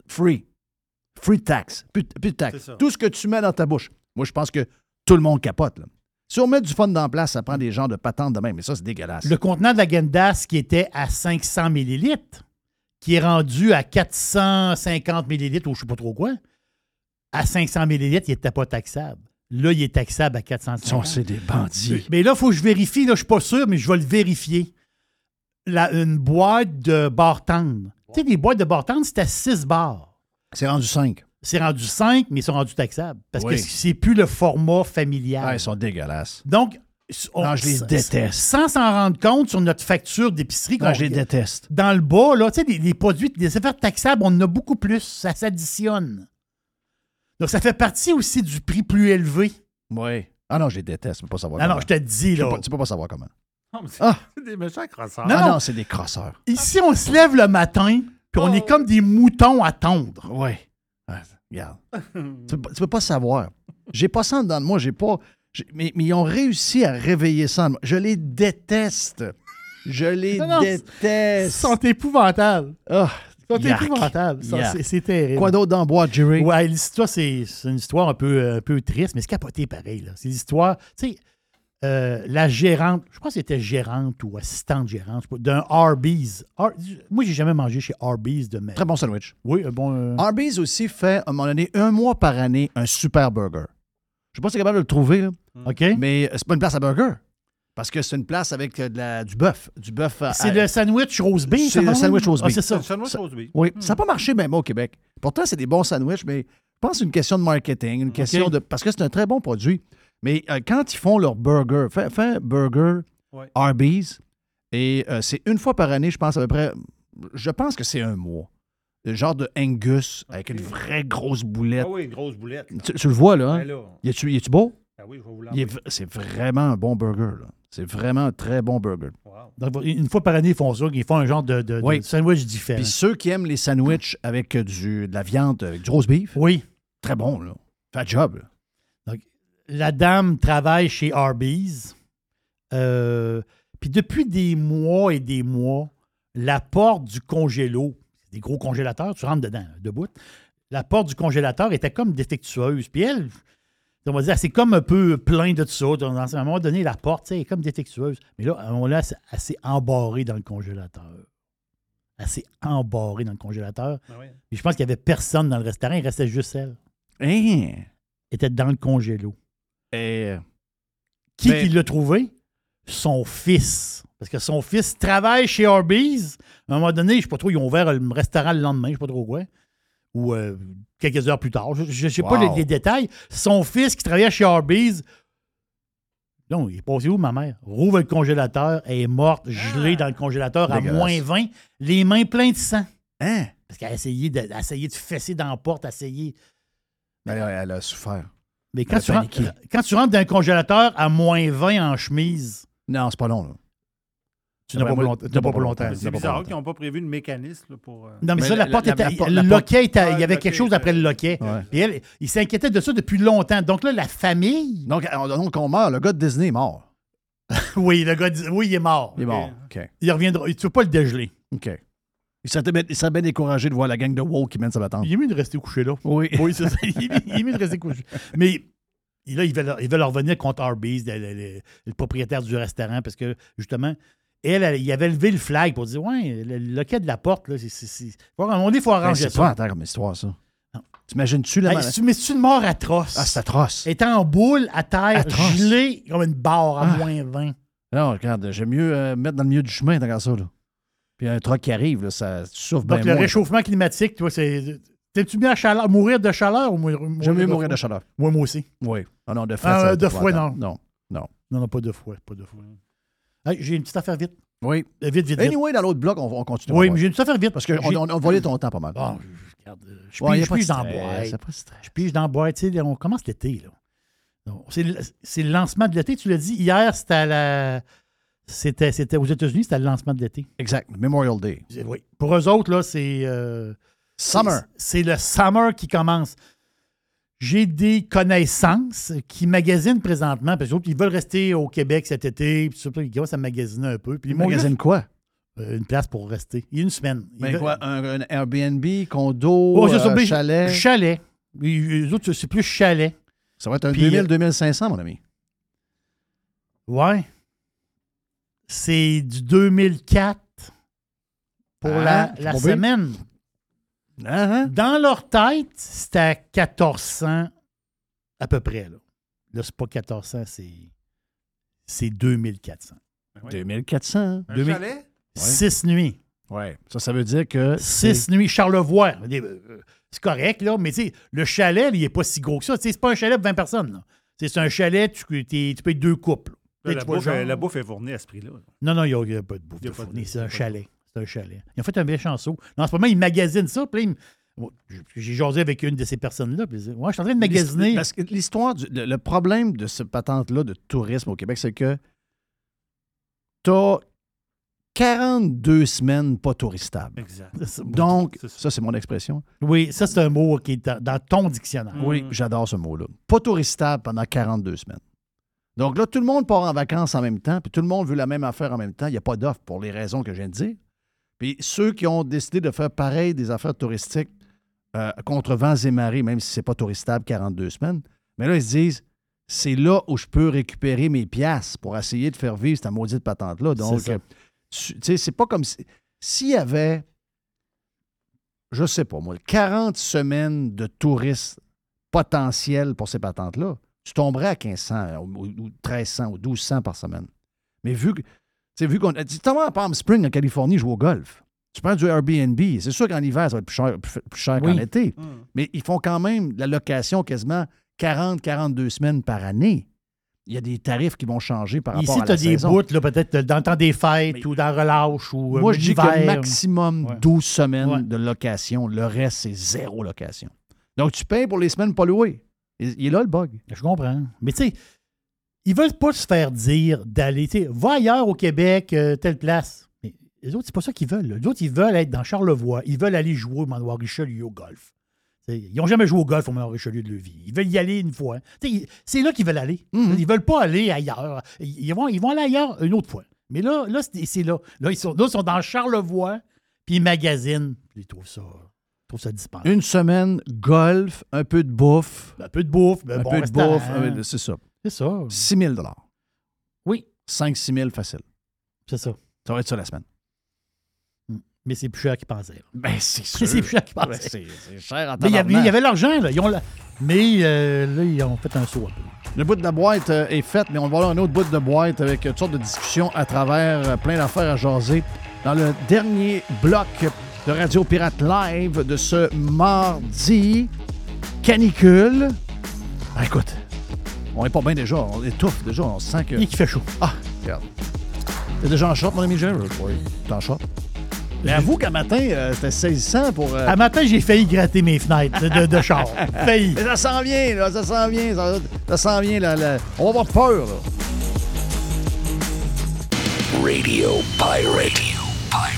free. Free tax. Plus, de- plus de C'est taxe. Tout ce que tu mets dans ta bouche. Moi, je pense que tout le monde capote. là. Si on met du fun dans la place, ça prend des gens de patente de même. Mais ça, c'est dégueulasse. Le contenant de la Gendas qui était à 500 millilitres, qui est rendu à 450 millilitres ou je sais pas trop quoi, à 500 millilitres, il n'était pas taxable. Là, il est taxable à 450. Ça, c'est des bandits. Mais là, il faut que je vérifie. Là, je suis pas sûr, mais je vais le vérifier. La- une boîte de bar tendre. Tu sais, les boîtes de bar tendre, c'était 6 bars. C'est rendu 5. C'est rendu 5, mais ils sont rendus taxables. Parce Oui. que c'est plus le format familial. Ah, ils sont dégueulasses. Donc, on- Non, je les déteste. Sans s'en rendre compte sur notre facture d'épicerie. Non, je les déteste. Dans le bas, là, tu sais, les, les produits, les affaires taxables, on en a beaucoup plus. Ça s'additionne. Donc, ça fait partie aussi du prix plus élevé. Oui. Ah non, je les déteste. Peux pas savoir Ah non, comment. je te dis, Tu là. peux pas- Tu peux pas savoir comment. Non, mais c'est Ah! c'est des méchants crosseurs. Non, ah non. non, c'est des crosseurs. Ici, on se lève le matin, puis on est comme des moutons à tondre. Oui. Ah, regarde. tu, peux, pas- tu peux pas savoir. J'ai pas ça en dedans de moi. J'ai pas. j'ai- Mais, mais ils ont réussi à réveiller ça en moi. Je les déteste. Je les Non, non, Ils déteste. sont épouvantables. Ah, Ils sont Yark. épouvantables. Ça, Yark. c'est- C'est terrible. Quoi d'autre dans boîte, Jerry? Ouais, l'histoire, c'est c'est une histoire un peu, un peu triste, mais c'est capoté pareil. là. C'est l'histoire, tu sais, euh, la gérante, je pense que c'était gérante ou assistante gérante, d'un Arby's. Ar- moi, j'ai jamais mangé chez Arby's de ma Très bon sandwich. Oui, un bon. euh, Arby's aussi fait, à un moment donné, un mois par année, un super burger. Je sais pas si c'est capable de le trouver, là. OK. mais c'est pas une place à burger. Parce que c'est une place avec euh, de la- du bœuf. Du bœuf C'est le sandwich rose beef. C'est le sandwich rose Ah, beef. c'est ça. Le sandwich rose beef. Oui, ça n'a pas marché même au Québec. Pourtant, c'est des bons sandwichs, mais je pense que c'est une question de marketing, une question de. Parce que c'est un très bon produit. Mais euh, quand ils font leur burger, fais, fais un burger Ouais. Arby's, et euh, c'est une fois par année, je pense à peu près. Je pense que c'est un mois. Le genre de Angus avec une vraie grosse boulette. Ah oui, une grosse boulette. Tu, tu le vois, là. Hein? Ben là. Y a-tu beau? Ah oui, je vais vous C'est vraiment un bon burger, là. C'est vraiment un très bon burger. Donc, une fois par année, ils font ça, ils font un genre de, de- de Oui. sandwich différent. Puis ceux qui aiment les sandwichs avec euh, du, de la viande, avec du roast beef, Oui. très bon, là. Fait le job, là. La dame travaille chez Arby's. Euh, puis depuis des mois et des mois, la porte du congélo, des gros congélateurs, tu rentres dedans, là, debout, la porte du congélateur était comme défectueuse. Puis elle, on va dire, c'est comme un peu plein de tout ça. À un moment donné, la porte, elle est comme défectueuse. Mais là, on l'a assez embarré dans le congélateur. Assez embarré dans le congélateur. Ah. Puis je pense qu'il n'y avait personne dans le restaurant, il restait juste elle. Hein? était dans le congélo. Et, Qui Ben- qui l'a trouvé? Son fils. Parce que son fils travaille chez Arby's. À un moment donné, je ne sais pas trop, ils ont ouvert le restaurant le lendemain, je ne sais pas trop quoi. Ou euh, quelques heures plus tard. Je ne sais pas les, les détails. Son fils qui travaillait chez Arby's. Non, il est passé où, ma mère? Rouvre le congélateur, elle est morte, gelée dans le congélateur à moins 20, les mains pleines de sang. hein? Parce qu'elle a essayé de, essayé de fesser dans la porte, essayé. Elle, a- elle a souffert. Mais quand Euh, tu, rentres, quand tu rentres dans un congélateur à moins 20 en chemise, Non, c'est pas long. Là. tu n'as pas, pour longtemps- tu n'as pas pour longtemps. C'est bizarre qu'ils n'ont pas prévu de mécanisme là, pour. euh, Non, mais, ça, la, la- porte la- était. la le loquet était- Ah, il y avait le quelque chose après le était- loquet. Ouais. Elle, il s'inquiétait de ça depuis longtemps. Donc là, la famille. Donc, on- donc, on meurt. Le gars de Disney est mort. oui, le gars dit- oui, il est mort. Il est mort. OK. Il reviendra. Tu ne peux pas le dégeler. OK. Il serait bien, il serait bien découragé de voir la gang de WoW qui mène sa battante. Il est mieux de rester couché là. Oui. Oui, c'est ça. Il est, il est mieux de rester couché. Mais là, ils veulent, ils veulent revenir contre Arby's, le, le- propriétaire du restaurant, parce que justement, elle, elle, il avait levé le flag pour dire Ouais, le le loquet de la porte, là, c'est. c'est- c'est- faut- il arranger c'est ça. pas en terre comme histoire, ça. T'imagines-tu la Hey, c'est- mais c'est une mort atroce. Ah, c'est atroce. Était en boule, à terre, Atroce. gelée, comme une barre à Ah. moins 20. Non, regarde, j'aime mieux euh, mettre dans le milieu du chemin, qu'à ça. Là. Puis un truck qui arrive, là, ça tu souffres bien Donc, le moins. réchauffement climatique, tu vois, c'est. T'es-tu bien à chaleur, mourir de chaleur ou mourir, J'aime mieux de mourir de froid? chaleur. Ouais, moi aussi. Oui. Ah non, de froid. Ah, ça, euh, de froid, non. Non, non. Non, non, pas de fouet, pas de fouet. Hey, j'ai une petite affaire vite. Oui. Euh, Vite, vite, vite. Anyway, dans l'autre bloc, on, on continue. oui, mais j'ai une petite affaire vite. Parce qu'on on, on volait ton temps pas mal. Bon, je, regarde, euh, je Ouais, a pige, je pige dans la boîte. Je pige dans la boîte. On commence l'été, là. C'est le lancement de l'été. Tu l'as dit, hier, c'était à la... C'était, c'était aux États-Unis, c'était le lancement de l'été. Exact. Memorial Day. Oui. Pour eux autres, là, c'est... euh, Summer. C'est, c'est le summer qui commence. J'ai des connaissances qui magasinent présentement, parce qu'ils veulent rester au Québec cet été, puis surtout, ils commencent à magasiner un peu. Puis Ils m'ont magasinent juste- quoi? Euh, une place pour rester. Il y a une semaine. Ils Mais veulent- quoi? Un, un Airbnb, condo, Oh, c'est ça, euh, mais chalet? Chalet. Les, les autres, c'est plus chalet. Ça va être un Puis, euh, 2000-2500, mon ami. Ouais. C'est du 2004 pour Ah, la, la semaine. Ah, Dans leur tête, c'était à 1400 à peu près. Là, là c'est pas 1400, c'est, c'est 2400. 2400. Un 2000 chalet? Six nuits. Ouais. Ça, ça veut dire que. Six nuits. Charlevoix. Des- euh, C'est correct, là, mais tu sais, le chalet, il n'est pas si gros que ça. C'est pas un chalet pour 20 personnes. C'est un chalet, tu, tu peux être deux couples. Là, la, bouffe, est- la bouffe est fournie à ce prix-là. Non, non, il n'y a, pas de bouffe Il y a de pas de- fourni. il y C'est un chalet. C'est un chalet. Ils ont fait un bien chanceau. Là, en ce moment, ils magasinent ça. Puis j'ai jasé avec une de ces personnes-là. Puis ils disaient, ouais, je suis en train de magasiner. Parce que l'histoire, du- le, le problème de ce patente-là de tourisme au Québec, c'est que t'as 42 semaines pas touristables. Exact. Donc, ça, c'est mon expression. Oui, ça, c'est un mot qui est dans, dans ton dictionnaire. Oui, j'adore ce mot-là. Pas touristable pendant 42 semaines. Donc là, tout le monde part en vacances en même temps, puis tout le monde veut la même affaire en même temps. Il n'y a pas d'offre pour les raisons que je viens de dire. Puis ceux qui ont décidé de faire pareil des affaires touristiques euh, contre vents et marées, même si c'est pas touristable 42 semaines, mais là, ils se disent, c'est là où je peux récupérer mes piastres pour essayer de faire vivre cette maudite patente-là. Donc, euh, tu tu sais, c'est pas comme si... S'il y avait, je sais pas moi, 40 semaines de touristes potentiels pour ces patentes-là, tu tomberais à 1500 ou, ou- ou 1300 ou 1200 par semaine. Mais vu que, tu sais, vu qu'on... Tu t'en vas à Palm Springs, en Californie, jouer au golf. Tu prends du Airbnb. C'est sûr qu'en hiver, ça va être plus cher, plus, plus cher Oui. qu'en été. Mais ils font quand même la location quasiment 40-42 semaines par année. Il y a des tarifs qui vont changer par rapport Ici, à tu la as des bouts, peut-être dans le temps des fêtes ou dans relâche ou euh, Moi, je dis que maximum Ouais. 12 semaines Ouais. de location. Le reste, c'est zéro location. Donc, tu payes pour les semaines pas louées. Il est là, le bug. Je comprends. Mais tu sais, ils veulent pas se faire dire d'aller. tu sais, Va ailleurs au Québec, euh, telle place. Mais les autres, c'est pas ça qu'ils veulent. là. Les autres, ils veulent être dans Charlevoix. Ils veulent aller jouer au Manoir Richelieu au golf. Ils n'ont jamais joué au golf au Manoir Richelieu de leur vie. Ils veulent y aller une fois. C'est là qu'ils veulent aller. Mhm. Ils veulent pas aller ailleurs. Ils vont, ils vont aller ailleurs une autre fois. Mais là, là c'est là. Là ils, sont, là, ils sont dans Charlevoix, puis ils magasinent. Ils trouvent ça, ils trouvent ça. Une semaine, golf, un peu de bouffe. Un peu de bouffe, ben, un bon peu de bouffe. euh, C'est ça. C'est ça. 6 000 Oui. 5-6 000 facile. C'est ça. Ça va être ça la semaine. Mais c'est plus cher qu'ils pensaient. Ben, c'est C'est c'est plus cher qu'ils Ben, pensaient. c'est c'est cher en Mais il y avait, l'argent, là. Ils ont la- Mais euh, là, ils ont fait un saut un peu. Le bout de la boîte euh, est fait, mais on va avoir un autre bout de boîte avec toutes sortes de discussions à travers euh, plein d'affaires à jaser. Dans le dernier bloc de Radio Pirate Live de ce mardi, canicule. Ah, écoute, on est pas bien déjà, on étouffe déjà, on sent que. Il qui fait chaud. Ah, regarde. T'es déjà en short, mon ami Jerry? Oui. T'es en short? Mais avoue qu'à matin, euh, c'était saisissant pour. euh, À matin, j'ai failli gratter mes fenêtres de, de, de char. failli. Mais ça s'en vient, là, ça s'en vient, ça, ça s'en vient, là, là. On va avoir peur, là. Radio Pirate. Radio Pirate.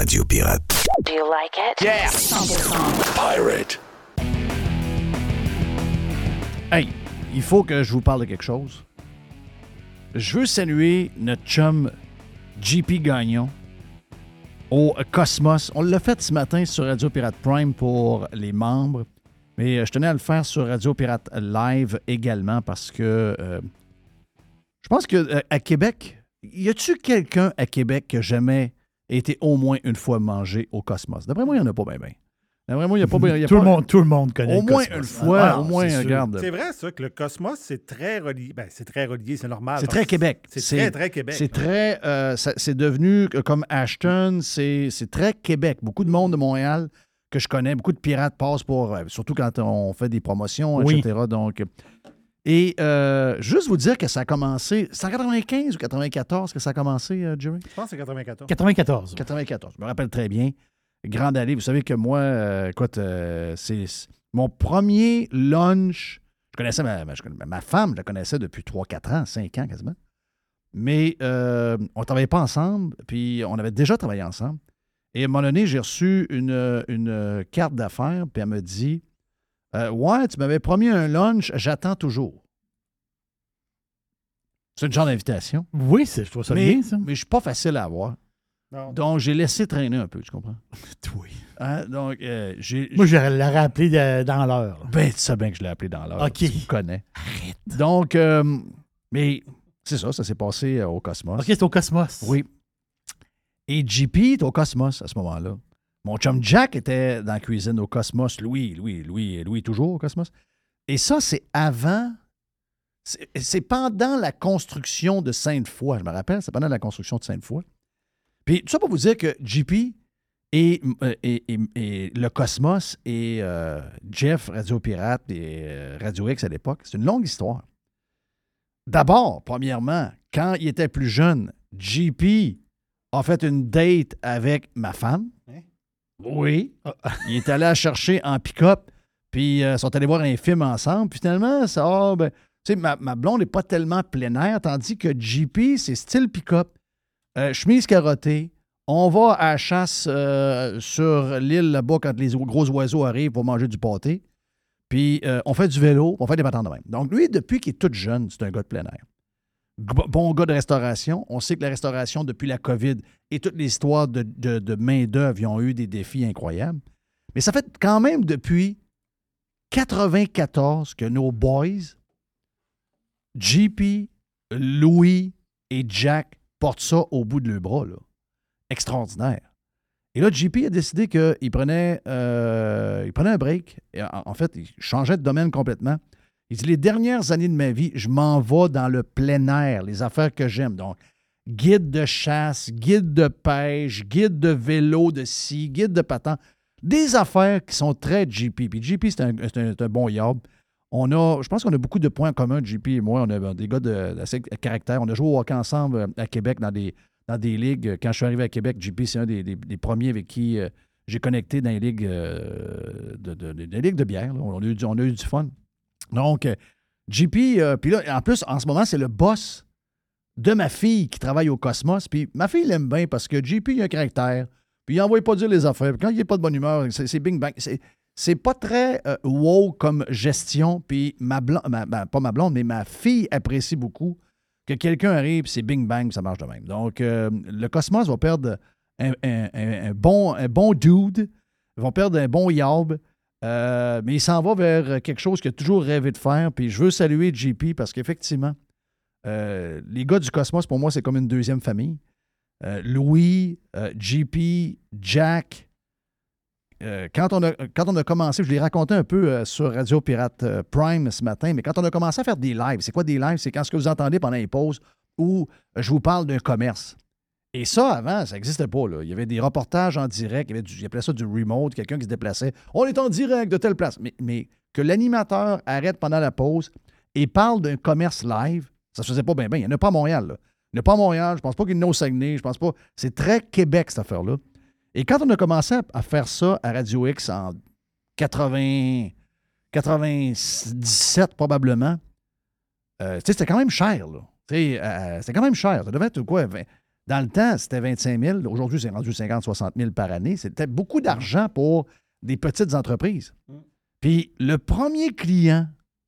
Radio Pirate. Do you like it? Yeah. 100%. Pirate. Hey, il faut que je vous parle de quelque chose. Je veux saluer notre chum JP Gagnon au Cosmos. On l'a fait ce matin sur Radio Pirate Prime pour les membres, mais euh, je tenais à le faire sur Radio Pirate Live également parce que euh, je pense que euh, à Québec, y a-tu quelqu'un à Québec qui a été au moins une fois mangé au Cosmos? D'après moi, il n'y en a pas bien, bien. D'après moi, il n'y a pas bien. tout, pas- le monde, tout le monde connaît Au le moins Cosmos. une fois, Ah, au moins, regarde. C'est vrai, ça, que le Cosmos, c'est très relié. Ben, c'est très relié, c'est normal. C'est très Québec. C'est très, très Québec. C'est très. euh, c'est devenu euh, comme Ashton, c'est c'est très Québec. Beaucoup de monde de Montréal que je connais, beaucoup de pirates passent pour. euh, surtout quand on fait des promotions, Oui. etc. Donc. Et euh, juste vous dire que ça a commencé. C'est en 95 ou 94 que ça a commencé, euh, Jerry? Je pense que c'est 94. 94. 94. Je me rappelle très bien. Grande allée. Vous savez que moi, euh, écoute, euh, c'est mon premier lunch. Je connaissais ma, ma- je connais- ma femme, je la connaissais depuis 3-4 ans, 5 ans quasiment. Mais euh, on ne travaillait pas ensemble, puis on avait déjà travaillé ensemble. Et à un moment donné, j'ai reçu une, une carte d'affaires, puis elle me dit euh, Ouais, tu m'avais promis un lunch, j'attends toujours. C'est une genre d'invitation. Oui, c'est- je trouve ça mais, bien, ça. Mais je suis pas facile à avoir. Non. Donc, j'ai laissé traîner un peu, tu comprends? Oui. Hein, Donc, euh, j'ai. Moi, je l'aurais appelé de- dans l'heure. Ben, tu sais bien que je l'ai appelé dans l'heure. OK. Tu me connais. Arrête. Donc, euh, mais c'est ça, ça s'est passé euh, au Cosmos. OK, c'est au Cosmos. Oui. Et JP est au Cosmos à ce moment-là. Mon chum Jack était dans la cuisine au Cosmos. Louis, Louis, Louis, Louis toujours au Cosmos. Et ça, c'est avant. c'est- pendant la construction de Sainte-Foy. Je me rappelle, c'est pendant la construction de Sainte-Foy. Puis tout ça pour vous dire que JP et, euh, et- le Cosmos et euh, Jeff, Radio Pirate et euh, Radio X à l'époque, c'est une longue histoire. D'abord, premièrement, quand il était plus jeune, JP a fait une date avec ma femme. Oui. Il est allé la chercher en pick-up, puis euh, sont allés voir un film ensemble. Puis finalement, ça, ah, ben, tu sais, ma, blonde n'est pas tellement plein air, tandis que JP, c'est style pick-up. Euh, chemise carottée. On va à la chasse euh, sur l'île là-bas quand les gros oiseaux arrivent pour manger du pâté. Puis euh, on fait du vélo, on fait des patins de même. Donc lui, depuis qu'il est tout jeune, c'est un gars de plein air. Bon gars de restauration. On sait que la restauration, depuis la COVID et toute l'histoire de, de, main-d'œuvre, ils ont eu des défis incroyables. Mais ça fait quand même depuis 94 que nos boys, JP, Louis et Jack, portent ça au bout de leurs bras. Extraordinaire. Et là, JP a décidé qu'il prenait, euh, prenait un break. En fait, il changeait de domaine complètement. Il dit Les dernières années de ma vie, je m'en vais dans le plein air, les affaires que j'aime. Donc, guide de chasse, guide de pêche, guide de vélo, de scie, guide de patin. Des affaires qui sont très JP. Puis JP, c'est un, bon yob. On a, je pense qu'on a beaucoup de points en commun, JP et moi. On a des gars de- caractère. On a joué au hockey ensemble euh, à Québec dans des, ligues. Quand je suis arrivé à Québec, JP, c'est un des, premiers avec qui euh, j'ai connecté dans les ligues, euh, de, de- de- des ligues de bière. on a eu du fun. Donc, euh, JP, euh, puis là, en plus, en ce moment, c'est le boss de ma fille qui travaille au Cosmos. Puis ma fille l'aime bien parce que JP, il a un caractère. Puis il n'envoie pas dire les affaires. Puis quand il n'est pas de bonne humeur, c'est bing bang. C'est- pas très euh, wow comme gestion. Puis ma blonde, pas ma blonde, mais ma fille apprécie beaucoup que quelqu'un arrive, c'est bing bang, ça marche de même. Donc, le Cosmos va perdre un bon dude. Ils vont perdre un bon yob. Euh, mais il s'en va vers quelque chose qu'il a toujours rêvé de faire. Puis je veux saluer JP parce qu'effectivement, euh, les gars du Cosmos, pour moi, c'est comme une deuxième famille. Euh, Louis, JP, Jack. Quand, on a, quand on a commencé, je l'ai raconté un peu sur Radio Pirate Prime ce matin, mais quand on a commencé à faire des lives, c'est quoi des lives? C'est quand ce que vous entendez pendant les pauses où je vous parle d'un commerce. Et ça, avant, ça n'existait pas. Il y avait des reportages en direct, il y avait du, ils appelaient ça du remote, quelqu'un qui se déplaçait. On est en direct de telle place. Mais, que l'animateur arrête pendant la pause et parle d'un commerce live, ça se faisait pas bien, bien. Il n'y en a pas à Montréal. Là. Il n'y en a pas à Montréal. Je pense pas qu'il y en a au Saguenay. Je pense pas. C'est très Québec, cette affaire-là. Et quand on a commencé à- faire ça à Radio X en 80, 97 probablement, euh, c'était quand même cher. Sais, euh, c'était quand même cher. Ça devait être quoi? vingt- Dans le temps, c'était 25 000. Aujourd'hui, c'est rendu 50 60 000 par année. C'était beaucoup d'argent pour des petites entreprises. Puis le premier client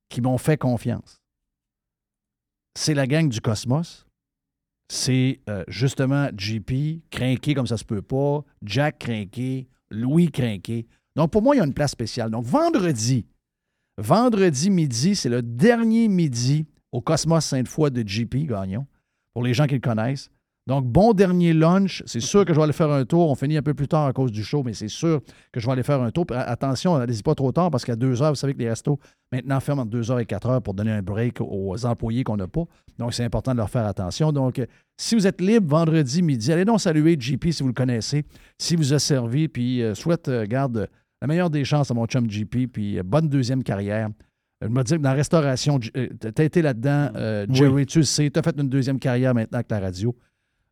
qui m'ont fait confiance, c'est la gang du Cosmos. C'est euh, justement JP, crinqué comme ça se peut pas, Jack crinqué, Louis crinqué. Donc pour moi, il y a une place spéciale. Donc vendredi, vendredi midi, c'est le dernier midi au Cosmos Sainte-Foy de JP Gagnon, pour les gens qui le connaissent. Donc, bon dernier lunch. C'est sûr que je vais aller faire un tour. On finit un peu plus tard à cause du show, mais c'est sûr que je vais aller faire un tour. Puis, Attention, n'allez-y pas trop tard parce qu'à 2 heures, vous savez que les restos maintenant ferment entre 2 heures et 4 heures pour donner un break aux employés qu'on n'a pas. Donc, c'est important de leur faire attention. Donc, euh, si vous êtes libre vendredi midi, allez donc saluer JP si vous le connaissez, si vous a servi, puis euh, souhaite, euh, garde la meilleure des chances à mon chum JP, puis euh, bonne deuxième carrière. Je me dis que dans la restauration, euh, t'as été là-dedans, Oui. Jerry, tu le sais, tu as fait une deuxième carrière maintenant avec la radio.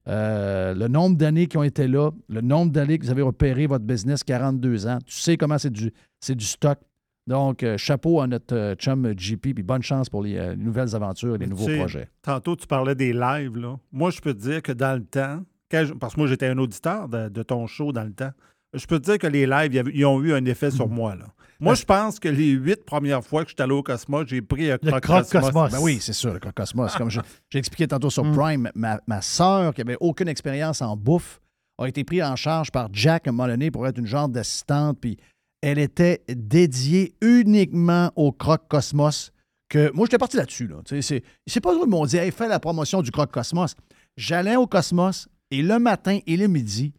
Euh, le nombre d'années qui ont été là, le nombre d'années que vous avez opéré votre business, 42 ans, tu sais comment c'est du, c'est du stock. Donc, euh, chapeau à notre euh, chum JP, puis bonne chance pour les, les nouvelles aventures et les nouveaux Tu sais, projets. Tantôt, tu parlais des lives. Là. Moi, je peux te dire que dans le temps, quand je- parce que moi, j'étais un auditeur de, de ton show dans le temps, je peux te dire que les lives, ils ont eu un effet sur moi. Là. Moi, je pense que les huit premières fois que je suis allé au Cosmos, j'ai pris un croque croque Cosmos. Cosmos. Ben oui, c'est sûr, le croque Cosmos. Comme j'ai expliqué tantôt sur Prime, ma, ma sœur, qui avait aucune expérience en bouffe, a été prise en charge par Jack à un moment donné pour être une genre d'assistante. Puis elle était dédiée uniquement au croque Cosmos. Que, moi, j'étais parti là-dessus. Là. C'est pas eux qui m'ont dit hey, fais la promotion du croque Cosmos. J'allais au Cosmos et le matin et le midi,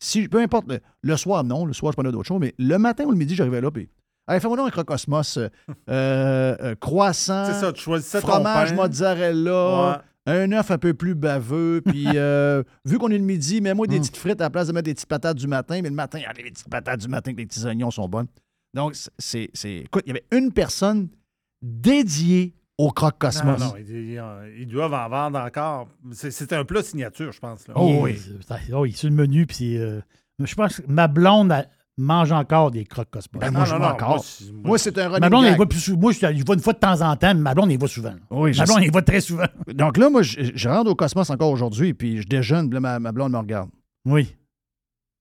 si, peu importe, le, le soir, non, le soir, je prenais d'autres choses, mais le matin ou le midi, j'arrivais là, puis Allez, fais-moi donc un crocosmos euh, euh, euh, croissant, C'est ça, tu choisissais ton fromage pain. mozzarella, un œuf un peu plus baveux, puis euh, vu qu'on est le midi, mets-moi des petites frites à la place de mettre des petites patates du matin, mais le matin, allez, les petites patates du matin avec les petits oignons sont bonnes. Donc, c'est... c'est- Écoute, il y avait une personne dédiée au Croque Non, non, ils, doivent en vendre encore. C'est c'est un plat signature, je pense. là. Oh oui. c'est- oh oui, sur le menu. Puis c'est, euh, je pense que ma blonde elle, mange encore des croques Cosmos. Ben, moi, je vois encore. Moi, c'est un running Ma blonde, gag. voit plus souvent. Moi, je, je vois une fois de temps en temps, mais ma blonde, elle voit souvent. Oui, je ma blonde, elle voit très souvent. Donc là, moi, je, je rentre au Cosmos encore aujourd'hui, puis je déjeune, puis là, ma, ma blonde me regarde. Oui.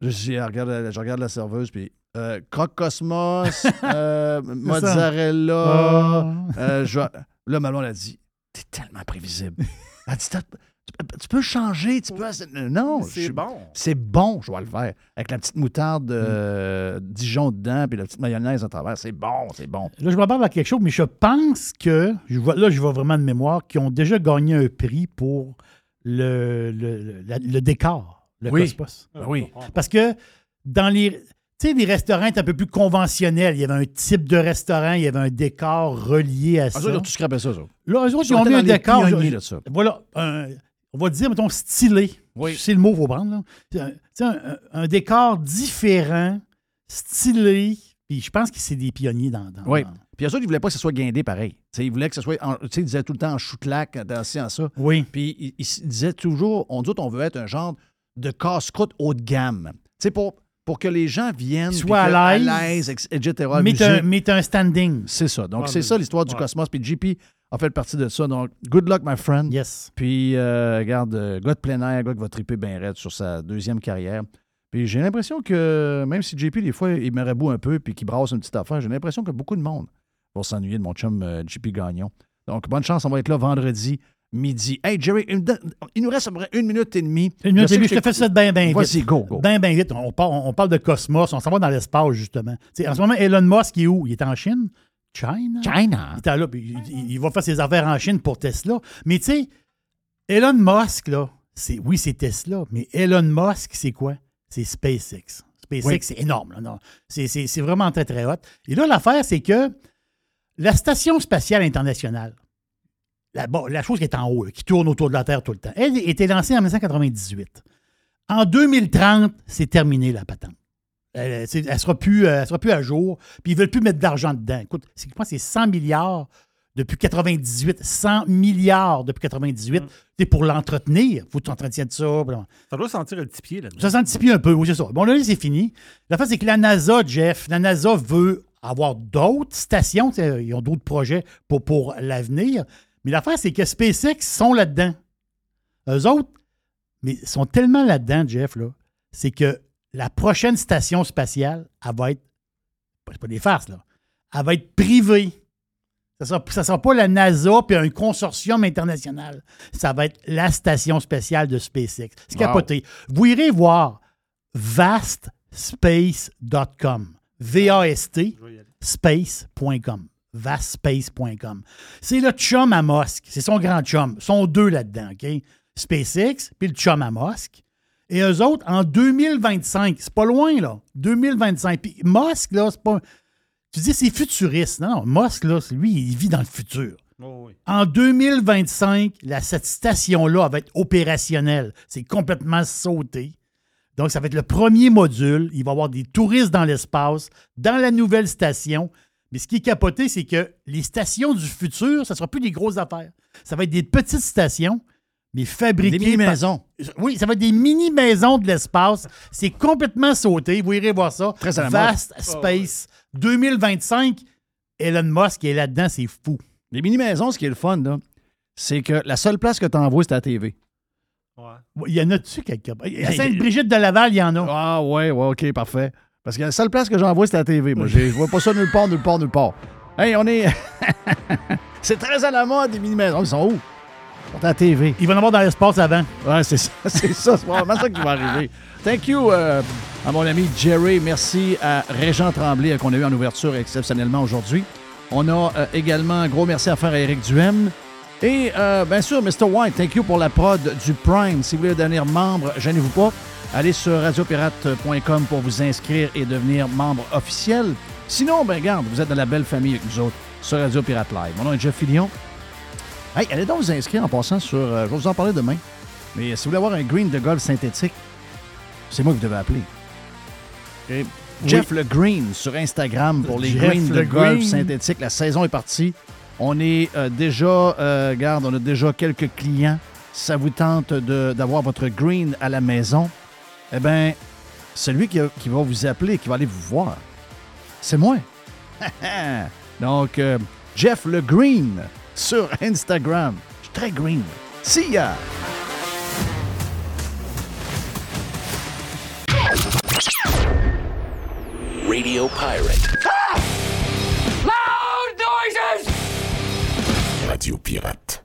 Je, regarde, la- je regarde la serveuse, puis euh, croque Cosmos, euh, mozzarella. Ah. euh, Là, ma blonde a dit T'es tellement prévisible. Elle dit tu, peux changer, tu peux. Non, C'est bon. C'est bon, je vais le faire. Avec la petite moutarde euh, Dijon dedans, puis la petite mayonnaise à travers. C'est bon, c'est bon. Là, je me parle de quelque chose, mais je pense que, je vois, là, je vois vraiment de mémoire, qu'ils ont déjà gagné un prix pour le, le, le- décor, le Oui. Cosmos. Ben oui. Parce que dans les. Tu sais, les restaurants étaient un peu plus conventionnels. Il y avait un type de restaurant, il y avait un décor relié à Ah, ça. ça, ils ont tout scrappé ça, ça. Là, eux autres, Ils ont mis un décor. pionniers de ça. Voilà, un- on va dire, mettons, stylé. C'est le mot qu'il faut prendre. là. Un, un- décor différent, stylé. Puis je pense que c'est des pionniers dans. dans- Oui. dans- Puis autres, ils voulaient pas que ce soit guindé pareil. Tu sais, ils voulaient que ce soit. en- Tu sais, ils disaient tout le temps en chou-clac, assis en ça. Oui. Puis ils, s- disaient toujours on dit on veut être un genre de casse-croûte haut de gamme. Tu sais, pour, pour que les gens viennent. que- à l'aise, etc. Mais un- mais t'as un standing. C'est ça. Donc, c'est ça l'histoire du. Cosmos. Puis JP a fait partie de ça. Donc, good luck, my friend. Yes. Puis, euh, regarde, euh, gars de plein air, gars qui va triper bien raide sur sa deuxième carrière. Puis, j'ai l'impression que, même si JP, des fois, il me raboue un peu puis qu'il brasse une petite affaire, j'ai l'impression que beaucoup de monde va s'ennuyer de mon chum euh, JP Gagnon. Donc, bonne chance. On va être là vendredi midi. Hey, Jerry, une- il nous reste à peu près une minute et demie. Une minute et demie, je te fais ça bien, bien vite. Vas-y, go, go. Bien, bien vite. On parle, on parle de Cosmos, on s'en va dans l'espace, justement. En ce moment, Elon Musk, il est où? Il est en Chine? China? China. Il, est là, puis il, il va faire ses affaires en Chine pour Tesla. Mais tu sais, Elon Musk, là, c'est, oui, c'est Tesla, mais Elon Musk, c'est quoi? C'est SpaceX. SpaceX, Oui. c'est énorme. là, non. C'est, c'est- c'est vraiment très, très hot. Et là, l'affaire, c'est que la Station spatiale internationale, la, bon, la chose qui est en haut, là, qui tourne autour de la Terre tout le temps, elle était lancée en 1998. En 2030, c'est terminé la patente. Elle ne sera, plus, euh, elle sera plus à jour. Puis ils ne veulent plus mettre d'argent dedans. Écoute, c'est, je pense que c'est 100 milliards depuis 98. 100 milliards depuis 98. C'est pour l'entretenir. Il faut que tu entretiennes ça. Ça doit sentir le petit pied là Ça s'anticipe un peu, oui, c'est ça. Bon, là, c'est fini. La fin, c'est que la NASA, Jeff, la NASA veut avoir d'autres stations. Ils ont d'autres projets pour, pour l'avenir. Mais l'affaire, c'est que SpaceX sont là-dedans. Eux autres, mais ils sont tellement là-dedans, Jeff, là, c'est que la prochaine station spatiale, elle va être. C'est pas des farces, là. Elle va être privée. Ça ne sera, pas la NASA puis un consortium international. Ça va être la station spatiale de SpaceX. C'est Wow. capoté. Vous irez voir vastspace.com. V-A-S-T space.com. Vastspace.com. C'est le chum à Musk. C'est son grand chum. Ils sont deux là-dedans, OK? SpaceX puis le chum à Musk. Et eux autres, en 2025, c'est pas loin, là. 2025. Puis Musk, là, c'est pas. Tu dis, c'est futuriste. Non, non, Musk, là, lui, il vit dans le futur. Oh, oui. En 2025, la, cette station-là va être opérationnelle. C'est complètement sauté. Donc, ça va être le premier module. Il va y avoir des touristes dans l'espace, dans la nouvelle station. Mais ce qui est capoté, c'est que les stations du futur, ça ne sera plus des grosses affaires. Ça va être des petites stations, mais fabriquées. Des par- mini-maisons. Oui, ça va être des mini-maisons de l'espace. C'est complètement sauté. Vous irez voir ça. Très à la Vast. Space 2025. Elon Musk est là-dedans, c'est fou. Les mini-maisons, ce qui est le fun, là, c'est que la seule place que tu envoies, c'est à la TV. Il y en a-tu quelque part? À Sainte-Brigitte de Laval, il y en a. Ah ouais, ouais, OK, parfait. Parce que la seule place que j'envoie, c'est à la TV. Moi, je vois pas ça nulle part, nulle part, nulle part. Hey, on est... c'est très à la mode, les mini-maisons. Ils sont où? À la TV. Ils vont en avoir dans l'espace avant. Ouais, c'est ça, c'est ça. C'est probablement ça qui va arriver. Thank you euh, à mon ami Jerry. Merci à Régent Tremblay euh, qu'on a eu en ouverture exceptionnellement aujourd'hui. On a euh, également un gros merci à faire à Eric Duhem. Et euh, bien sûr, Mr. White, thank you pour la prod du Prime. Si vous voulez devenir membre, gênez-vous pas. Allez sur radiopirate.com pour vous inscrire et devenir membre officiel. Sinon, ben regarde, vous êtes dans la belle famille avec nous autres sur Radio Pirate Live. Mon nom est Jeff Fillion. Hey, allez donc vous inscrire en passant sur. euh, je vais vous en parler demain. Mais si vous voulez avoir un green de golf synthétique, c'est moi que vous devez appeler. Jeff Le Green sur Instagram pour les Jeff greens de golf Green. synthétique. La saison est partie. On est euh, déjà, euh, regarde, on a déjà quelques clients. Ça vous tente d'avoir votre green à la maison? Eh bien, celui qui, qui va vous appeler, qui va aller vous voir, c'est moi. Donc, euh, Jeff Le Green sur Instagram. Je suis très green. See ya! Radio Pirate. Loud noises! Radio Pirate.